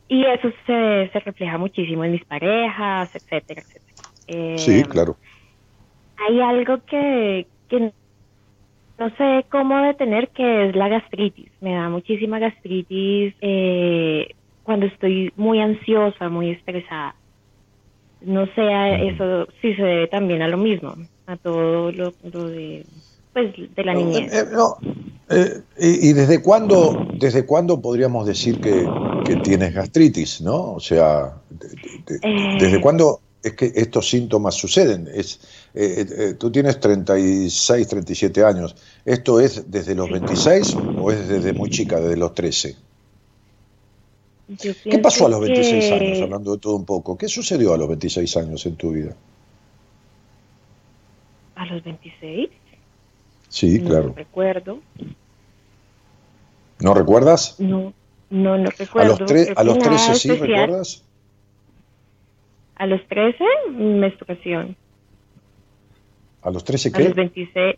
y eso se, se refleja muchísimo en mis parejas, etcétera, etcétera. Eh,
Sí, claro.
Hay algo que, que no sé cómo detener, que es la gastritis. Me da muchísima gastritis eh, cuando estoy muy ansiosa, muy estresada. No sé, eso sí se debe también a lo mismo, a todo lo, lo de, pues, de la niñez.
Eh, no, eh, y, y desde cuándo, desde cuándo podríamos decir que, que tienes gastritis, no? O sea, de- de- de-
Eh.
¿desde cuándo es que estos síntomas suceden? Es, eh, eh, tú tienes 36, 37 años. ¿Esto es desde los 26 o es desde muy chica, desde los 13?
Yo
¿Qué pasó a los
pienso
26
que-
años, hablando de todo un poco? ¿Qué sucedió a los 26 años en tu vida?
¿A los 26?
Sí,
no
claro.
recuerdo.
¿No recuerdas?
No, no, no
A
recuerdo.
los, tre- a los
nada
13 sí,
especial.
¿recuerdas?
A los 13, menstruación.
¿A los 13
A
qué?
los 26,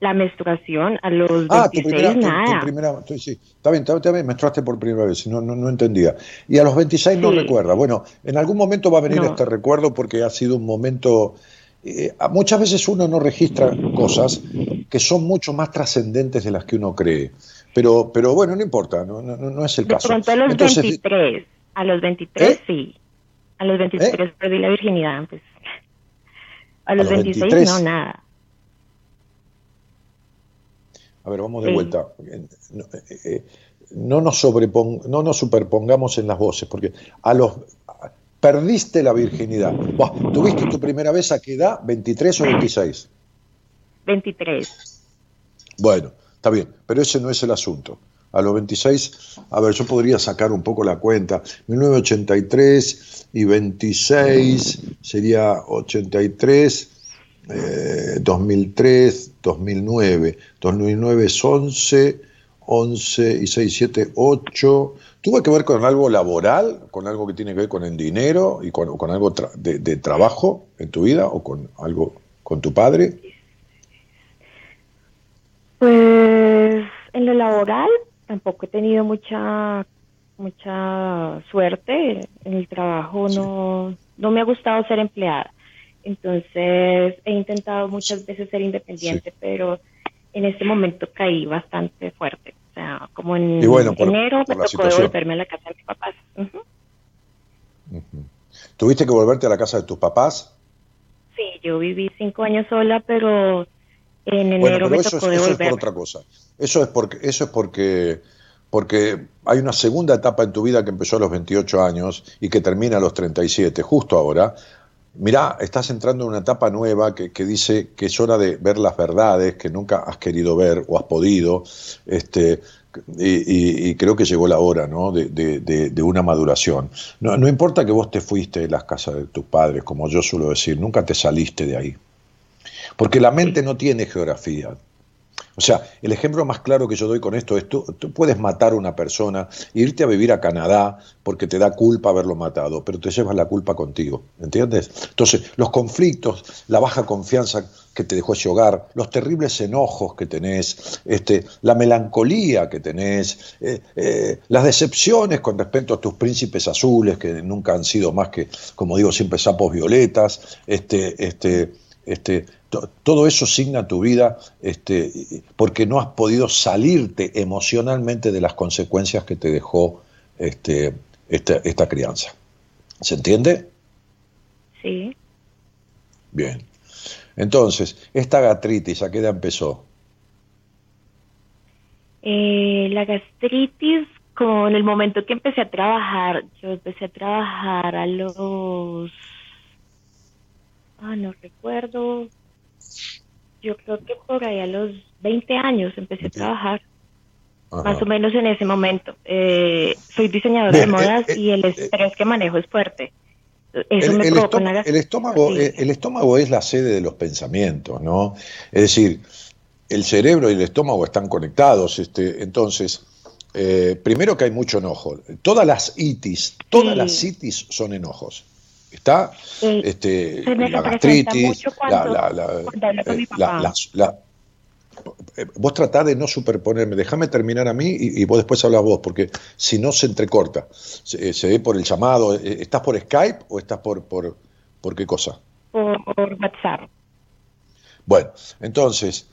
la menstruación. A los 26,
Ah, tu primera, tu- tu
nada.
primera- tu- sí, está bien, está, bien, menstruaste por primera vez, no, no, no entendía. Y a los 26 no recuerda. Bueno, en algún momento va a venir
No.
este recuerdo porque ha sido un momento... eh, a- muchas veces uno no registra cosas que son mucho más trascendentes de las que uno cree. Pero, pero bueno, no importa, no, no, no es el
De
caso.
pronto a los
Entonces,
23. A los 23,
¿Eh?
sí. A los 23 perdí la virginidad. Pues. A los,
los
26,
23.
no, nada.
A ver, vamos de
Sí.
vuelta. Eh, No, eh, eh, no nos sobrepon- no nos superpongamos en las voces, porque a los perdiste la virginidad. Buah, ¿Tuviste tu primera vez a qué edad? ¿23 o 26?
23.
Bueno, está bien, pero ese no es el asunto. A los 26, a ver, yo podría sacar un poco la cuenta. 1983 y 26 sería 83, eh, 2003, 2009. 2009 es 11, 11 y 6, 7, 8. ¿Tuvo que ver con algo laboral, con algo que tiene que ver con el dinero y con, con algo tra- de, de trabajo en tu vida o con algo con tu padre?
Pues en lo laboral tampoco he tenido mucha mucha suerte. En el trabajo no no me ha gustado ser empleada. Entonces he intentado muchas veces ser independiente pero en este momento caí bastante fuerte. O sea como en
bueno, por-
enero
por
me tocó
situación.
devolverme a la casa de mis papás.
¿Tuviste que volverte a la casa de tus papás?
sí yo viví cinco años sola pero en enero
Bueno, pero
me
eso es, eso por otra cosa. Eso es porque, eso es porque, porque hay una segunda etapa en tu vida que empezó a los 28 años y que termina a los 37, justo ahora. Mirá, estás entrando en una etapa nueva que, que dice que es hora de ver las verdades que nunca has querido ver o has podido, este, y, y- y creo que llegó la hora ¿no? de, de- de- de una maduración. No, no importa que vos te fuiste de las casas de tus padres, como yo suelo decir, nunca te saliste de ahí. Porque la mente no tiene geografía. O sea, el ejemplo más claro que yo doy con esto es, tú, tú puedes matar a una persona, e irte a vivir a Canadá porque te da culpa haberlo matado, pero te llevas la culpa contigo, ¿entiendes? Entonces, los conflictos, la baja confianza que te dejó ese hogar, los terribles enojos que tenés, este, la melancolía que tenés, eh, eh, las decepciones con respecto a tus príncipes azules, que nunca han sido más que, como digo, siempre sapos violetas, este, este, este, to- todo eso signa tu vida este, porque no has podido salirte emocionalmente de las consecuencias que te dejó este, esta, esta crianza. ¿Se entiende?
Sí.
Bien. Entonces, esta gastritis, ¿a qué edad empezó?
Eh, la gastritis, con el momento que empecé a trabajar, yo empecé a trabajar a los... Ah, no recuerdo. Yo creo que por ahí a los 20 años empecé a trabajar,
Ajá.
más o menos en ese momento. Eh, soy diseñadora
Bien,
de modas
eh, eh,
y el estrés que manejo es fuerte. Eso
el,
me
el estómago,
una
el estómago, eh, el estómago es la sede de los pensamientos, ¿no? Es decir, el cerebro y el estómago están conectados. Este, entonces, eh, primero que hay mucho enojo. Todas las itis, todas
Sí.
las itis son enojos. ¿Está?
Eh,
Este, la gastritis, la,
cuando-
la- eh, la- eh, vos tratá de no superponerme, déjame terminar a mí y, y vos después hablas vos, porque si no se entrecorta, se, eh, se ve por el llamado, ¿estás por Skype o estás por, por, por qué cosa?
por, por WhatsApp.
Bueno, entonces,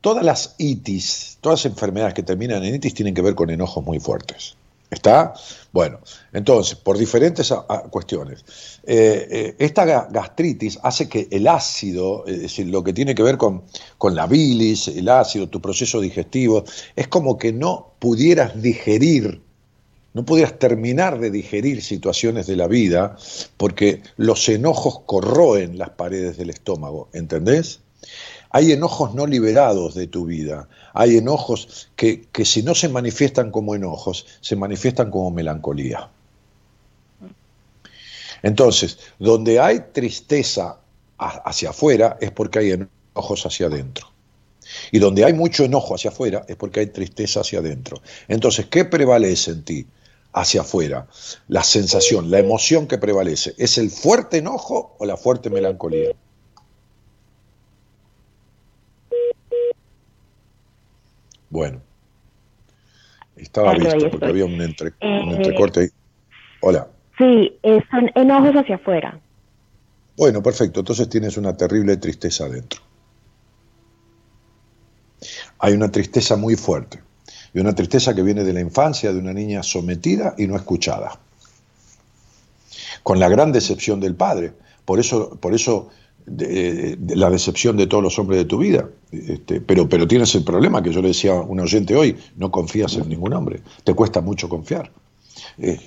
todas las itis, todas las enfermedades que terminan en itis tienen que ver con enojos muy fuertes. ¿Está? Bueno, entonces, por diferentes a- a cuestiones. Eh, eh, esta ga- gastritis hace que el ácido, es decir, lo que tiene que ver con, con la bilis, el ácido, tu proceso digestivo, es como que no pudieras digerir, no pudieras terminar de digerir situaciones de la vida, porque los enojos corroen las paredes del estómago, ¿entendés? Hay enojos no liberados de tu vida, hay enojos que, que si no se manifiestan como enojos, se manifiestan como melancolía. Entonces, donde hay tristeza hacia afuera es porque hay enojos hacia adentro. Y donde hay mucho enojo hacia afuera es porque hay tristeza hacia adentro. Entonces, ¿qué prevalece en ti hacia afuera? La sensación, la emoción que prevalece, ¿es el fuerte enojo o la fuerte melancolía? Bueno, estaba listo porque había un, entre- un
Eh,
entrecorte ahí. Hola.
Sí, eh, son enojos hacia afuera.
Bueno, perfecto. Entonces tienes una terrible tristeza adentro. Hay una tristeza muy fuerte. Y una tristeza que viene de la infancia de una niña sometida y no escuchada. Con la gran decepción del padre. Por eso, por eso la decepción de todos los hombres de tu vida. Este, pero, pero tienes el problema que yo le decía a un oyente hoy, no confías en ningún hombre. Te cuesta mucho confiar. Eh,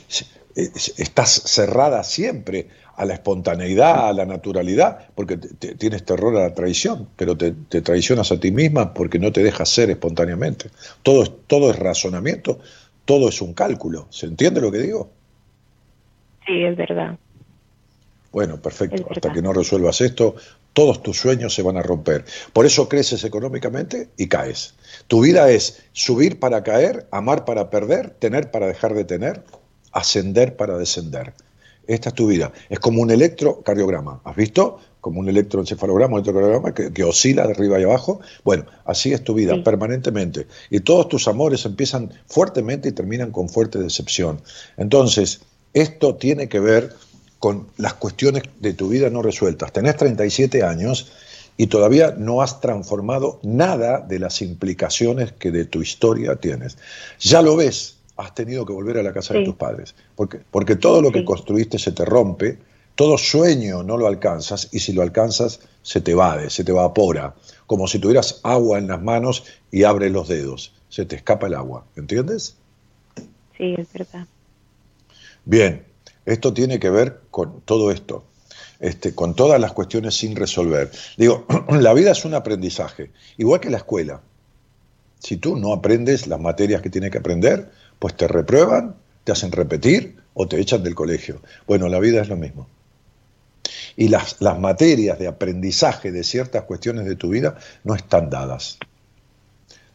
estás cerrada siempre a la espontaneidad, a la naturalidad, porque te- tienes terror a la traición, pero te, traicionas a ti misma porque no te dejas ser espontáneamente. Todo todo es razonamiento, todo es un cálculo. ¿Se entiende lo que digo?
Sí, es verdad.
Bueno, perfecto. Hasta que no resuelvas esto, todos tus sueños se van a romper. Por eso creces económicamente y caes. Tu vida es subir para caer, amar para perder, tener para dejar de tener, ascender para descender. Esta es tu vida. Es como un electrocardiograma. ¿Has visto? Como un electroencefalograma, un electrocardiograma que, que oscila de arriba y abajo. Bueno, así es tu vida, permanentemente. Y todos tus amores empiezan fuertemente y terminan con fuerte decepción. Entonces, esto tiene que ver con las cuestiones de tu vida no resueltas. Tenés 37 años y todavía no has transformado nada de las implicaciones que de tu historia tienes. Ya lo ves, has tenido que volver a la casa de tus padres, porque, porque todo lo que construiste se te rompe, todo sueño no lo alcanzas y si lo alcanzas se te evade, se te evapora, como si tuvieras agua en las manos y abres los dedos, se te escapa el agua, ¿entiendes?
Sí, es verdad.
Bien, esto tiene que ver con todo esto, este, con todas las cuestiones sin resolver. Digo, la vida es un aprendizaje, igual que la escuela. Si tú no aprendes las materias que tienes que aprender, pues te reprueban, te hacen repetir o te echan del colegio. Bueno, la vida es lo mismo. Y las, las materias de aprendizaje de ciertas cuestiones de tu vida no están dadas.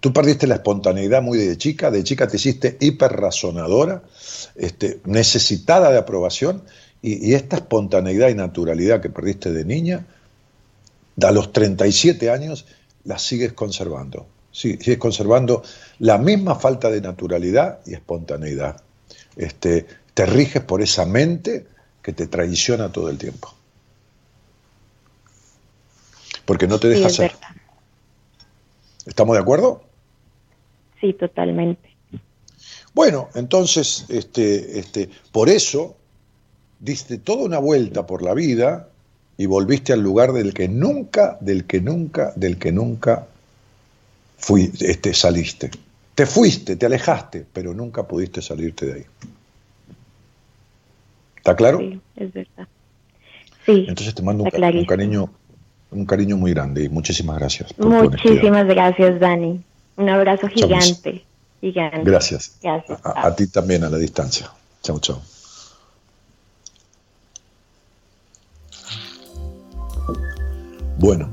Tú perdiste la espontaneidad muy de chica, de chica te hiciste hiperrazonadora, este, necesitada de aprobación, y, y esta espontaneidad y naturalidad que perdiste de niña, a los 37 años la sigues conservando. Sí, sigues conservando la misma falta de naturalidad y espontaneidad. Este, te riges por esa mente que te traiciona todo el tiempo. Porque no te
Sí,
deja
es
ser.
verdad.
¿Estamos de acuerdo?
Sí, totalmente.
Bueno, entonces, este, este, por eso diste toda una vuelta por la vida y volviste al lugar del que nunca, del que nunca, del que nunca fui, este, saliste. Te fuiste, te alejaste, pero nunca pudiste salirte de ahí. ¿Está claro?
Sí, es verdad. Sí,
Entonces te mando un, un cariño, un cariño muy grande y muchísimas gracias.
Muchísimas gracias, Dani. Un abrazo
Chau,
gigante. Gigante.
Gracias.
Gracias.
A, a ti también a la distancia. Chao, chao. Bueno.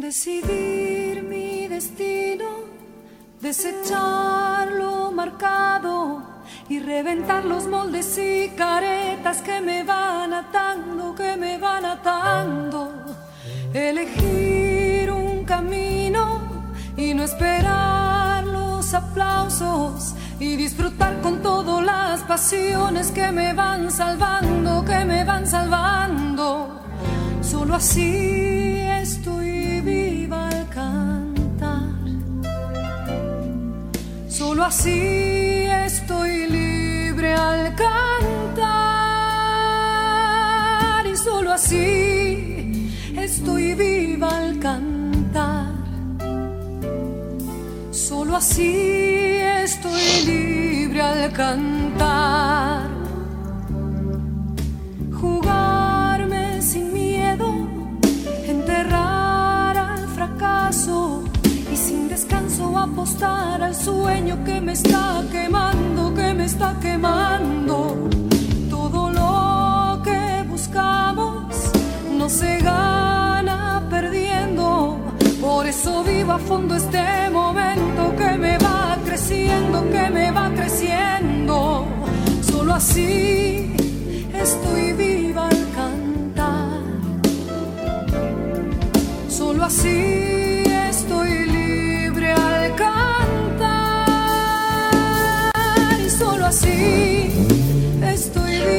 Decidir mi destino, desechar y reventar los moldes y caretas que me van atando, que me van atando. Elegir un camino y no esperar los aplausos y disfrutar con todas las pasiones que me van salvando, que me van salvando. Solo así Solo así estoy libre al cantar. Y solo así estoy viva al cantar. Solo así estoy libre al cantar. Jugarme sin miedo, enterrar al fracaso descanso apostar al sueño que me está quemando, que me está quemando. Todo lo que buscamos no se gana perdiendo. Por eso vivo a fondo este momento que me va creciendo, que me va creciendo. Solo así estoy viva al cantar. Solo así estoy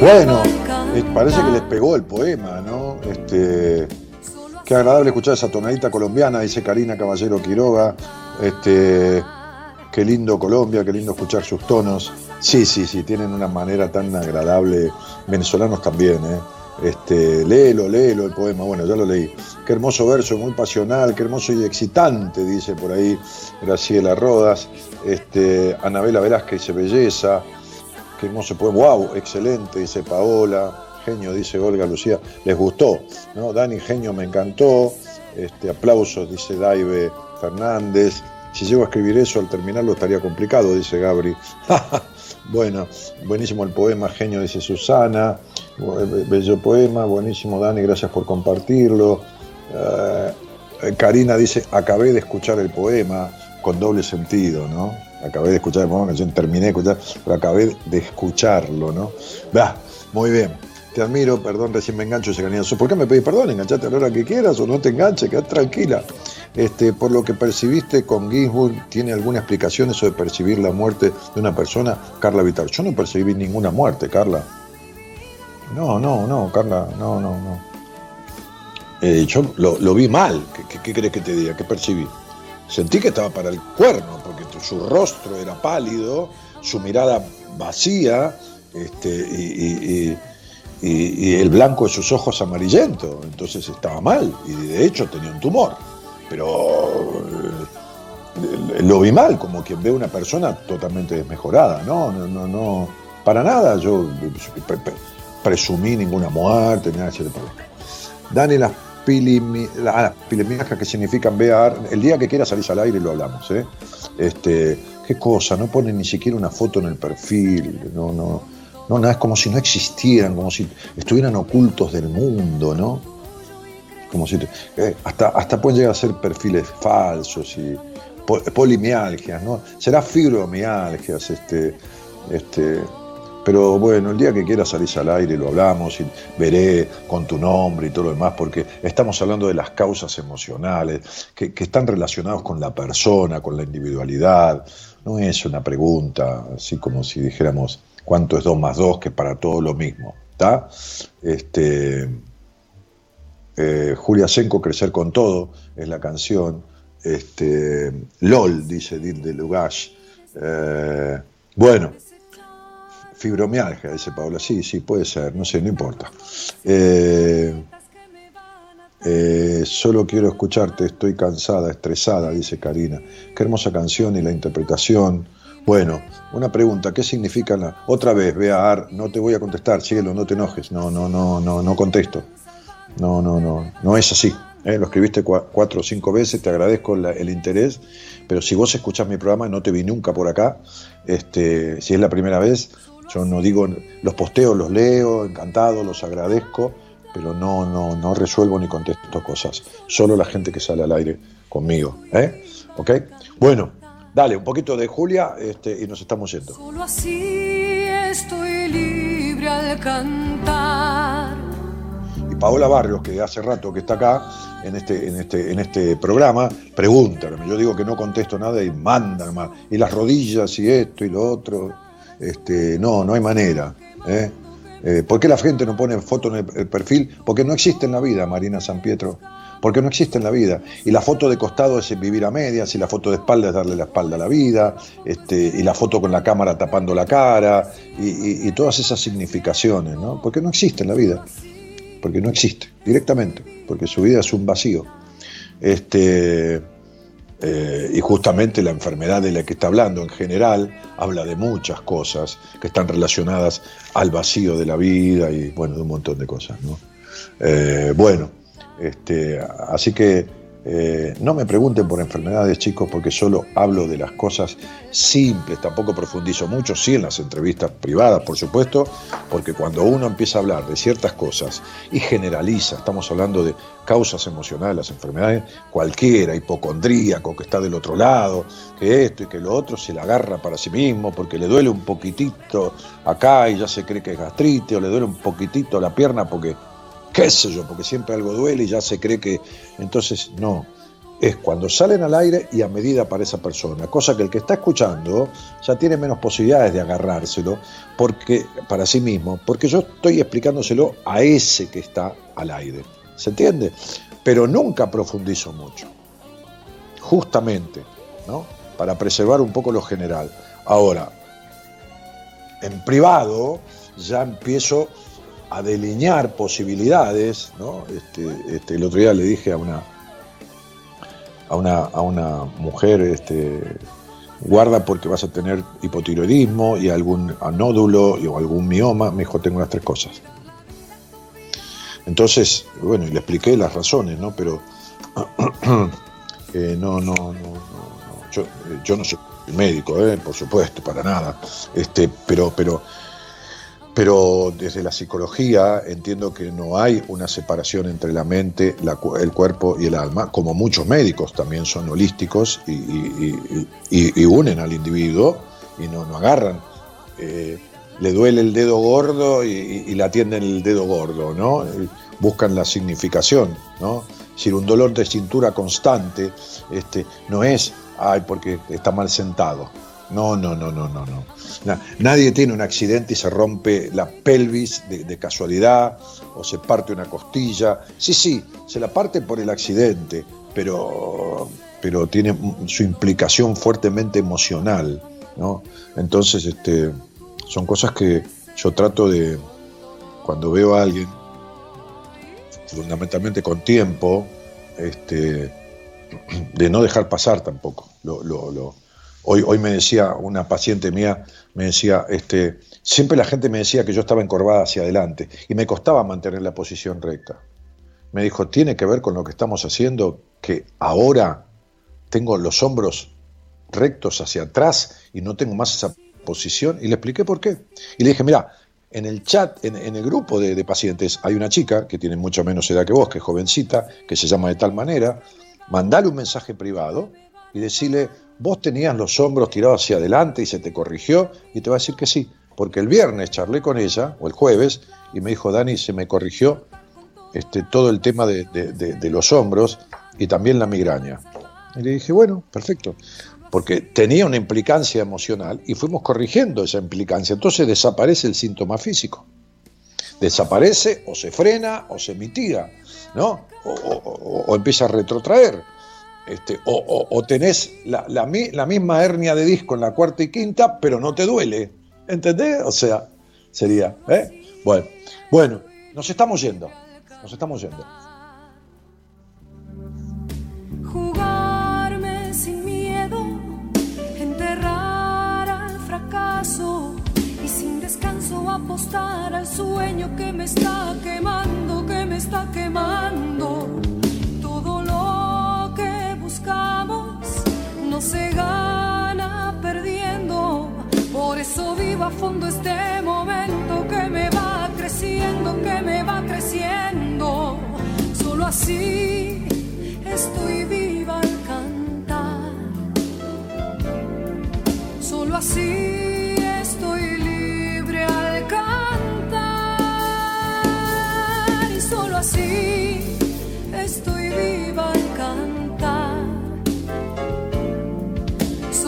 Bueno, eh, parece que les pegó el poema, ¿no? Este, qué agradable escuchar esa tonadita colombiana, dice Karina Caballero Quiroga. Este, qué lindo Colombia, qué lindo escuchar sus tonos. Sí, sí, sí, tienen una manera tan agradable. Venezolanos también, ¿eh? Este, léelo, léelo el poema. Bueno, ya lo leí. Qué hermoso verso, muy pasional, qué hermoso y excitante, dice por ahí Graciela Rodas. Este, Anabela Velázquez belleza. Qué hermoso poema. Wow, excelente, dice Paola. Genio, dice Olga Lucía. Les gustó, ¿no? Dani, genio, me encantó. Este, aplausos, dice Daive Fernández. Si llego a escribir eso al terminarlo estaría complicado, dice Gabri. bueno, buenísimo el poema, genio, dice Susana. Bello poema, buenísimo Dani, gracias por compartirlo. Eh, Karina dice, acabé de escuchar el poema con doble sentido, ¿no? Acabé de escuchar que yo terminé de escuchar, pero acabé de escucharlo, ¿no? Va, muy bien. Te admiro, perdón, recién me engancho cariñoso. ¿Por qué me pedís perdón? Enganchate a la hora que quieras o no te enganches, quedate tranquila. Este, por lo que percibiste con Ginsburg, ¿tiene alguna explicación eso de percibir la muerte de una persona? Carla Vitar, yo no percibí ninguna muerte, Carla. No, no, no, Carla, no, no, no. Eh, yo lo, lo vi mal. ¿Qué, qué, crees que te diga? ¿Qué percibí? Sentí que estaba para el cuerno, su rostro era pálido, su mirada vacía, este, y, el blanco de sus ojos amarillento. Entonces estaba mal, y de hecho tenía un tumor. Pero eh, lo vi mal, como quien ve una persona totalmente desmejorada. No, no, no. Para nada yo pre- pre- presumí ninguna muerte, nada de. Dani, las, pilimi, la- ah, las pilimiajas que significan VAR, el día que quieras salís al aire lo hablamos, ¿eh? Este, qué cosa, no ponen ni siquiera una foto en el perfil, no, no, no, nada, es como si no existieran, como si estuvieran ocultos del mundo, ¿no? Como si, eh, hasta, hasta pueden llegar a ser perfiles falsos y po- polimialgias, ¿no? Será fibromialgias, este, este, pero bueno, el día que quieras salís al aire lo hablamos y veré con tu nombre y todo lo demás, porque estamos hablando de las causas emocionales que, que están relacionados con la persona, con la individualidad. No es una pregunta así como si dijéramos cuánto es 2 más 2, que para todo lo mismo. ¿Está? Este, eh, Julia Senko, Crecer con Todo, es la canción. Este, LOL, dice Dil de Lugash. Eh, bueno, fibromialgia, dice Paola. Sí, sí, puede ser, no sé, no importa. Eh, eh, solo quiero escucharte, estoy cansada, estresada, dice Karina. Qué hermosa canción y la interpretación. Bueno, una pregunta, ¿qué significa la... Otra vez, vea, Ar, no te voy a contestar, cielo, no te enojes. No, no, no, no, no contesto. No, no, no, no es así. ¿eh? Lo escribiste cua- cuatro o cinco veces, te agradezco el interés, pero si vos escuchás mi programa, no te vi nunca por acá, este, si es la primera vez, yo no digo, los posteos los leo, encantado, los agradezco, pero no, no, no resuelvo ni contesto cosas. Solo la gente que sale al aire conmigo. ¿eh? ¿Ok? Bueno, dale, un poquito de Julia este, y nos estamos yendo.
Solo así estoy libre al cantar.
Y Paola Barrios, que hace rato que está acá en este, en este, en este programa, pregunta. Yo digo que no contesto nada y manda nomás. Y las rodillas y esto y lo otro. Este, no, no hay manera. ¿eh? Eh, ¿Por qué la gente no pone foto en el, perfil? Porque no existe en la vida, Marina San Pietro. Porque no existe en la vida. Y la foto de costado es vivir a medias, y la foto de espalda es darle la espalda a la vida, este, y la foto con la cámara tapando la cara, y todas esas significaciones, ¿no? Porque no existe en la vida porque no existe, directamente, porque su vida es un vacío. Este, eh, y justamente la enfermedad de la que está hablando en general habla de muchas cosas que están relacionadas al vacío de la vida y bueno, de un montón de cosas. ¿no? Eh, bueno, este, así que eh, no me pregunten por enfermedades, chicos, porque solo hablo de las cosas simples, tampoco profundizo mucho, sí en las entrevistas privadas, por supuesto, porque cuando uno empieza a hablar de ciertas cosas y generaliza, estamos hablando de causas emocionales, las enfermedades, cualquiera, hipocondríaco que está del otro lado, que esto y que lo otro, se la agarra para sí mismo porque le duele un poquitito acá y ya se cree que es gastritis, o le duele un poquitito la pierna porque qué sé yo, porque siempre algo duele y ya se cree que... Entonces, no, es cuando salen al aire y a medida para esa persona, cosa que el que está escuchando ya tiene menos posibilidades de agarrárselo porque, para sí mismo, porque yo estoy explicándoselo a ese que está al aire. ¿Se entiende? Pero nunca profundizo mucho, justamente, ¿no? Para preservar un poco lo general. Ahora, en privado ya empiezo a delinear posibilidades, ¿no? Este, este, el otro día le dije a una a una, a una mujer, este, guarda porque vas a tener hipotiroidismo y algún nódulo o algún mioma, me dijo, tengo las tres cosas. Entonces, bueno, y le expliqué las razones, ¿no? Pero eh, no, no, no, no, no. Yo, eh, yo no soy médico, ¿eh? por supuesto, para nada. Este, pero, pero, pero desde la psicología entiendo que no hay una separación entre la mente, la el cuerpo y el alma, como muchos médicos también son holísticos y, unen al individuo y no, agarran. eh, le duele el dedo gordo y, le atienden el dedo gordo, ¿no? Buscan la significación, ¿no? Decir, un dolor de cintura constante este, no es, ay, porque está mal sentado. No, no, no, no, no, no. Na- nadie tiene un accidente y se rompe la pelvis de, casualidad o se parte una costilla. Sí, sí, se la parte por el accidente, pero, pero tiene su implicación fuertemente emocional, ¿no? Entonces, este, son cosas que yo trato de, cuando veo a alguien, fundamentalmente con tiempo, este, de no dejar pasar tampoco, lo, lo- lo- Hoy, hoy me decía una paciente mía, me decía, este, siempre la gente me decía que yo estaba encorvada hacia adelante y me costaba mantener la posición recta. Me dijo, tiene que ver con lo que estamos haciendo, que ahora tengo los hombros rectos hacia atrás y no tengo más esa posición. Y le expliqué por qué. Y le dije, mira, en el chat, en, el grupo de, de pacientes, hay una chica que tiene mucho menos edad que vos, que es jovencita, que se llama de tal manera, mandale un mensaje privado y decirle, vos tenías los hombros tirados hacia adelante y se te corrigió, y te va a decir que sí. Porque el viernes charlé con ella, o el jueves, y me dijo, Dani, se me corrigió este, todo el tema de, de- de- los hombros y también la migraña. Y le dije, bueno, perfecto. Porque tenía una implicancia emocional y fuimos corrigiendo esa implicancia. Entonces desaparece el síntoma físico. Desaparece o se frena o se mitiga, ¿no? O- o empieza a retrotraer. Este, o, o- o tenés la, la la misma hernia de disco en la cuarta y quinta, pero no te duele. ¿Entendés? O sea, sería. ¿eh? Bueno, bueno, nos estamos yendo. Nos estamos yendo.
Jugarme sin miedo, enterrar al fracaso y sin descanso apostar al sueño que me está quemando, que me está quemando. No se gana perdiendo. Por eso vivo a fondo este momento que me va creciendo, que me va creciendo. Solo así estoy viva al cantar. Solo así estoy libre al cantar. Y solo así estoy viva al cantar.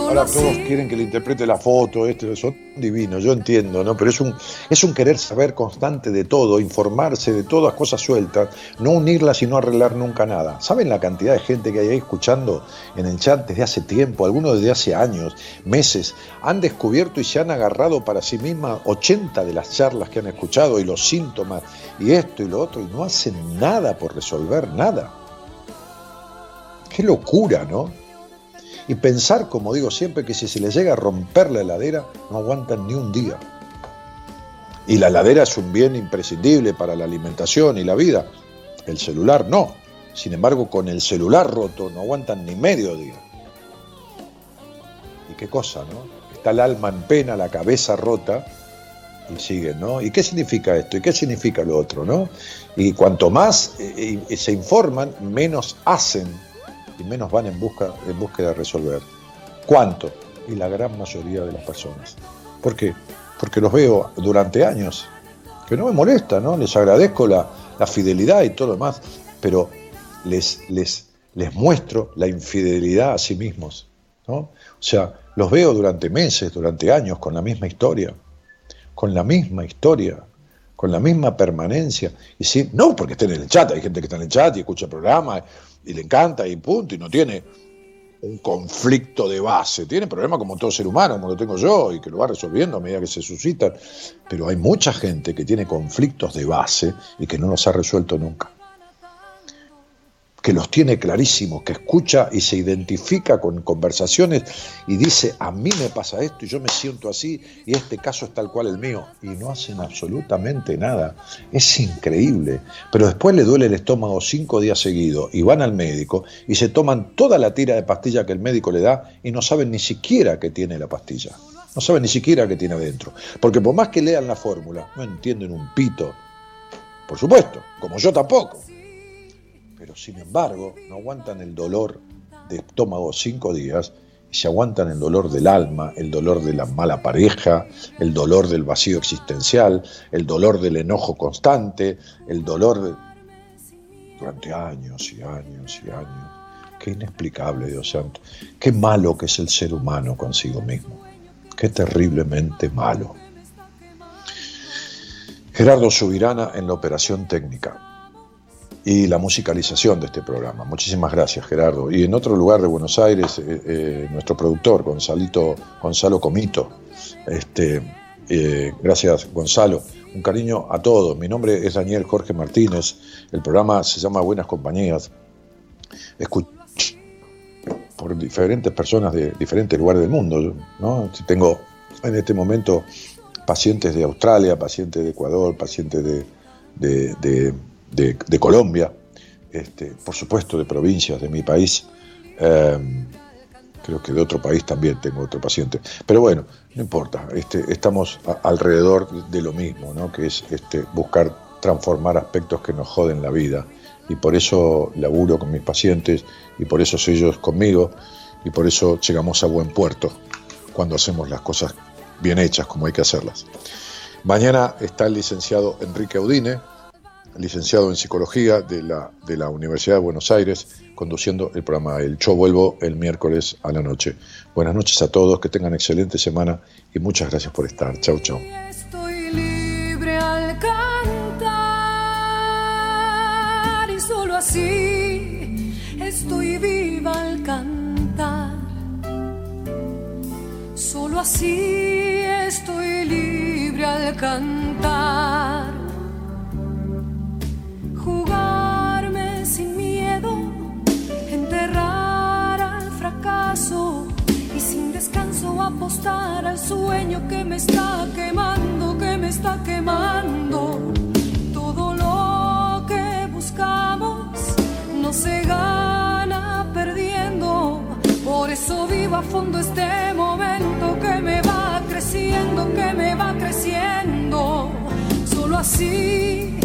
Ahora todos quieren que le interprete la foto, esto, son divinos, yo entiendo, ¿no? Pero es un, es un querer saber constante de todo, informarse de todas cosas sueltas, no unirlas y no arreglar nunca nada. ¿Saben la cantidad de gente que hay ahí escuchando en el chat desde hace tiempo, algunos desde hace años, meses? Han descubierto y se han agarrado para sí mismas 80 de las charlas que han escuchado y los síntomas y esto y lo otro y no hacen nada por resolver nada. Qué locura, ¿no? Y pensar, como digo siempre, que si se les llega a romper la heladera, no aguantan ni un día. Y la heladera es un bien imprescindible para la alimentación y la vida. El celular no. Sin embargo, con el celular roto no aguantan ni medio día. Y qué cosa, ¿no? Está el alma en pena, la cabeza rota y siguen, ¿no? ¿Y qué significa esto? ¿Y qué significa lo otro, no? Y cuanto más eh, eh, se informan, menos hacen y menos van en busca en búsqueda de resolver. ¿Cuánto? Y la gran mayoría de las personas. ¿Por qué? Porque los veo durante años, que no me molesta, ¿no? Les agradezco la, la fidelidad y todo lo demás, pero les, les, les muestro la infidelidad a sí mismos, ¿no? O sea, los veo durante meses, durante años, con la misma historia, con la misma historia, con la misma permanencia. Y sí, no porque estén en el chat, hay gente que está en el chat y escucha el programa y le encanta y punto, y no tiene un conflicto de base, tiene problemas como todo ser humano, como lo tengo yo, y que lo va resolviendo a medida que se suscitan, pero hay mucha gente que tiene conflictos de base y que no los ha resuelto nunca, que los tiene clarísimos, que escucha y se identifica con conversaciones y dice, a mí me pasa esto y yo me siento así y este caso es tal cual el mío, y no hacen absolutamente nada, es increíble, pero después le duele el estómago cinco días seguidos y van al médico y se toman toda la tira de pastilla que el médico le da y no saben ni siquiera que tiene la pastilla, no saben ni siquiera que tiene adentro, porque por más que lean la fórmula, no entienden un pito, por supuesto, como yo tampoco, pero sin embargo no aguantan el dolor de estómago cinco días y se aguantan el dolor del alma, el dolor de la mala pareja, el dolor del vacío existencial, el dolor del enojo constante, el dolor durante años y años y años. Qué inexplicable, Dios santo. Qué malo que es el ser humano consigo mismo. Qué terriblemente malo. Gerardo Subirana en la operación técnica y la musicalización de este programa. Muchísimas gracias, Gerardo. Y en otro lugar de Buenos Aires, eh, eh, nuestro productor, Gonzalito, Gonzalo Comito. Este, eh, gracias, Gonzalo. Un cariño a todos. Mi nombre es Daniel Jorge Martínez. El programa se llama Buenas Compañías. Escuch por diferentes personas de diferentes lugares del mundo. ¿no? Tengo en este momento pacientes de Australia, pacientes de Ecuador, pacientes de- de- Colombia, este, por supuesto de provincias de mi país. eh, creo que de otro país también tengo otro paciente. Pero bueno, no importa, este, estamos alrededor de lo mismo, ¿no? que es este, buscar transformar aspectos que nos joden la vida. Y por eso laburo con mis pacientes, y por eso ellos conmigo, y por eso llegamos a buen puerto cuando hacemos las cosas bien hechas como hay que hacerlas. Mañana está el licenciado Enrique Audine, licenciado en psicología de la, de la Universidad de Buenos Aires, conduciendo el programa El Yo Vuelvo el miércoles a la noche. Buenas noches a todos, que tengan excelente semana y muchas gracias por estar. Chau, chau.
Estoy libre al cantar y solo así estoy viva al cantar. Solo así estoy libre al cantar. Jugarme sin miedo, enterrar al fracaso y sin descanso apostar al sueño que me está quemando, que me está quemando. Todo lo que buscamos no se gana perdiendo. Por eso vivo a fondo este momento que me va creciendo, que me va creciendo. Solo así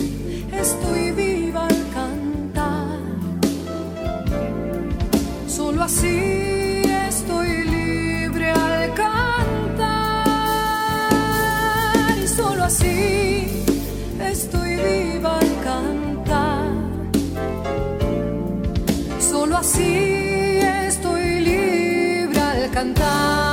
estoy viva al cantar. Solo así estoy libre al cantar. Y solo así estoy viva al cantar. Solo así estoy libre al cantar.